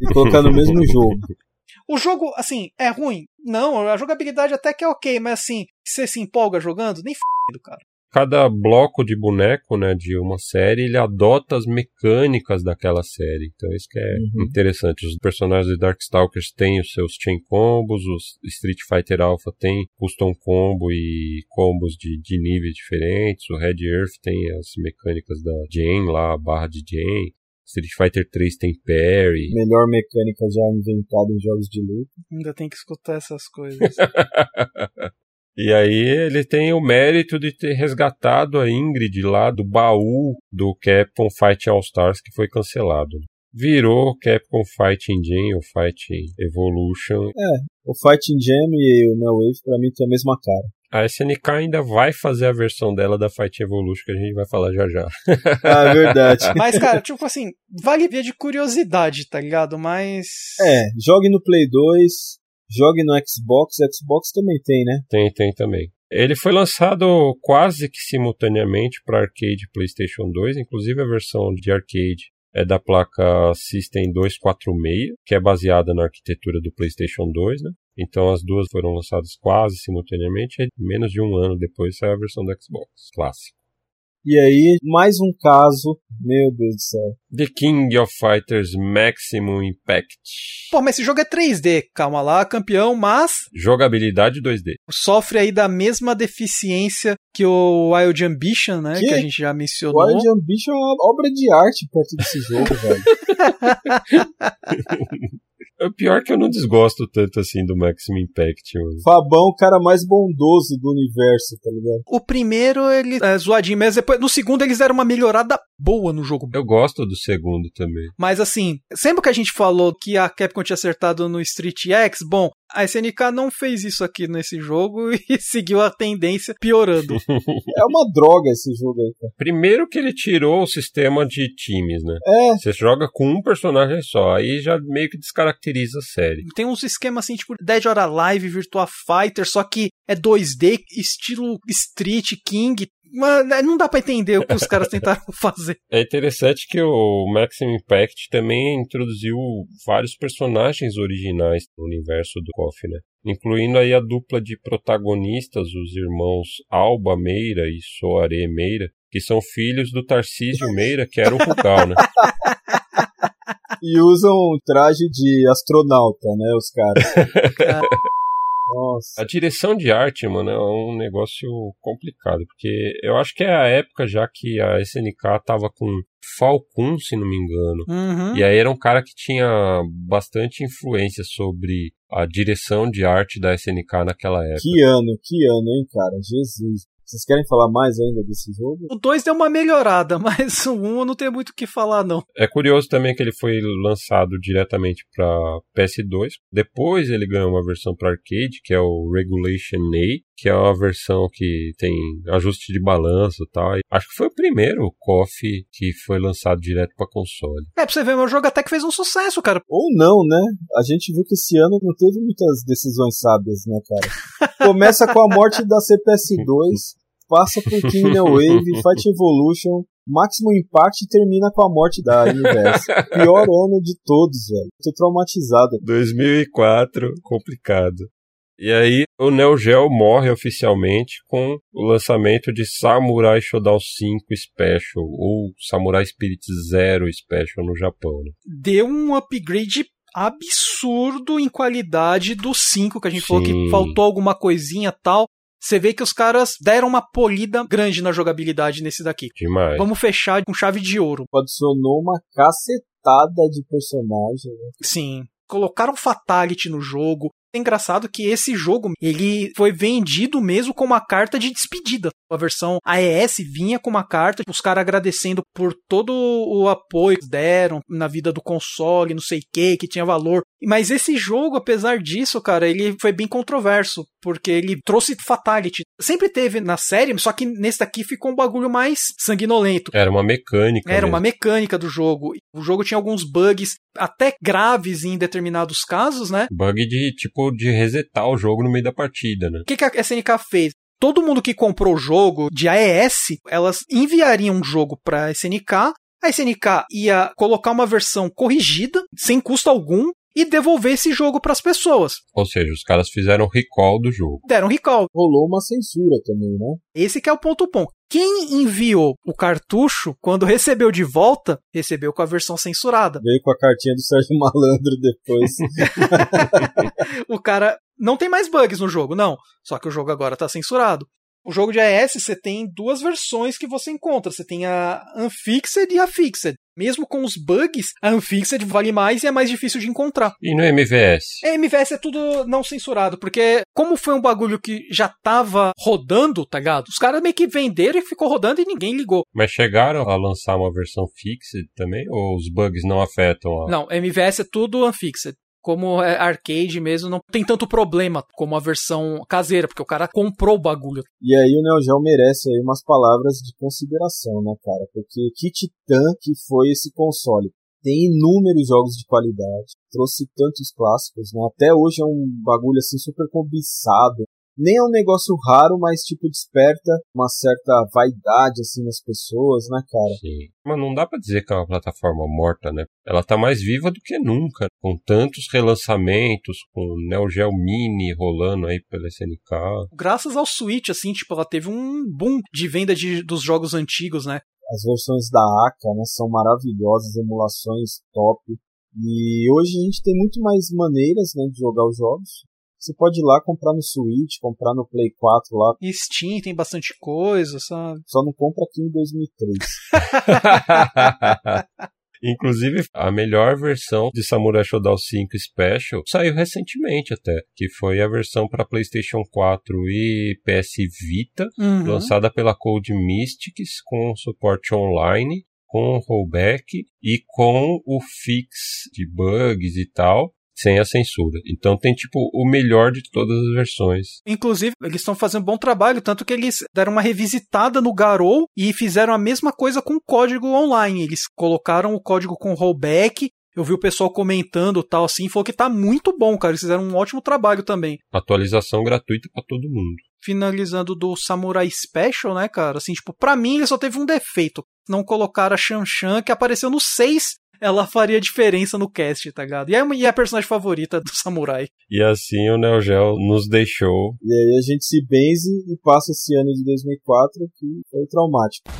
e colocar no mesmo jogo. O jogo, assim, é ruim? Não, a jogabilidade até que é ok, mas assim, você se empolga jogando? Nem f***, cara cada bloco de boneco, né, de uma série, ele adota as mecânicas daquela série. Então isso que é uhum. interessante. Os personagens de Darkstalkers têm os seus chain combos, os Street Fighter Alpha tem custom combo e combos de, de níveis diferentes. O Red Earth tem as mecânicas da Jane lá, a barra de Jane. Street Fighter 3 tem parry. Melhor mecânica já inventada em jogos de luta. Ainda tem que escutar essas coisas. (laughs) E aí ele tem o mérito de ter resgatado a Ingrid lá do baú do Capcom Fight All Stars que foi cancelado. Virou Capcom Fighting Jam ou Fighting Evolution. É, o Fighting Jam e o Neo Wave pra mim tem a mesma cara. A SNK ainda vai fazer a versão dela da Fight Evolution, que a gente vai falar já já. (laughs) Ah, é verdade. (laughs) Mas, cara, tipo assim, vale ver de curiosidade, tá ligado? Mas. É, jogue no Play 2, Jogue no Xbox, Xbox também tem, né? Tem, tem também. Ele foi lançado quase que simultaneamente para arcade e PlayStation 2, inclusive a versão de arcade é da placa System 246, que é baseada na arquitetura do PlayStation 2, né? Então as duas foram lançadas quase simultaneamente, e menos de um ano depois saiu a versão do Xbox clássico. E aí, mais um caso, meu Deus do céu. The King of Fighters Maximum Impact. Pô, mas esse jogo é 3D, calma lá, campeão, mas. Jogabilidade 2D. Sofre aí da mesma deficiência que o Wild Ambition, né? Que, que a gente já mencionou. Wild Ambition é uma obra de arte perto desse jogo, velho. (laughs) O pior é que eu não desgosto tanto assim do Maximum Impact. Mano. Fabão, o cara mais bondoso do universo, tá ligado? O primeiro, ele é zoadinho, mas depois, no segundo eles deram uma melhorada boa no jogo. Eu gosto do segundo também. Mas assim, sempre que a gente falou que a Capcom tinha acertado no Street X, bom, a SNK não fez isso aqui nesse jogo (laughs) e seguiu a tendência piorando. (laughs) é uma droga esse jogo aí, cara. Primeiro que ele tirou o sistema de times, né? É. Você joga com um personagem só, aí já meio que descaracteriza a série. Tem uns esquemas assim, tipo Dead or Alive, Virtua Fighter, só que é 2D, estilo Street King, mas né, não dá para entender o que os caras tentaram (laughs) fazer. É interessante que o Maximum Impact também introduziu vários personagens originais no universo do KOF, né? Incluindo aí a dupla de protagonistas, os irmãos Alba Meira e Soare Meira, que são filhos do Tarcísio (laughs) Meira, que era o Rugal, né? e usam traje de astronauta, né, os caras. (laughs) Nossa. A direção de arte, mano, é um negócio complicado, porque eu acho que é a época já que a SNK tava com Falcon, se não me engano. Uhum. E aí era um cara que tinha bastante influência sobre a direção de arte da SNK naquela época. Que ano, que ano, hein, cara? Jesus. Vocês querem falar mais ainda desse jogo? O 2 deu uma melhorada, (laughs) mas o 1 um eu não tenho muito o que falar, não. É curioso também que ele foi lançado diretamente para PS2. Depois ele ganhou uma versão para arcade, que é o Regulation A, que é uma versão que tem ajuste de balanço e tal. Acho que foi o primeiro KOF que foi lançado direto para console. É, pra você ver, meu jogo até que fez um sucesso, cara. Ou não, né? A gente viu que esse ano não teve muitas decisões sábias, né, cara? Começa com a morte da CPS2, passa por Kingdom Wave, (laughs) Fight Evolution, Máximo Impact e termina com a morte da Universo. Pior ano de todos, velho. Tô traumatizado. 2004, complicado. E aí, o Neo Geo morre oficialmente com o lançamento de Samurai Shodown 5 Special, ou Samurai Spirit Zero Special no Japão. Né? Deu um upgrade absurdo em qualidade do 5, que a gente Sim. falou que faltou alguma coisinha tal. Você vê que os caras deram uma polida grande na jogabilidade nesse daqui. Demais. Vamos fechar com chave de ouro. Adicionou uma cacetada de personagem. Né? Sim. Colocaram Fatality no jogo, É engraçado que esse jogo, ele foi vendido mesmo com uma carta de despedida. A versão AES vinha com uma carta, os caras agradecendo por todo o apoio que deram na vida do console, não sei o que, que tinha valor. Mas esse jogo, apesar disso, cara, ele foi bem controverso, porque ele trouxe Fatality. Sempre teve na série, só que nesse daqui ficou um bagulho mais sanguinolento. Era uma mecânica. Era mesmo. uma mecânica do jogo. O jogo tinha alguns bugs, até graves em determinados casos, né? Bug de, tipo, de resetar o jogo no meio da partida, né? O que, que a SNK fez? Todo mundo que comprou o jogo de AES, elas enviariam um jogo para SNK. A SNK ia colocar uma versão corrigida, sem custo algum, e devolver esse jogo para as pessoas. Ou seja, os caras fizeram recall do jogo. Deram recall. Rolou uma censura também, né? Esse que é o ponto bom. Quem enviou o cartucho, quando recebeu de volta, recebeu com a versão censurada. Veio com a cartinha do Sérgio Malandro depois. (laughs) o cara não tem mais bugs no jogo, não. Só que o jogo agora tá censurado. O jogo de AES você tem duas versões que você encontra. Você tem a Unfixed e a Fixed. Mesmo com os bugs, a Unfixed vale mais e é mais difícil de encontrar. E no MVS? É, MVS é tudo não censurado, porque como foi um bagulho que já tava rodando, tá ligado? Os caras meio que venderam e ficou rodando e ninguém ligou. Mas chegaram a lançar uma versão fixed também? Ou os bugs não afetam a... Não, MVS é tudo Unfixed como é arcade mesmo, não tem tanto problema como a versão caseira, porque o cara comprou o bagulho. E aí o Neo Geo merece aí umas palavras de consideração, né, cara? Porque que titã que foi esse console. Tem inúmeros jogos de qualidade, trouxe tantos clássicos, né? Até hoje é um bagulho assim super cobiçado nem é um negócio raro, mas tipo desperta uma certa vaidade assim nas pessoas, né, cara? Sim. Mas não dá para dizer que é uma plataforma morta, né? Ela tá mais viva do que nunca, com tantos relançamentos, com Neo Geo Mini rolando aí pela SNK. Graças ao Switch, assim, tipo, ela teve um boom de venda de, dos jogos antigos, né? As versões da AKA, né, são maravilhosas, emulações top. E hoje a gente tem muito mais maneiras né, de jogar os jogos. Você pode ir lá comprar no Switch, comprar no Play 4 lá. Steam tem bastante coisa, sabe? Só não compra aqui em 2003. (laughs) Inclusive, a melhor versão de Samurai Shodown 5 Special saiu recentemente até, que foi a versão para PlayStation 4 e PS Vita, uhum. lançada pela Code Mystics com suporte online, com rollback e com o fix de bugs e tal sem a censura. Então tem tipo o melhor de todas as versões. Inclusive, eles estão fazendo um bom trabalho, tanto que eles deram uma revisitada no Garou e fizeram a mesma coisa com o código online. Eles colocaram o código com rollback eu vi o pessoal comentando tal assim, falou que tá muito bom, cara. Eles fizeram um ótimo trabalho também. Atualização gratuita para todo mundo. Finalizando do Samurai Special, né, cara? Assim, tipo, pra mim ele só teve um defeito. Não colocaram a Shan Shan, que apareceu no 6 ela faria diferença no cast, tá ligado? E é, e é a personagem favorita do samurai. E assim o Neo Geo nos deixou. E aí a gente se benze e passa esse ano de 2004 que foi traumático.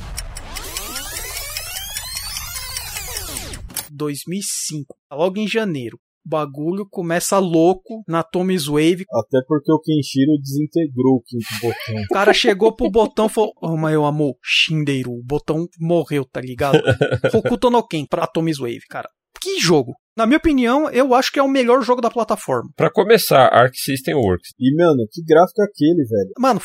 2005, logo em janeiro bagulho começa louco na Tommy's Wave. Até porque o Kenshiro desintegrou o quinto botão. O cara chegou pro botão e falou: Oh, meu amor, Shinderu, o botão morreu, tá ligado? (laughs) Hokuto no Ken pra Tommy's Wave, cara. Que jogo! Na minha opinião, eu acho que é o melhor jogo da plataforma. Para começar, Arc System Works. E, mano, que gráfico é aquele, velho? Mano,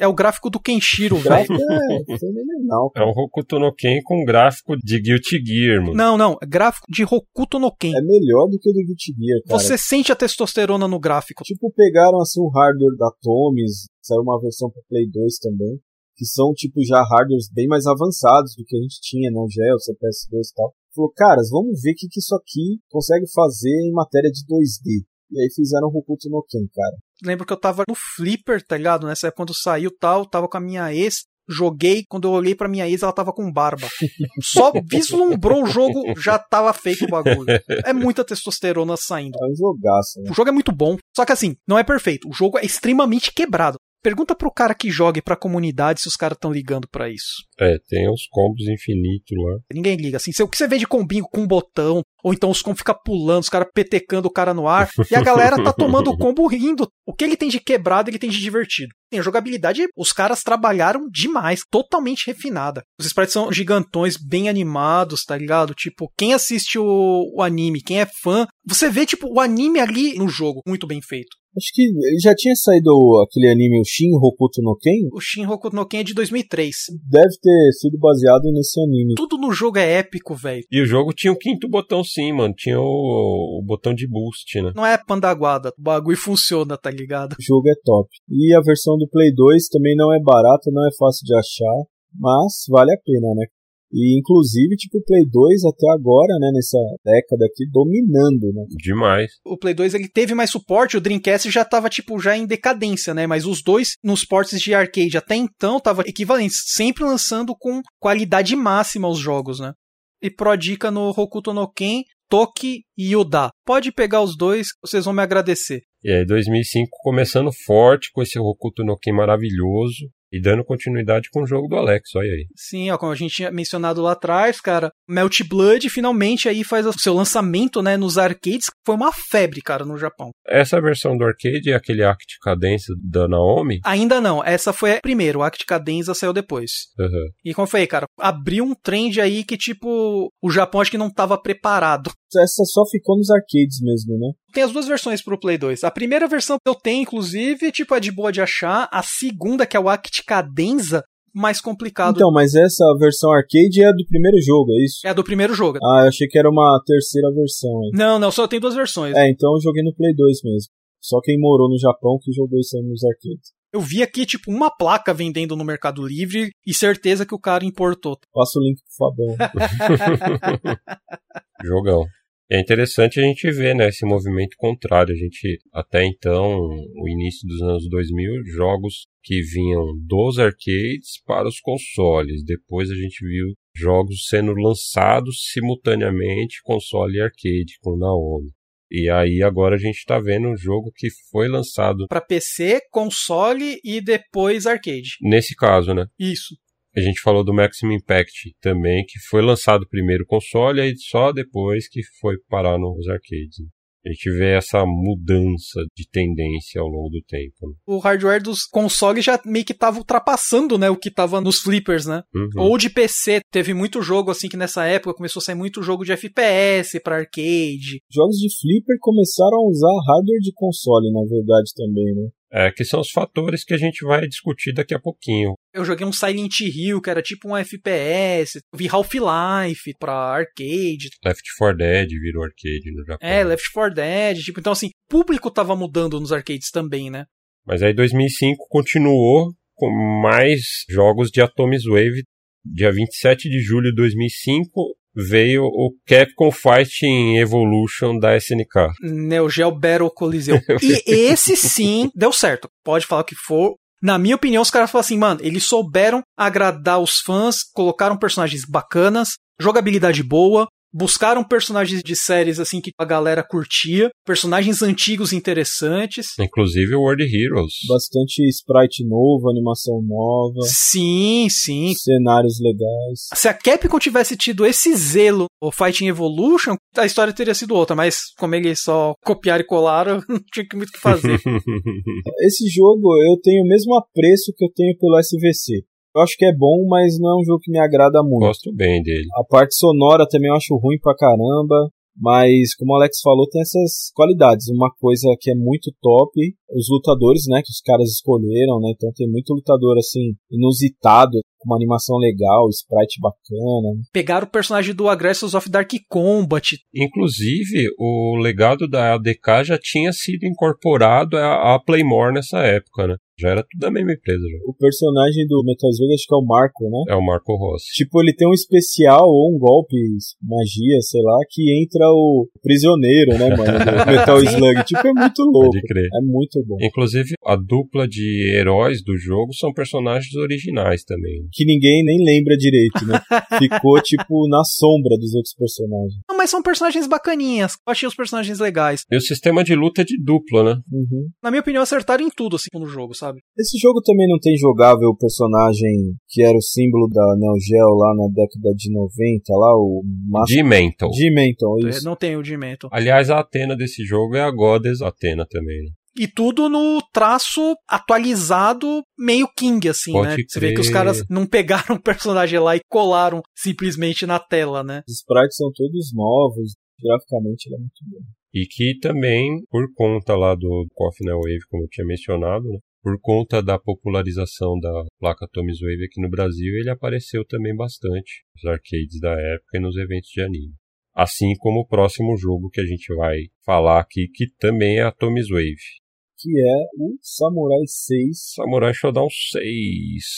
é o gráfico do Kenshiro, velho. É fenomenal. É um Hokuto no Ken com gráfico de Guilty Gear, mano. Não, não. É gráfico de Hokuto no Ken. É melhor do que o do Guilty Gear, cara. Você sente a testosterona no gráfico. Tipo, pegaram assim o hardware da Tomes, saiu uma versão pro Play 2 também, que são tipo já hardwares bem mais avançados do que a gente tinha, no Geo, CPS2 e tal. Falou, caras, vamos ver o que, que isso aqui consegue fazer em matéria de 2D. E aí fizeram o Hokuto no Ken, cara. Lembro que eu tava no Flipper, tá ligado? Nessa época quando saiu tal, tava com a minha ex. Joguei, quando eu olhei pra minha ex, ela tava com barba. (laughs) Só vislumbrou o jogo, já tava feito o bagulho. É muita testosterona saindo. É um jogaço, né? O jogo é muito bom, só que assim, não é perfeito. O jogo é extremamente quebrado. Pergunta pro cara que joga e pra comunidade se os caras estão ligando para isso. É, tem uns combos infinitos lá. Ninguém liga. Assim, o que você vê de combinho com um botão, ou então os combos ficam pulando, os caras petecando o cara no ar, (laughs) e a galera tá tomando o combo rindo. O que ele tem de quebrado, ele tem de divertido. Tem a jogabilidade, os caras trabalharam demais, totalmente refinada. Os sprites são gigantões, bem animados, tá ligado? Tipo, quem assiste o, o anime, quem é fã, você vê, tipo, o anime ali no jogo, muito bem feito. Acho que já tinha saído aquele anime o Shin Hokuto no Ken. O Shin Hokuto no Ken é de 2003. Deve ter sido baseado nesse anime. Tudo no jogo é épico, velho. E o jogo tinha o quinto botão sim, mano. Tinha o, o botão de boost, né? Não é pandaguada. O bagulho funciona, tá ligado? O jogo é top. E a versão do Play 2 também não é barata, não é fácil de achar. Mas vale a pena, né? E inclusive, tipo, o Play 2 até agora, né, nessa década aqui, dominando, né? Demais. O Play 2 ele teve mais suporte, o Dreamcast já tava, tipo, já em decadência, né? Mas os dois, nos ports de arcade até então, tava equivalentes, sempre lançando com qualidade máxima os jogos, né? E pro dica no Hokuto no Ken, Toki e Yuda. Pode pegar os dois, vocês vão me agradecer. E aí, 2005 começando forte com esse Hokuto no Ken maravilhoso. E dando continuidade com o jogo do Alex, olha aí. Sim, ó, como a gente tinha mencionado lá atrás, cara, Melt Blood finalmente aí faz o seu lançamento, né, nos arcades, foi uma febre, cara, no Japão. Essa versão do arcade é aquele Act Cadência da Naomi? Ainda não, essa foi a primeira, o Act Cadência saiu depois. Uhum. E como foi, cara, abriu um trend aí que, tipo, o Japão acho que não tava preparado. Essa só ficou nos arcades mesmo, né? Tem as duas versões pro Play 2. A primeira versão eu tenho, inclusive, tipo, é de boa de achar. A segunda, que é o Act Cadenza, mais complicado. Então, mas essa versão arcade é do primeiro jogo, é isso? É do primeiro jogo. Ah, eu achei que era uma terceira versão. Hein? Não, não, só tem duas versões. É, então eu joguei no Play 2 mesmo. Só quem morou no Japão que jogou isso aí nos arcades. Eu vi aqui, tipo, uma placa vendendo no Mercado Livre e certeza que o cara importou. Passa o link pro Fabão. (laughs) (laughs) Jogão. É interessante a gente ver né, esse movimento contrário. A gente, até então, o início dos anos 2000, jogos que vinham dos arcades para os consoles. Depois a gente viu jogos sendo lançados simultaneamente, console e arcade, com Naomi. E aí agora a gente está vendo um jogo que foi lançado para PC, console e depois arcade. Nesse caso, né? Isso. A gente falou do Maximum Impact também, que foi lançado primeiro console e só depois que foi parar nos arcades. Né? A gente vê essa mudança de tendência ao longo do tempo. Né? O hardware dos consoles já meio que tava ultrapassando, né, o que tava nos flippers, né? Uhum. Ou de PC, teve muito jogo assim que nessa época começou a sair muito jogo de FPS para arcade. Jogos de flipper começaram a usar hardware de console, na verdade, também, né? É, que são os fatores que a gente vai discutir daqui a pouquinho. Eu joguei um Silent Hill, que era tipo um FPS. Vi Half-Life pra arcade. Left 4 Dead virou arcade no Japão. É, Left 4 Dead. Tipo, então, assim, o público tava mudando nos arcades também, né? Mas aí 2005 continuou com mais jogos de Atomic Wave. Dia 27 de julho de 2005, veio o Capcom Fighting Evolution da SNK. Neo Geo Battle Coliseu. (laughs) e esse sim deu certo. Pode falar o que for. Na minha opinião, os caras falaram assim, mano, eles souberam agradar os fãs, colocaram personagens bacanas, jogabilidade boa, buscaram personagens de séries assim que a galera curtia, personagens antigos interessantes. Inclusive o World Heroes. Bastante sprite novo, animação nova. Sim, sim. Cenários legais. Se a Capcom tivesse tido esse zelo, o Fighting Evolution, a história teria sido outra, mas como eles só copiaram e colaram, (laughs) não tinha muito o que fazer. (laughs) esse jogo eu tenho o mesmo apreço que eu tenho pelo SVC. Eu acho que é bom, mas não é um jogo que me agrada muito. Gosto bem dele. A parte sonora também eu acho ruim pra caramba. Mas, como o Alex falou, tem essas qualidades. Uma coisa que é muito top, os lutadores, né, que os caras escolheram, né? Então tem muito lutador, assim, inusitado, com uma animação legal, sprite bacana. Pegaram o personagem do Aggressors of Dark Combat. Inclusive, o legado da ADK já tinha sido incorporado a Playmore nessa época, né? Já era tudo da mesma empresa. Já. O personagem do Metal Slug acho que é o Marco, né? É o Marco Rossi. Tipo, ele tem um especial ou um golpe, magia, sei lá, que entra o prisioneiro, né, mano? Do (laughs) Metal Slug. Tipo, é muito louco. Pode crer. É muito bom. Inclusive, a dupla de heróis do jogo são personagens originais também. Que ninguém nem lembra direito, né? (laughs) Ficou, tipo, na sombra dos outros personagens. Mas são personagens bacaninhas. Eu achei os personagens legais. E o sistema de luta é de dupla, né? Uhum. Na minha opinião, acertaram em tudo, assim, no jogo, sabe? Esse jogo também não tem jogável o personagem que era o símbolo da Neo Geo lá na década de 90, lá, o. G-Mental. G-Mental, isso. Não tem o G-Mental. Aliás, a Atena desse jogo é a Goddess Atena também, né? E tudo no traço atualizado, meio King, assim, Pode né? crer. Você vê que os caras não pegaram (laughs) o personagem lá e colaram simplesmente na tela, né? Os sprites são todos novos, graficamente ele é muito bom. E que também, por conta lá do Coffin Wave, como eu tinha mencionado, né, por conta da popularização da placa Tommy's Wave aqui no Brasil, ele apareceu também bastante nos arcades da época e nos eventos de anime. Assim como o próximo jogo que a gente vai falar aqui, que também é a Tommy's Wave. Que é o Samurai 6. Samurai Shodown 6.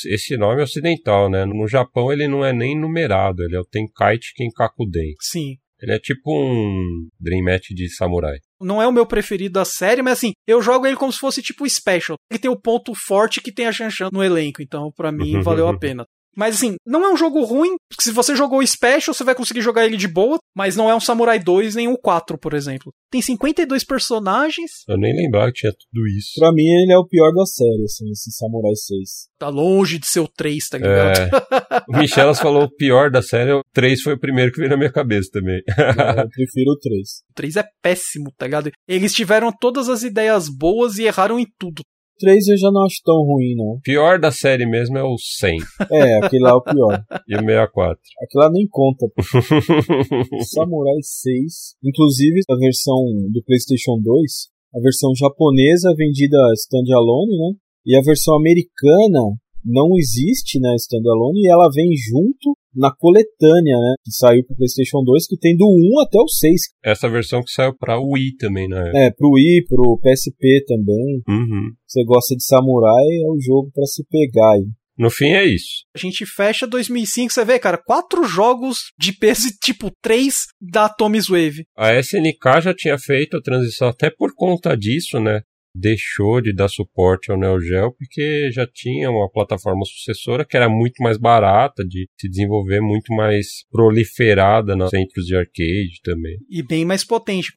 Esse nome é ocidental, né? No Japão ele não é nem numerado, ele é o Tenkaichi Kenkakuden. Sim. Ele é tipo um Dream Match de samurai. Não é o meu preferido da série, mas assim, eu jogo ele como se fosse tipo special. Ele tem o ponto forte que tem a Shanshan no elenco, então para mim (laughs) valeu a pena. Mas assim, não é um jogo ruim, porque se você jogou o Special, você vai conseguir jogar ele de boa, mas não é um Samurai 2 nem o 4, por exemplo. Tem 52 personagens. Eu nem lembrava que tinha tudo isso. Pra mim, ele é o pior da série, assim, esse Samurai 6. Tá longe de ser o 3, tá ligado? É. (laughs) O Michelas falou o pior da série, o 3 foi o primeiro que veio na minha cabeça também. É, eu prefiro o 3. O 3 é péssimo, tá ligado? Eles tiveram todas as ideias boas e erraram em tudo. 3 eu já não acho tão ruim, não. Pior da série mesmo é o 100 É, aquele lá é o pior. (laughs) e o 64. Aquele lá nem conta. (laughs) Samurai 6, inclusive a versão do PlayStation 2, a versão japonesa vendida standalone, né? E a versão americana não existe, né, standalone, e ela vem junto na coletânea, né, que saiu pro PlayStation 2, que tem do 1 até o 6. Essa versão que saiu pra Wii também, né? É, pro Wii, pro PSP também. Uhum. Você gosta de samurai, é o jogo para se pegar aí. No fim é isso. A gente fecha 2005, você vê, cara, quatro jogos de peso (laughs) tipo 3 da Tommy's Wave. A SNK já tinha feito a transição até por conta disso, né? Deixou de dar suporte ao Neo Geo porque já tinha uma plataforma sucessora que era muito mais barata de se desenvolver, muito mais proliferada nos centros de arcade também. E bem mais potente.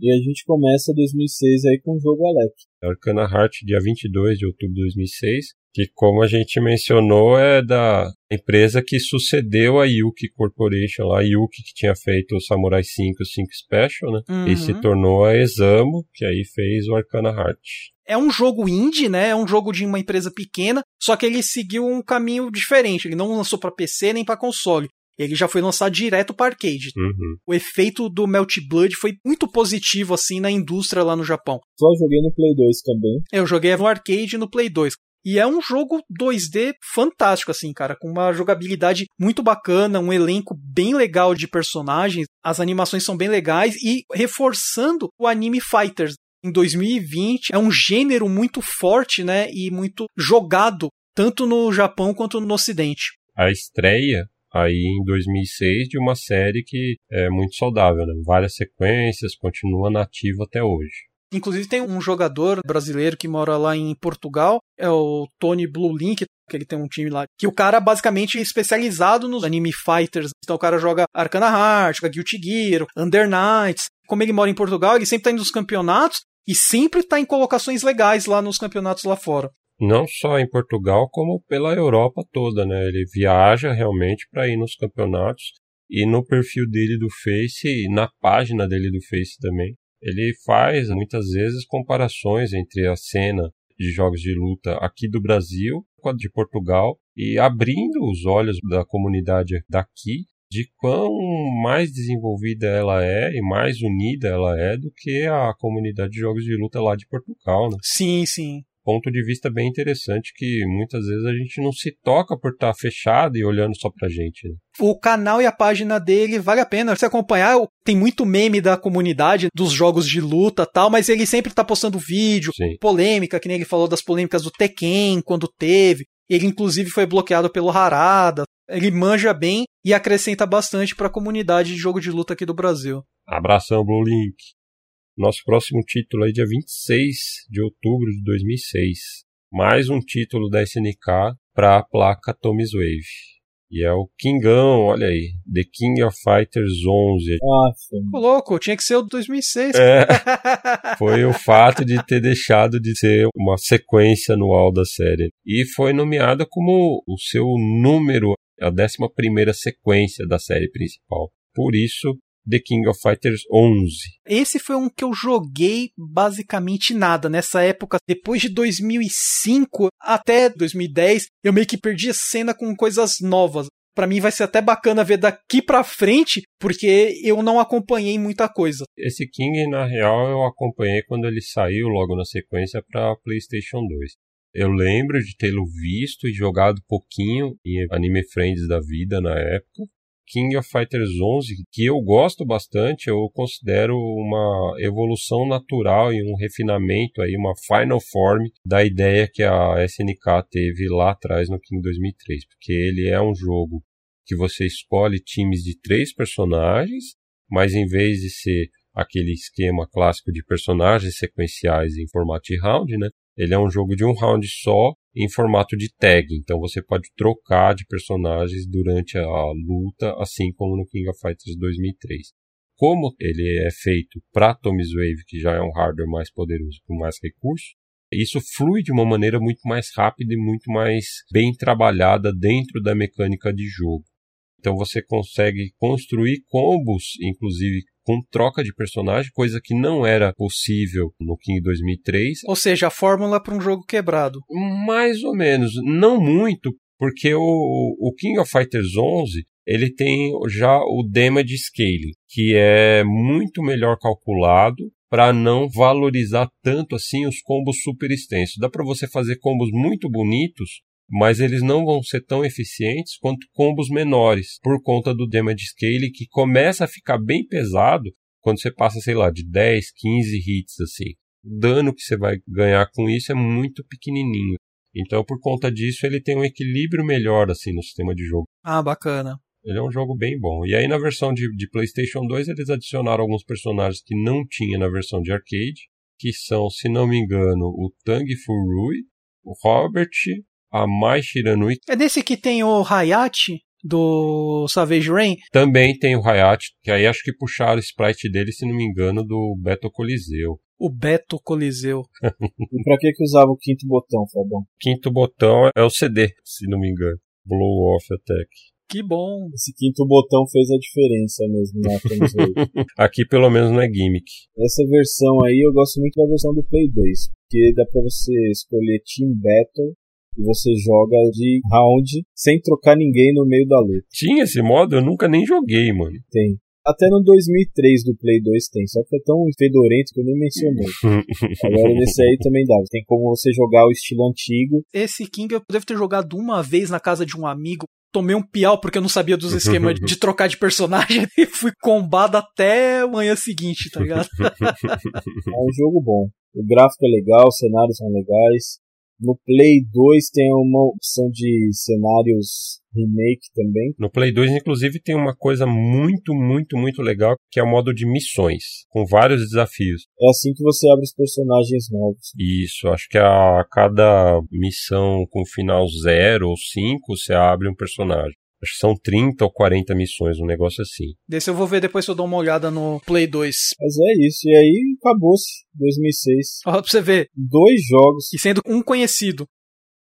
E a gente começa 2006 aí com o jogo Alec. Arcana Heart, dia 22 de outubro de 2006, que como a gente mencionou é da empresa que sucedeu a Yuki Corporation, lá a Yuki que tinha feito o Samurai 5 e o 5 Special, né? Uhum. E se tornou a Examo, que aí fez o Arcana Heart. É um jogo indie, né? É um jogo de uma empresa pequena, só que ele seguiu um caminho diferente. Ele não lançou para PC nem para console. Ele já foi lançado direto para arcade. Uhum. O efeito do Melt Blood foi muito positivo assim na indústria lá no Japão. Só joguei no Play 2 também. Eu joguei no arcade e no Play 2. E é um jogo 2D fantástico, assim, cara, com uma jogabilidade muito bacana, um elenco bem legal de personagens, as animações são bem legais e reforçando o anime Fighters. Em 2020 é um gênero muito forte, né, e muito jogado tanto no Japão quanto no Ocidente. A estreia aí em 2006 de uma série que é muito saudável, né? Várias sequências, continua nativa até hoje. Inclusive tem um jogador brasileiro que mora lá em Portugal, é o Tony Blue Link, que ele tem um time lá, que o cara basicamente é especializado nos anime fighters. Então o cara joga Arcana Heart, joga Guilty Gear, Under Knights. Como ele mora em Portugal, ele sempre tá indo nos campeonatos e sempre tá em colocações legais lá nos campeonatos lá fora. Não só em Portugal, como pela Europa toda, né? Ele viaja realmente para ir nos campeonatos e no perfil dele do Face e na página dele do Face também. Ele faz muitas vezes comparações entre a cena de jogos de luta aqui do Brasil com a de Portugal e abrindo os olhos da comunidade daqui de quão mais desenvolvida ela é e mais unida ela é do que a comunidade de jogos de luta lá de Portugal, né? Sim, sim. Ponto de vista bem interessante que muitas vezes a gente não se toca por estar fechado e olhando só pra gente. Né? O canal e a página dele vale a pena você acompanhar. Tem muito meme da comunidade, dos jogos de luta tal, mas ele sempre tá postando vídeo, Sim. polêmica, que nem ele falou das polêmicas do Tekken, quando teve. Ele, inclusive, foi bloqueado pelo Harada. Ele manja bem e acrescenta bastante para a comunidade de jogo de luta aqui do Brasil. Abração, Blue Link. Nosso próximo título é dia 26 de outubro de 2006. Mais um título da SNK para a placa Tommy's Wave. E é o Kingão, olha aí. The King of Fighters 11. Ah, sim. Ô, louco, tinha que ser o 2006. É, (laughs) foi o fato de ter deixado de ser uma sequência anual da série. E foi nomeada como o seu número, a 11 sequência da série principal. Por isso, The King of Fighters 11. Esse foi um que eu joguei basicamente nada. Nessa época, depois de 2005 até 2010, eu meio que perdi a cena com coisas novas. Para mim vai ser até bacana ver daqui para frente, porque eu não acompanhei muita coisa. Esse King, na real, eu acompanhei quando ele saiu logo na sequência para PlayStation 2. Eu lembro de tê-lo visto e jogado pouquinho em Anime Friends da vida na época. King of Fighters 11, que eu gosto bastante, eu considero uma evolução natural e um refinamento aí, uma final form da ideia que a SNK teve lá atrás no King 2003, porque ele é um jogo que você escolhe times de três personagens, mas em vez de ser aquele esquema clássico de personagens sequenciais em formato de round, né? Ele é um jogo de um round só em formato de tag, então você pode trocar de personagens durante a luta, assim como no King of Fighters 2003. Como ele é feito para Tommy's Wave, que já é um hardware mais poderoso com mais recursos, isso flui de uma maneira muito mais rápida e muito mais bem trabalhada dentro da mecânica de jogo. Então você consegue construir combos, inclusive com troca de personagem, coisa que não era possível no King 2003. Ou seja, a fórmula para um jogo quebrado. Mais ou menos, não muito, porque o, o King of Fighters 11 ele tem já o damage scaling, que é muito melhor calculado para não valorizar tanto assim os combos super extensos. Dá para você fazer combos muito bonitos mas eles não vão ser tão eficientes quanto combos menores, por conta do damage scale que começa a ficar bem pesado quando você passa, sei lá, de 10, 15 hits assim. O dano que você vai ganhar com isso é muito pequenininho. Então, por conta disso, ele tem um equilíbrio melhor assim no sistema de jogo. Ah, bacana. Ele é um jogo bem bom. E aí, na versão de, de PlayStation 2, eles adicionaram alguns personagens que não tinha na versão de arcade, que são, se não me engano, o Tang Furui, o Robert, a Mai Shiranui. É desse que tem o Hayachi do Savage Rain? Também tem o Hayachi, que aí acho que puxaram o sprite dele, se não me engano, do Beto Coliseu. O Beto Coliseu. e pra que que usava o quinto botão, Fabão? Quinto botão é o CD, se não me engano. Blow Off Attack. Que bom. Esse quinto botão fez a diferença mesmo na (laughs) Aqui pelo menos não é gimmick. Essa versão aí eu gosto muito da versão do Play 2, porque dá pra você escolher Team Battle e você joga de round sem trocar ninguém no meio da luta. Tinha esse modo? Eu nunca nem joguei, mano. Tem. Até no 2003 do Play 2 tem, só que é tão fedorento que eu nem mencionei. (laughs) Agora nesse aí também dá. Tem como você jogar o estilo antigo. Esse King eu devo ter jogado uma vez na casa de um amigo. Tomei um piau porque eu não sabia dos esquemas de (laughs) trocar de personagem (laughs) e fui combado até o manhã seguinte, tá ligado? é um jogo bom. O gráfico é legal, os cenários são legais. No Play 2 tem uma opção de cenários remake também. No Play 2, inclusive, tem uma coisa muito, muito, muito legal, que é o modo de missões, com vários desafios. É assim que você abre os personagens novos. Isso, acho que a cada missão com final 0 ou 5, você abre um personagem. Acho que são 30 ou 40 missões, um negócio assim. Desse eu vou ver depois se eu dou uma olhada no Play 2. Mas é isso, e aí acabou-se 2006. Olha pra você ver. Dois jogos. E sendo um conhecido.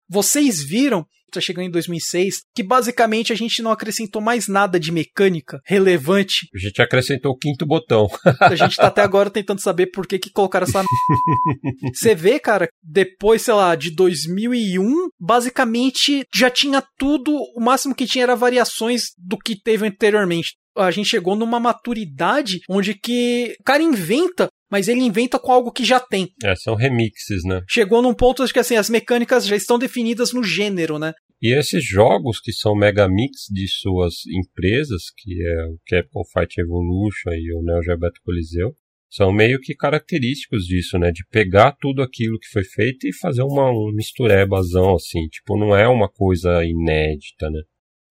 Vocês viram tá chegando em 2006, que basicamente a gente não acrescentou mais nada de mecânica relevante. A gente acrescentou o quinto botão. a gente tá até agora tentando saber por que que colocaram essa (laughs) Você vê, cara, depois, sei lá, de 2001, basicamente já tinha tudo, o máximo que tinha era variações do que teve anteriormente a gente chegou numa maturidade onde que o cara inventa mas ele inventa com algo que já tem. É, são remixes, né? Chegou num ponto de que assim, as mecânicas já estão definidas no gênero, né? E esses jogos que são megamix de suas empresas, que é o Capcom Fight Evolution e o Neo Geo Battle Coliseu, são meio que característicos disso, né? De pegar tudo aquilo que foi feito e fazer uma um misturebazão, assim. Tipo, não é uma coisa inédita, né?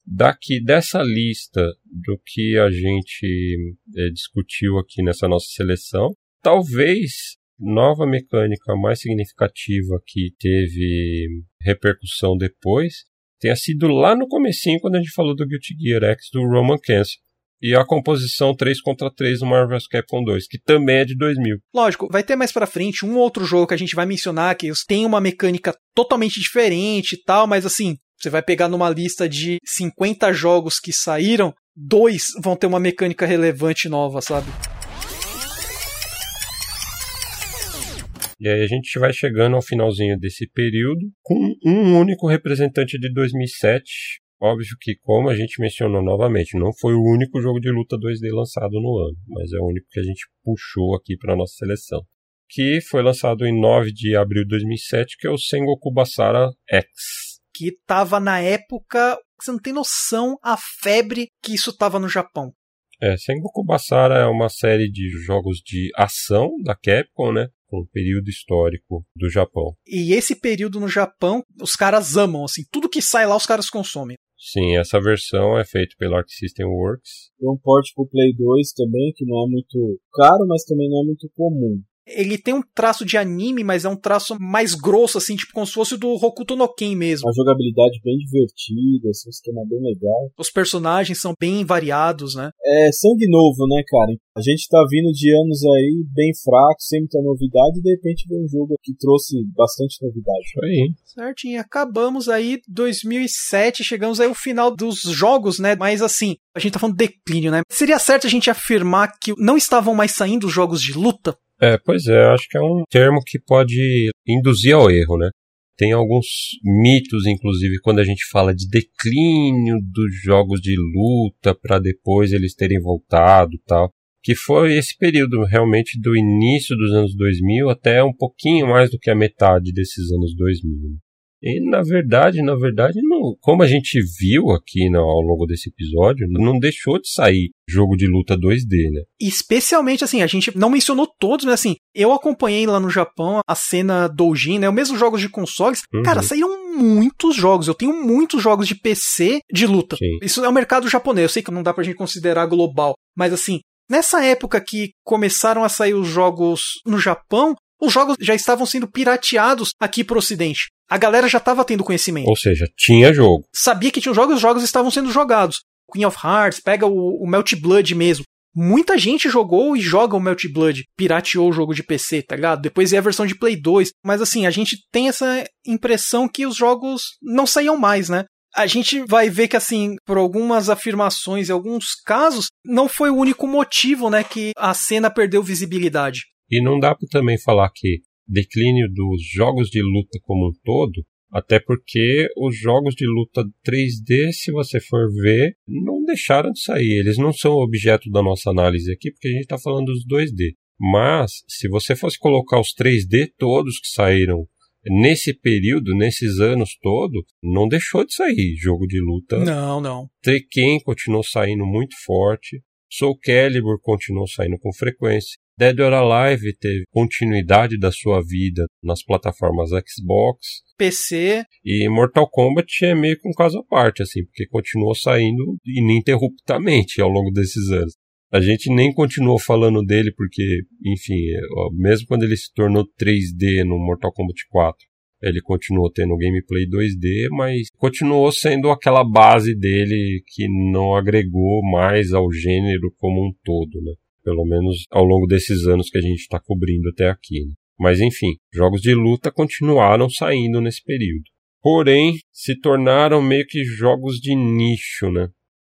Daqui, dessa lista do que a gente é, discutiu aqui nessa nossa seleção, talvez nova mecânica mais significativa que teve repercussão depois tenha sido lá no comecinho quando a gente falou do Guilty Gear X do Roman Cancer. E a composição 3 contra 3 do Marvel vs Capcom 2, que também é de 2000. Lógico, vai ter mais pra frente um outro jogo que a gente vai mencionar que tem uma mecânica totalmente diferente e tal, mas assim, você vai pegar numa lista de 50 jogos que saíram, dois vão ter uma mecânica relevante nova, sabe? E aí a gente vai chegando ao finalzinho desse período com um único representante de 2007, Óbvio que, como a gente mencionou novamente, não foi o único jogo de luta 2D lançado no ano, mas é o único que a gente puxou aqui para nossa seleção. Que foi lançado em 9 de abril de 2007, que é o Sengoku Basara X. Que tava na época, você não tem noção a febre que isso tava no Japão. É, Sengoku Basara é uma série de jogos de ação da Capcom, né? Com o período histórico do Japão. E esse período no Japão, os caras amam, assim, tudo que sai lá os caras consomem. Sim, essa versão é feita pela Arc System Works. Tem um port pro Play 2 também, que não é muito caro, mas também não é muito comum. Ele tem um traço de anime, mas é um traço mais grosso, assim, tipo como se fosse do Hokuto no Ken mesmo. Uma jogabilidade bem divertida, assim, um esquema bem legal. Os personagens são bem variados, né? É sangue novo, né, cara? A gente tá vindo de anos aí bem fracos, sem muita novidade, e de repente vem um jogo que trouxe bastante novidade. Isso aí. Certinho, acabamos aí 2007, chegamos aí ao final dos jogos, né? Mas assim, a gente tá falando de declínio, né? Seria certo a gente afirmar que não estavam mais saindo jogos de luta? É, pois é, acho que é um termo que pode induzir ao erro, né? Tem alguns mitos, inclusive, quando a gente fala de declínio dos jogos de luta para depois eles terem voltado tal. Que foi esse período realmente do início dos anos 2000 até um pouquinho mais do que a metade desses anos 2000. Né? E na verdade, na verdade, não, como a gente viu aqui no, ao longo desse episódio, não deixou de sair jogo de luta 2D, né? Especialmente assim, a gente não mencionou todos, mas assim, eu acompanhei lá no Japão a cena Doujin, né? O mesmo jogos de consoles. Uhum. Cara, saíram muitos jogos. Eu tenho muitos jogos de PC de luta. Sim. Isso é o mercado japonês. Eu sei que não dá pra gente considerar global, mas assim, Nessa época que começaram a sair os jogos no Japão, os jogos já estavam sendo pirateados aqui pro ocidente. A galera já estava tendo conhecimento. Ou seja, tinha jogo. Sabia que tinha jogos, os jogos estavam sendo jogados. Queen of Hearts, pega o, o Melt Blood mesmo. Muita gente jogou e joga o Melt Blood, pirateou o jogo de PC, tá ligado? Depois é a versão de Play 2. Mas assim, a gente tem essa impressão que os jogos não saíam mais, né? A gente vai ver que, assim, por algumas afirmações e alguns casos, não foi o único motivo, né, que a cena perdeu visibilidade. E não dá para também falar que declínio dos jogos de luta como um todo, até porque os jogos de luta 3D, se você for ver, não deixaram de sair. Eles não são objeto da nossa análise aqui, porque a gente está falando dos 2D. Mas, se você fosse colocar os 3D todos que saíram nesse período, nesses anos todos, não deixou de sair jogo de luta. Não, não. Tekken continuou saindo muito forte. Soul Calibur continuou saindo com frequência. Dead or Alive teve continuidade da sua vida nas plataformas Xbox, PC e Mortal Kombat é meio que um caso à parte, assim, porque continuou saindo ininterruptamente ao longo desses anos. A gente nem continuou falando dele porque, enfim, mesmo quando ele se tornou 3D no Mortal Kombat 4, ele continuou tendo gameplay 2D, mas continuou sendo aquela base dele que não agregou mais ao gênero como um todo, né? Pelo menos ao longo desses anos que a gente está cobrindo até aqui. Né? Mas enfim, jogos de luta continuaram saindo nesse período. Porém, se tornaram meio que jogos de nicho, né?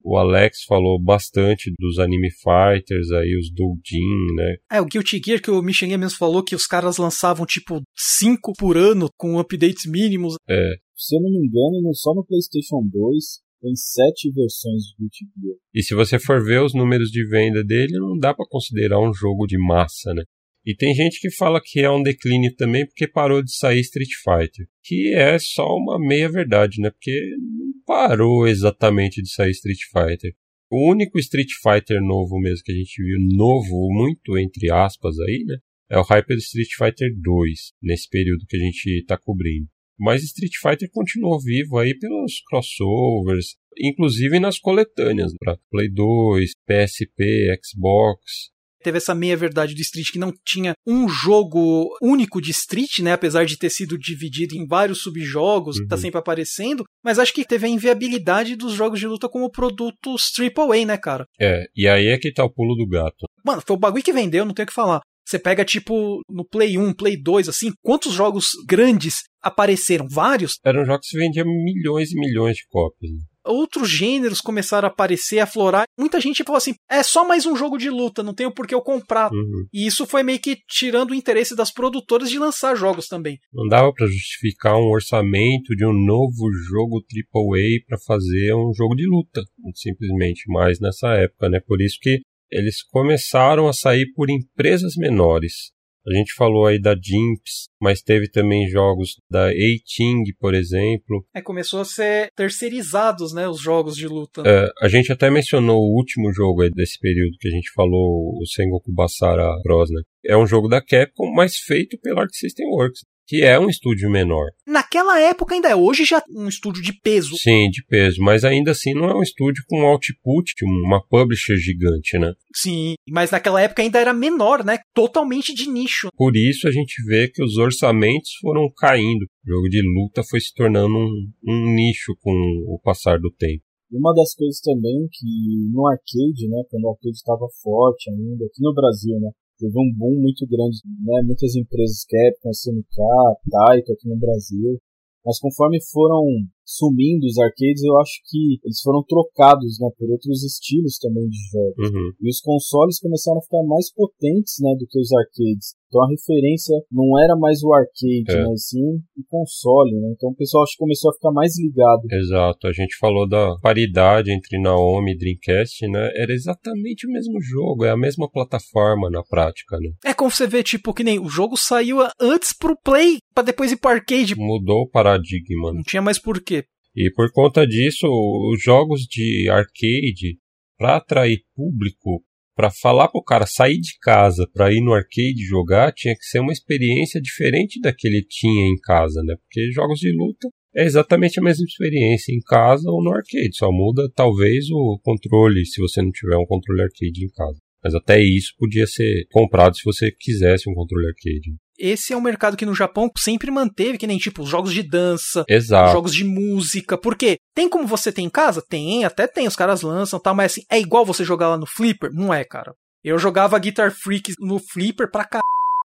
O Alex falou bastante dos anime fighters aí, os doujin, né? É, o Guilty Gear que o Michel mesmo falou que os caras lançavam tipo 5 por ano com updates mínimos. É. Se eu não me engano, só no PlayStation 2 tem sete versões de Guilty Gear. E se você for ver os números de venda dele, não dá para considerar um jogo de massa, né? E tem gente que fala que é um declínio também porque parou de sair Street Fighter, que é só uma meia verdade, né? Porque não parou exatamente de sair Street Fighter. O único Street Fighter novo mesmo que a gente viu, novo, muito entre aspas aí, né? É o Hyper Street Fighter 2, nesse período que a gente está cobrindo. Mas Street Fighter continuou vivo aí pelos crossovers, inclusive nas coletâneas, para Play 2, PSP, Xbox. Teve essa meia-verdade do Street que não tinha um jogo único de Street, né? Apesar de ter sido dividido em vários subjogos, tá uhum. tá sempre aparecendo. Mas acho que teve a inviabilidade dos jogos de luta como produtos AAA, né, cara? É, e aí é que tá o pulo do gato. Mano, foi o bagulho que vendeu, não tenho o que falar. Você pega, tipo, no Play 1, Play 2, assim, quantos jogos grandes apareceram? Vários? Eram jogos que vendiam milhões e milhões de cópias. Né? outros gêneros começaram a aparecer, a florar. Muita gente falou assim: é só mais um jogo de luta, não tenho por que eu comprar. Uhum. E isso foi meio que tirando o interesse das produtoras de lançar jogos também. Não dava para justificar um orçamento de um novo jogo AAA para fazer um jogo de luta, simplesmente, mais nessa época, né? Por isso que eles começaram a sair por empresas menores. A gente falou aí da Jimps, mas teve também jogos da A-Ting, por exemplo. É, começou a ser terceirizados, né, os jogos de luta. É, a gente até mencionou o último jogo aí desse período que a gente falou, o Sengoku Basara Bros, né? É um jogo da Capcom, mas feito pela Arc System Works que é um estúdio menor. Naquela época ainda é, hoje já é um estúdio de peso. Sim, de peso, mas ainda assim não é um estúdio com output, uma publisher gigante, né? Sim, mas naquela época ainda era menor, né? Totalmente de nicho. Por isso a gente vê que os orçamentos foram caindo. O jogo de luta foi se tornando um, um nicho com o passar do tempo. Uma das coisas também que no arcade, né, quando o arcade estava forte ainda, aqui no Brasil, né, teve um boom muito grande, né? Muitas empresas, Capcom, SNK, Taito aqui no Brasil. Mas conforme foram sumindo os arcades, eu acho que eles foram trocados né, por outros estilos também de jogos. Uhum. E os consoles começaram a ficar mais potentes né, do que os arcades. Então a referência não era mais o arcade, É. mas sim o console. Né? Então o pessoal acho que começou a ficar mais ligado. Exato, a gente falou da paridade entre Naomi e Dreamcast, né? Era exatamente o mesmo jogo, é a mesma plataforma na prática, né? É como você vê, tipo, que nem o jogo saiu antes pro Play, pra depois ir pro arcade. Mudou o paradigma. né? Não tinha mais porquê. E por conta disso, os jogos de arcade, para atrair público, para falar pro cara sair de casa para ir no arcade jogar, tinha que ser uma experiência diferente da que ele tinha em casa, né? Porque jogos de luta é exatamente a mesma experiência em casa ou no arcade, só muda talvez o controle, se você não tiver um controle arcade em casa. Mas até isso podia ser comprado se você quisesse um controle arcade. Esse é um mercado que no Japão sempre manteve, que nem tipo os jogos de dança, Exato. jogos de música. Por quê? Tem como você ter em casa? Tem, até tem, os caras lançam, tá, mas assim, é igual você jogar lá no Flipper? Não é, cara. Eu jogava Guitar Freaks no Flipper pra cá.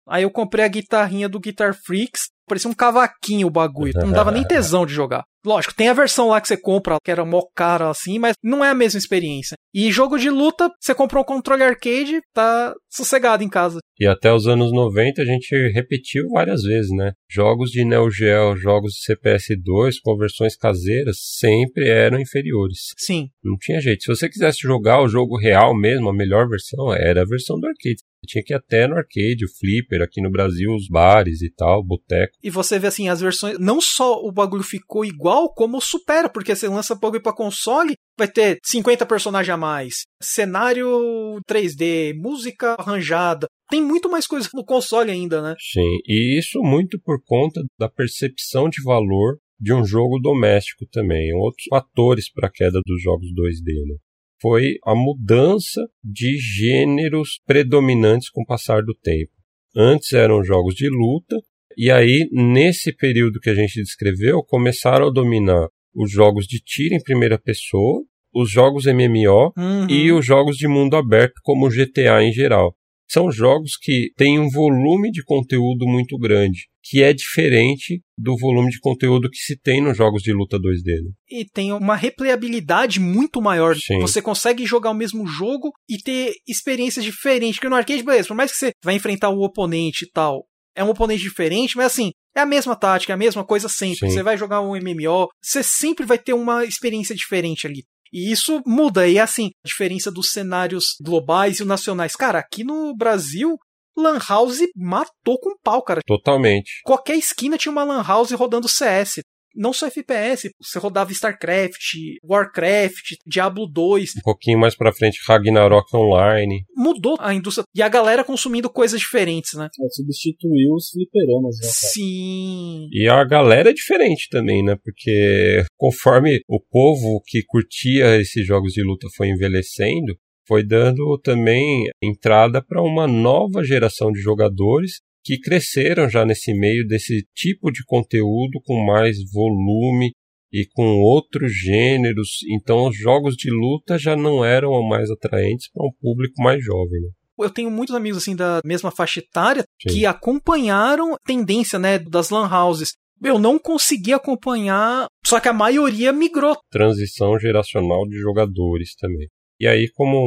Aí eu comprei a guitarrinha do Guitar Freaks, parecia um cavaquinho o bagulho. Não dava nem tesão de jogar. Lógico, tem a versão lá que você compra, que era mó cara assim, mas não é a mesma experiência. E jogo de luta, você comprou um controle arcade, tá sossegado em casa. E até os anos 90 a gente repetiu várias vezes, né? Jogos de Neo Geo, jogos de CPS2 com versões caseiras sempre eram inferiores. Sim. Não tinha jeito. Se você quisesse jogar o jogo real mesmo, a melhor versão era a versão do arcade. Tinha que ir até no arcade, o flipper, aqui no Brasil, os bares e tal, boteco. E você vê assim, as versões. Não só o bagulho ficou igual, como supera, porque você lança bagulho pra console, vai ter 50 personagens a mais, cenário 3D, música arranjada. Tem muito mais coisa no console ainda, né? Sim, e isso muito por conta da percepção de valor de um jogo doméstico também. Outros fatores para a queda dos jogos 2D, né? Foi a mudança de gêneros predominantes com o passar do tempo. Antes eram jogos de luta, e aí, nesse período que a gente descreveu, começaram a dominar os jogos de tiro em primeira pessoa, os jogos MMO Uhum. e os jogos de mundo aberto, como o GTA em geral. São jogos que têm um volume de conteúdo muito grande, que é diferente do volume de conteúdo que se tem nos jogos de luta 2D. Né? E tem uma replayabilidade muito maior. Sim. Você consegue jogar o mesmo jogo e ter experiências diferentes. Porque no arcade, beleza, por mais que você vai enfrentar o oponente e tal, é um oponente diferente, mas assim, é a mesma tática, é a mesma coisa sempre. Sim. Você vai jogar um MMO, você sempre vai ter uma experiência diferente ali. E isso muda, e assim, a diferença dos cenários globais e nacionais. Cara, aqui no Brasil, Lan House matou com pau, cara. Totalmente. Qualquer esquina tinha uma Lan House rodando CS. Não só FPS, você rodava StarCraft, Warcraft, Diablo 2. Um pouquinho mais pra frente, Ragnarok Online. Mudou a indústria e a galera consumindo coisas diferentes, né? É, substituiu os fliperamas, né, cara? Sim. E a galera é diferente também, né? Porque conforme o povo que curtia esses jogos de luta foi envelhecendo, foi dando também entrada para uma nova geração de jogadores que cresceram já nesse meio desse tipo de conteúdo com mais volume e com outros gêneros. Então os jogos de luta já não eram mais atraentes para um público mais jovem. Né? Eu tenho muitos amigos assim da mesma faixa etária Sim. que acompanharam a tendência, né, das lan houses. eu não consegui acompanhar, só que a maioria migrou. Transição geracional de jogadores também. E aí, como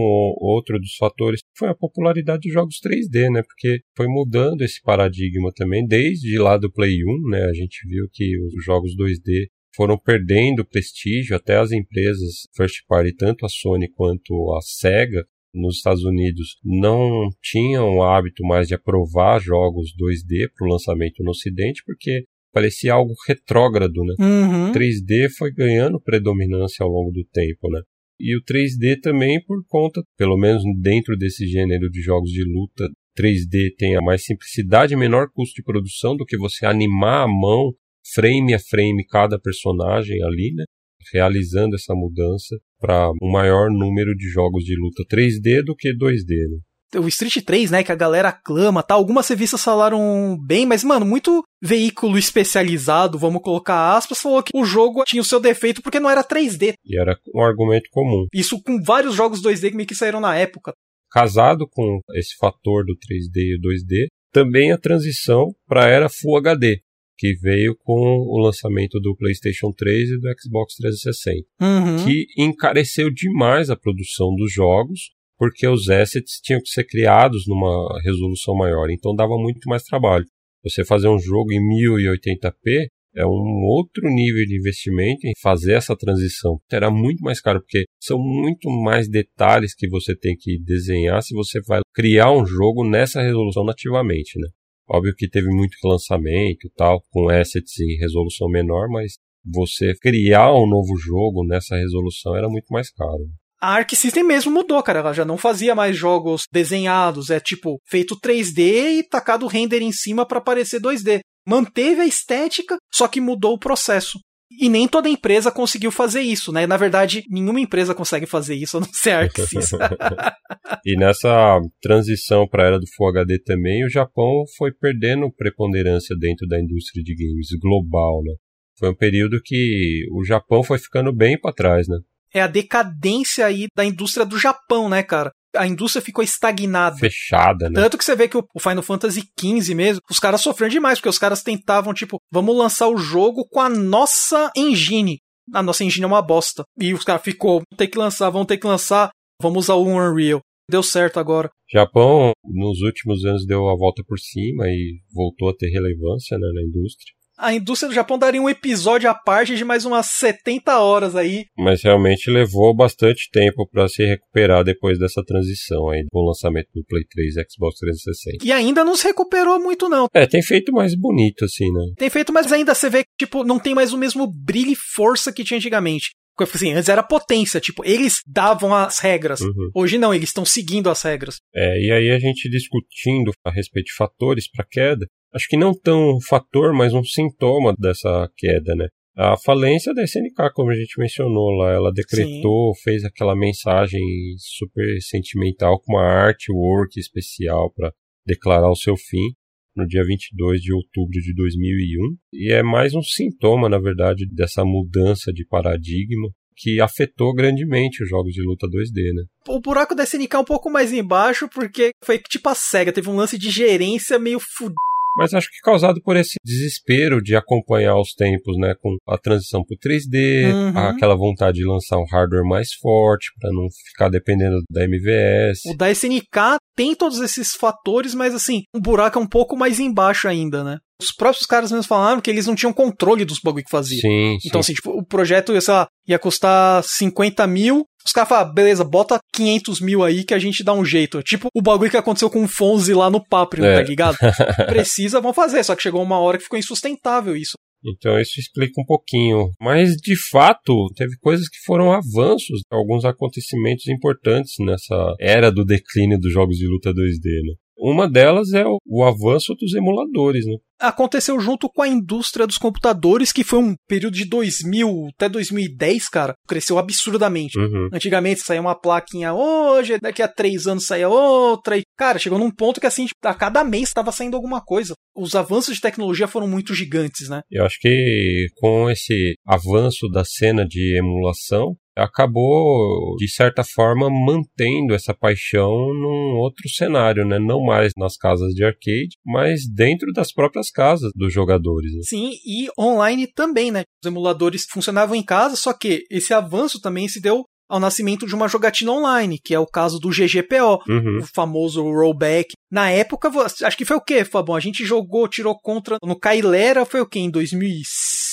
outro dos fatores, foi a popularidade dos jogos 3D, né? Porque foi mudando esse paradigma também, desde lá do Play 1, né? A gente viu que os jogos 2D foram perdendo prestígio, até as empresas first party, tanto a Sony quanto a Sega, nos Estados Unidos não tinham o hábito mais de aprovar jogos 2D para o lançamento no Ocidente, porque parecia algo retrógrado, né? Uhum. 3D foi ganhando predominância ao longo do tempo, né? E o 3D também por conta, pelo menos dentro desse gênero de jogos de luta, 3D tem a mais simplicidade e menor custo de produção do que você animar a mão, frame a frame, cada personagem ali, né? Realizando essa mudança para um maior número de jogos de luta 3D do que 2D, né? O Street 3, né, que a galera aclama, tá? Algumas revistas falaram bem, mas mano, muito veículo especializado, vamos colocar aspas, falou que o jogo tinha o seu defeito porque não era 3D. E era um argumento comum. Isso com vários jogos 2D que saíram na época. Casado com esse fator do 3D e 2D, também a transição para a era Full HD, que veio com o lançamento do PlayStation 3 e do Xbox 360, uhum. que encareceu demais a produção dos jogos porque os assets tinham que ser criados numa resolução maior, então dava muito mais trabalho. Você fazer um jogo em 1080p é um outro nível de investimento em fazer essa transição. Era muito mais caro, porque são muito mais detalhes que você tem que desenhar se você vai criar um jogo nessa resolução nativamente, né? Óbvio que teve muito lançamento e tal, com assets em resolução menor, mas você criar um novo jogo nessa resolução era muito mais caro a Arc System mesmo mudou, cara. Ela já não fazia mais jogos desenhados, é tipo feito 3D e tacado render em cima para parecer 2D. Manteve a estética, só que mudou o processo. E nem toda empresa conseguiu fazer isso, né? Na verdade, nenhuma empresa consegue fazer isso, a não ser a System. (laughs) e nessa transição para a era do Full HD também, o Japão foi perdendo preponderância dentro da indústria de games global, né? Foi um período que o Japão foi ficando bem para trás, né? É a decadência aí da indústria do Japão, né, cara? A indústria ficou estagnada. Fechada, né? Tanto que você vê que o Final Fantasy XV mesmo, os caras sofreram demais, porque os caras tentavam, tipo, vamos lançar o jogo com a nossa engine. A nossa engine é uma bosta. E os caras ficou, tem que lançar, vamos ter que lançar, vamos usar o Unreal. Deu certo agora. Japão, nos últimos anos, deu a volta por cima e voltou a ter relevância né, na indústria a indústria do Japão daria um episódio à parte de mais umas 70 horas aí. Mas realmente levou bastante tempo para se recuperar depois dessa transição aí, com o lançamento do Play 3 e Xbox 360. E ainda não se recuperou muito não. É, tem feito mais bonito assim, né? Tem feito, mas ainda você vê que, tipo, não tem mais o mesmo brilho e força que tinha antigamente. Assim, antes era potência, tipo, eles davam as regras. Uhum. Hoje não, eles estão seguindo as regras. É, e aí a gente discutindo a respeito de fatores para queda, acho que não tão um fator, mas um sintoma dessa queda, né? A falência da SNK, como a gente mencionou lá, ela decretou, Sim. fez aquela mensagem super sentimental com uma artwork especial para declarar o seu fim no dia 22 de outubro de 2001. E é mais um sintoma, na verdade, dessa mudança de paradigma que afetou grandemente os jogos de luta 2D, né? O buraco da SNK é um pouco mais embaixo, porque foi tipo a SEGA, teve um lance de gerência meio fudido mas acho que causado por esse desespero de acompanhar os tempos, né, com a transição para o 3D, uhum. aquela vontade de lançar um hardware mais forte para não ficar dependendo da MVS. O da SNK tem todos esses fatores, mas assim, o buraco é um pouco mais embaixo ainda, né? Os próprios caras mesmo falaram que eles não tinham controle dos bagulho que fazia. Sim, então, sim. assim, tipo, o projeto, sei lá, ia custar 50 mil. Os caras falaram, beleza, bota 500 mil aí que a gente dá um jeito. Tipo o bagulho que aconteceu com o Fonzi lá no Paprio, é. tá ligado? (laughs) Precisa, vão fazer. Só que chegou uma hora que ficou insustentável isso. Então isso explica um pouquinho. Mas de fato, teve coisas que foram avanços, alguns acontecimentos importantes nessa era do declínio dos jogos de luta 2D, né? Uma delas é o, avanço dos emuladores, né? Aconteceu junto com a indústria dos computadores, que foi um período de 2000 até 2010, cara, cresceu absurdamente. Uhum. Antigamente saía uma plaquinha hoje, daqui a três anos saía outra, e, cara, chegou num ponto que assim, a cada mês estava saindo alguma coisa. Os avanços de tecnologia foram muito gigantes, né? Eu acho que com esse avanço da cena de emulação, acabou, de certa forma, mantendo essa paixão num outro cenário, né? Não mais nas casas de arcade, mas dentro das próprias casas dos jogadores. Né? Sim, e online também, né? Os emuladores funcionavam em casa, só que esse avanço também se deu ao nascimento de uma jogatina online, que é o caso do GGPO, uhum. o famoso rollback. Na época, acho que foi o quê, Fabão? A gente jogou, tirou contra no Kailera, foi o quê? Em 2005?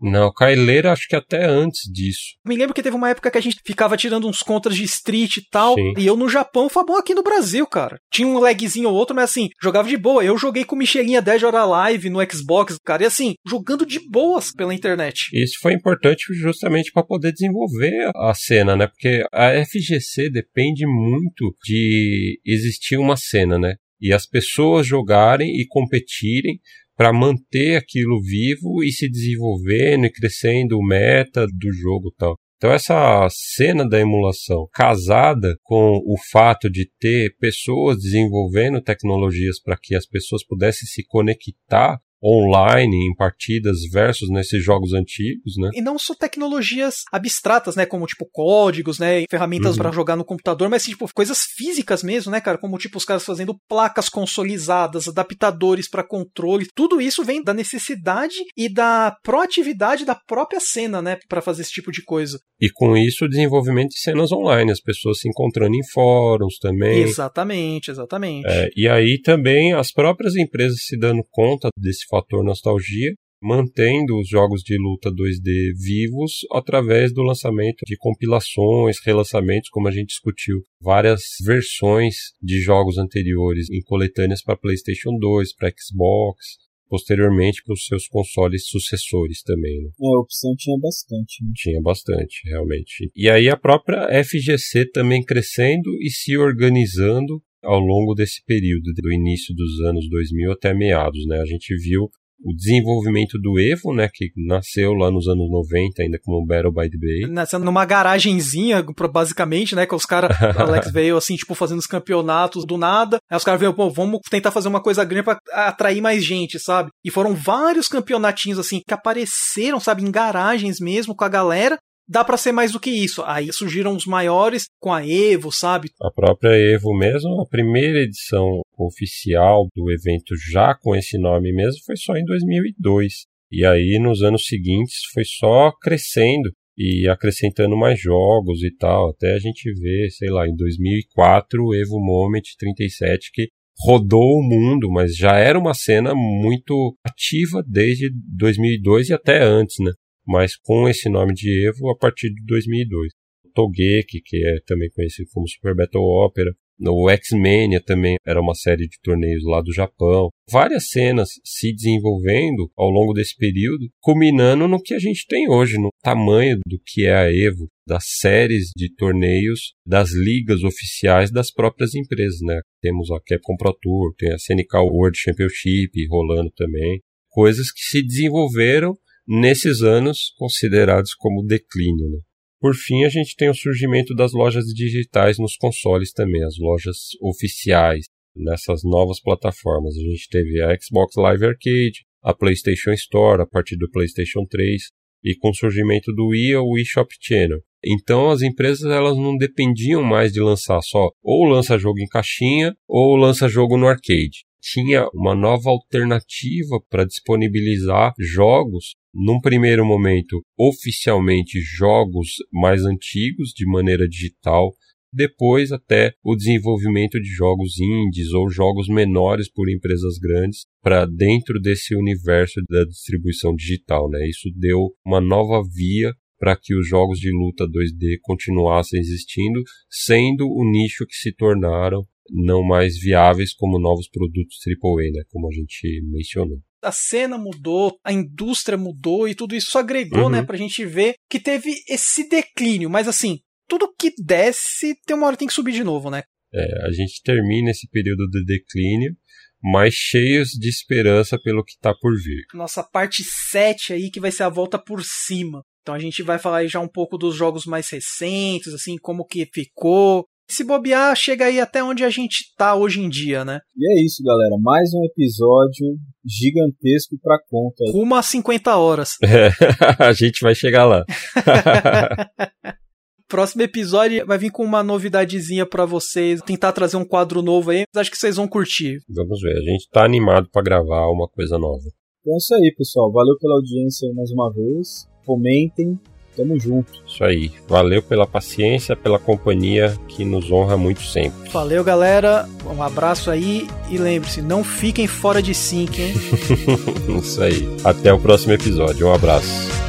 Não, Kailera acho que até antes disso. Me lembro que teve uma época que a gente ficava tirando uns contras de Street e tal, Sim. e eu no Japão, o Fabão aqui no Brasil, cara. Tinha um lagzinho ou outro, mas assim, jogava de boa. Eu joguei com Michelinha 10 Hora Live no Xbox, cara, e assim, jogando de boas pela internet. Isso foi importante justamente para poder desenvolver a cena, né? Porque a FGC depende muito de existir uma cena, né? e as pessoas jogarem e competirem para manter aquilo vivo e se desenvolvendo e crescendo o meta do jogo tal. Então essa cena da emulação, casada com o fato de ter pessoas desenvolvendo tecnologias para que as pessoas pudessem se conectar online em partidas versus nesses jogos antigos, né? E não só tecnologias abstratas, né, como tipo códigos, né, ferramentas uhum. para jogar no computador, mas tipo coisas físicas mesmo, né, cara, como tipo os caras fazendo placas consolidadas, adaptadores para controle, tudo isso vem da necessidade e da proatividade da própria cena, né, para fazer esse tipo de coisa. E com isso o desenvolvimento de cenas online, as pessoas se encontrando em fóruns também. Exatamente, exatamente. É, e aí também as próprias empresas se dando conta desse fator nostalgia, mantendo os jogos de luta 2D vivos através do lançamento de compilações, relançamentos, como a gente discutiu, várias versões de jogos anteriores em coletâneas para PlayStation 2, para Xbox, posteriormente para os seus consoles sucessores também. Né? É, a opção tinha bastante. Né? Tinha bastante, realmente. E aí a própria FGC também crescendo e se organizando ao longo desse período, do início dos anos 2000 até meados, né? A gente viu o desenvolvimento do Evo, né, que nasceu lá nos anos 90 ainda como Battle by the Bay. Nascendo numa garagenzinha, basicamente, né, que os caras, Alex (laughs) veio assim, tipo, fazendo os campeonatos do nada, aí os caras veio, pô, vamos tentar fazer uma coisa grande para atrair mais gente, sabe? E foram vários campeonatinhos assim que apareceram, sabe, em garagens mesmo com a galera, dá para ser mais do que isso. Aí surgiram os maiores com a Evo, sabe? A própria Evo mesmo, a primeira edição oficial do evento já com esse nome mesmo foi só em 2002. E aí nos anos seguintes foi só crescendo e acrescentando mais jogos e tal, até a gente ver, sei lá, em 2004 o Evo Moment 37 que rodou o mundo, mas já era uma cena muito ativa desde 2002 e até antes, né? Mas com esse nome de Evo a partir de 2002. O Togeki, que é também conhecido como Super Battle Opera, o X-Mania também era uma série de torneios lá do Japão. Várias cenas se desenvolvendo ao longo desse período, culminando no que a gente tem hoje, no tamanho do que é a Evo, das séries de torneios, das ligas oficiais das próprias empresas, né? Temos a Capcom Pro Tour, tem a SNK World Championship rolando também. Coisas que se desenvolveram nesses anos considerados como declínio. Né? Por fim, a gente tem o surgimento das lojas digitais nos consoles também, as lojas oficiais nessas novas plataformas. A gente teve a Xbox Live Arcade, a PlayStation Store a partir do PlayStation 3 e com o surgimento do Wii o Wii Shop Channel. Então as empresas elas não dependiam mais de lançar só ou lança jogo em caixinha ou lança jogo no arcade. Tinha uma nova alternativa para disponibilizar jogos num primeiro momento, oficialmente jogos mais antigos de maneira digital, depois até o desenvolvimento de jogos indies ou jogos menores por empresas grandes para dentro desse universo da distribuição digital, né? Isso deu uma nova via para que os jogos de luta 2D continuassem existindo, sendo o nicho que se tornaram não mais viáveis como novos produtos AAA, né, como a gente mencionou a cena mudou, a indústria mudou e tudo isso agregou, uhum. né, pra gente ver que teve esse declínio, mas assim, tudo que desce, tem uma hora tem que subir de novo, né? É, a gente termina esse período de declínio, mas cheios de esperança pelo que tá por vir. Nossa parte 7 aí que vai ser a volta por cima. Então a gente vai falar aí já um pouco dos jogos mais recentes, assim, como que ficou, se bobear, chega aí até onde a gente tá hoje em dia, né? E é isso, galera. Mais um episódio gigantesco pra conta. (laughs) Rumo a 50 horas. É, (laughs) a gente vai chegar lá. (laughs) Próximo episódio vai vir com uma novidadezinha para vocês, tentar trazer um quadro novo aí. Acho que vocês vão curtir. Vamos ver, a gente tá animado para gravar uma coisa nova. Então é isso aí, pessoal. Valeu pela audiência mais uma vez. Comentem. Tamo junto. Isso aí. Valeu pela paciência, pela companhia que nos honra muito sempre. Valeu, galera. Um abraço aí e lembre-se, não fiquem fora de sync, hein? (laughs) isso aí. Até o próximo episódio. Um abraço.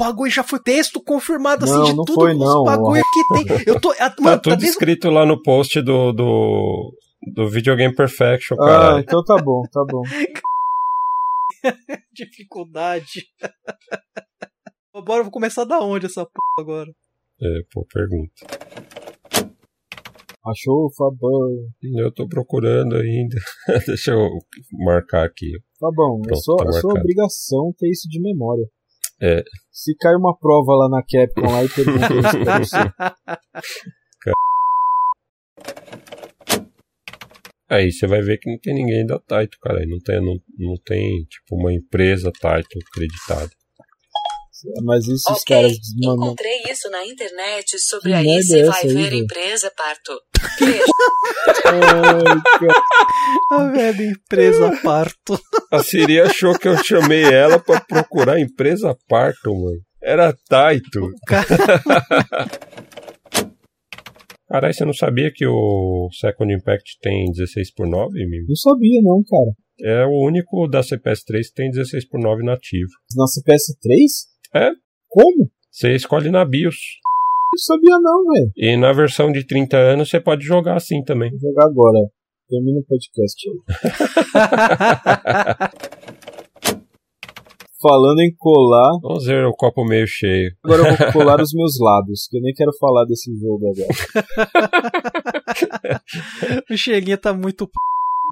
Bagulho já foi texto confirmado assim Não, de não tudo foi, os não. bagulho que tem. Eu tô. ah, Tá Mano, tá tudo desde... escrito lá no post do, do, do Videogame Perfection, Ah, cara. então tá bom, tá bom. (laughs) dificuldade. Bora, eu vou começar da onde essa porra agora? É, pô, pergunta. Achou o Fabão. Eu tô procurando ainda. (laughs) Deixa eu marcar aqui. Fabão, é Pronto, sua, tá é sua obrigação ter isso de memória. É. Se cai uma prova lá na Capcom lá e pergunta isso pra você. Aí você vai ver que não tem ninguém da Taito, cara. Não tem, não, não tem tipo, uma empresa Taito acreditada. Mas isso os Ok, caras desmamam. encontrei isso na internet sobre Que a é essa vai ver velho? empresa parto. Beijo. (laughs) Ai, cara. A velha empresa parto. A Siri achou que eu chamei ela pra procurar empresa parto, mano. Era Taito. (laughs) Caralho, você não sabia que o Second Impact tem 16 por 9, Mimi? Não sabia não, cara. É o único da CPS3 que tem 16 por 9 nativo. Na CPS3? É. Como? Você escolhe na BIOS. Não sabia não, velho. E na versão de 30 anos você pode jogar assim também. Vou jogar agora. Termina o podcast aí. (laughs) Falando em colar, Vamos ver o copo meio cheio. agora eu vou (laughs) colar os meus lábios, que eu nem quero falar desse jogo agora. (laughs) o Cheguinha tá muito p...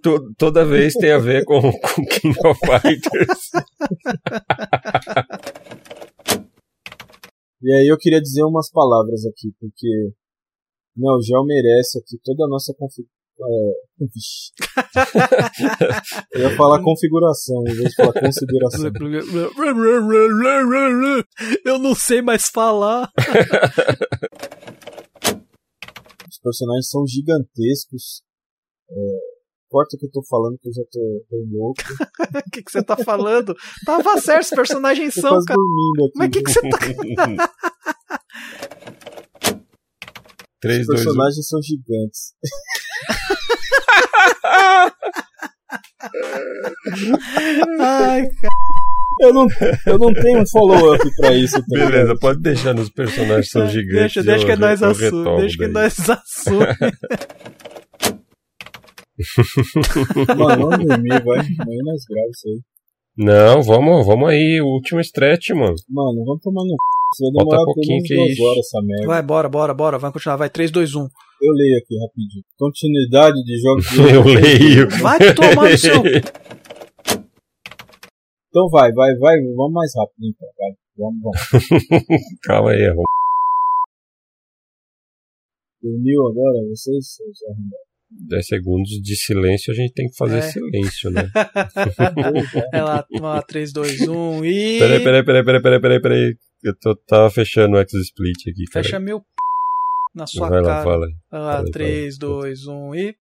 To- toda vez tem a ver com, com King of Fighters. E aí eu queria dizer umas palavras aqui, porque não, o Gel merece aqui toda a nossa configuração. É... (laughs) eu ia falar configuração, em vez de falar consideração. Eu não sei mais falar. Os personagens são gigantescos. É... Corta o que eu tô falando, que eu já tô bem louco. (laughs) O que, que você tá falando? Tava certo, os personagens são, cara. aqui. Mas o que, que você tá. (laughs) 3, Os 2, 1. personagens são gigantes. Ai, cara. Eu não, eu não tenho um follow-up pra isso. tá? Beleza, pode deixar nos personagens são gigantes. Deixa, deixa eu- que nós assume. Deixa que daí. nós assume. (laughs) (laughs) Mano, vamos dormir, vai. Amanhã nós gravamos isso aí. Não, vamos, vamos aí, o último stretch, mano. Mano, vamos tomar no c. Vai demorar pouquinho, que duas isso. horas essa merda. Vai, bora, bora, bora. Vamos continuar. Vai, 3, 2, 1. Eu leio aqui rapidinho. Continuidade de jogos de (laughs) Eu leio. Vai tomar no seu. Então vai, vai, vai. Vamos mais rápido então. Vai. Vamos, vamos. (laughs) Calma aí, arruma. Dormiu agora? Vocês? seus arrombados? 10 segundos de silêncio, a gente tem que fazer É. silêncio, né? (laughs) É lá, vamos lá, 3, 2, 1 e. Peraí, peraí, peraí, peraí, peraí, peraí, peraí. Eu tô, tava fechando o X-Split aqui. Fecha meu p... na sua Vai lá, cara. fala. Vai lá, Fala aí, 3, fala aí. 2, 1 e.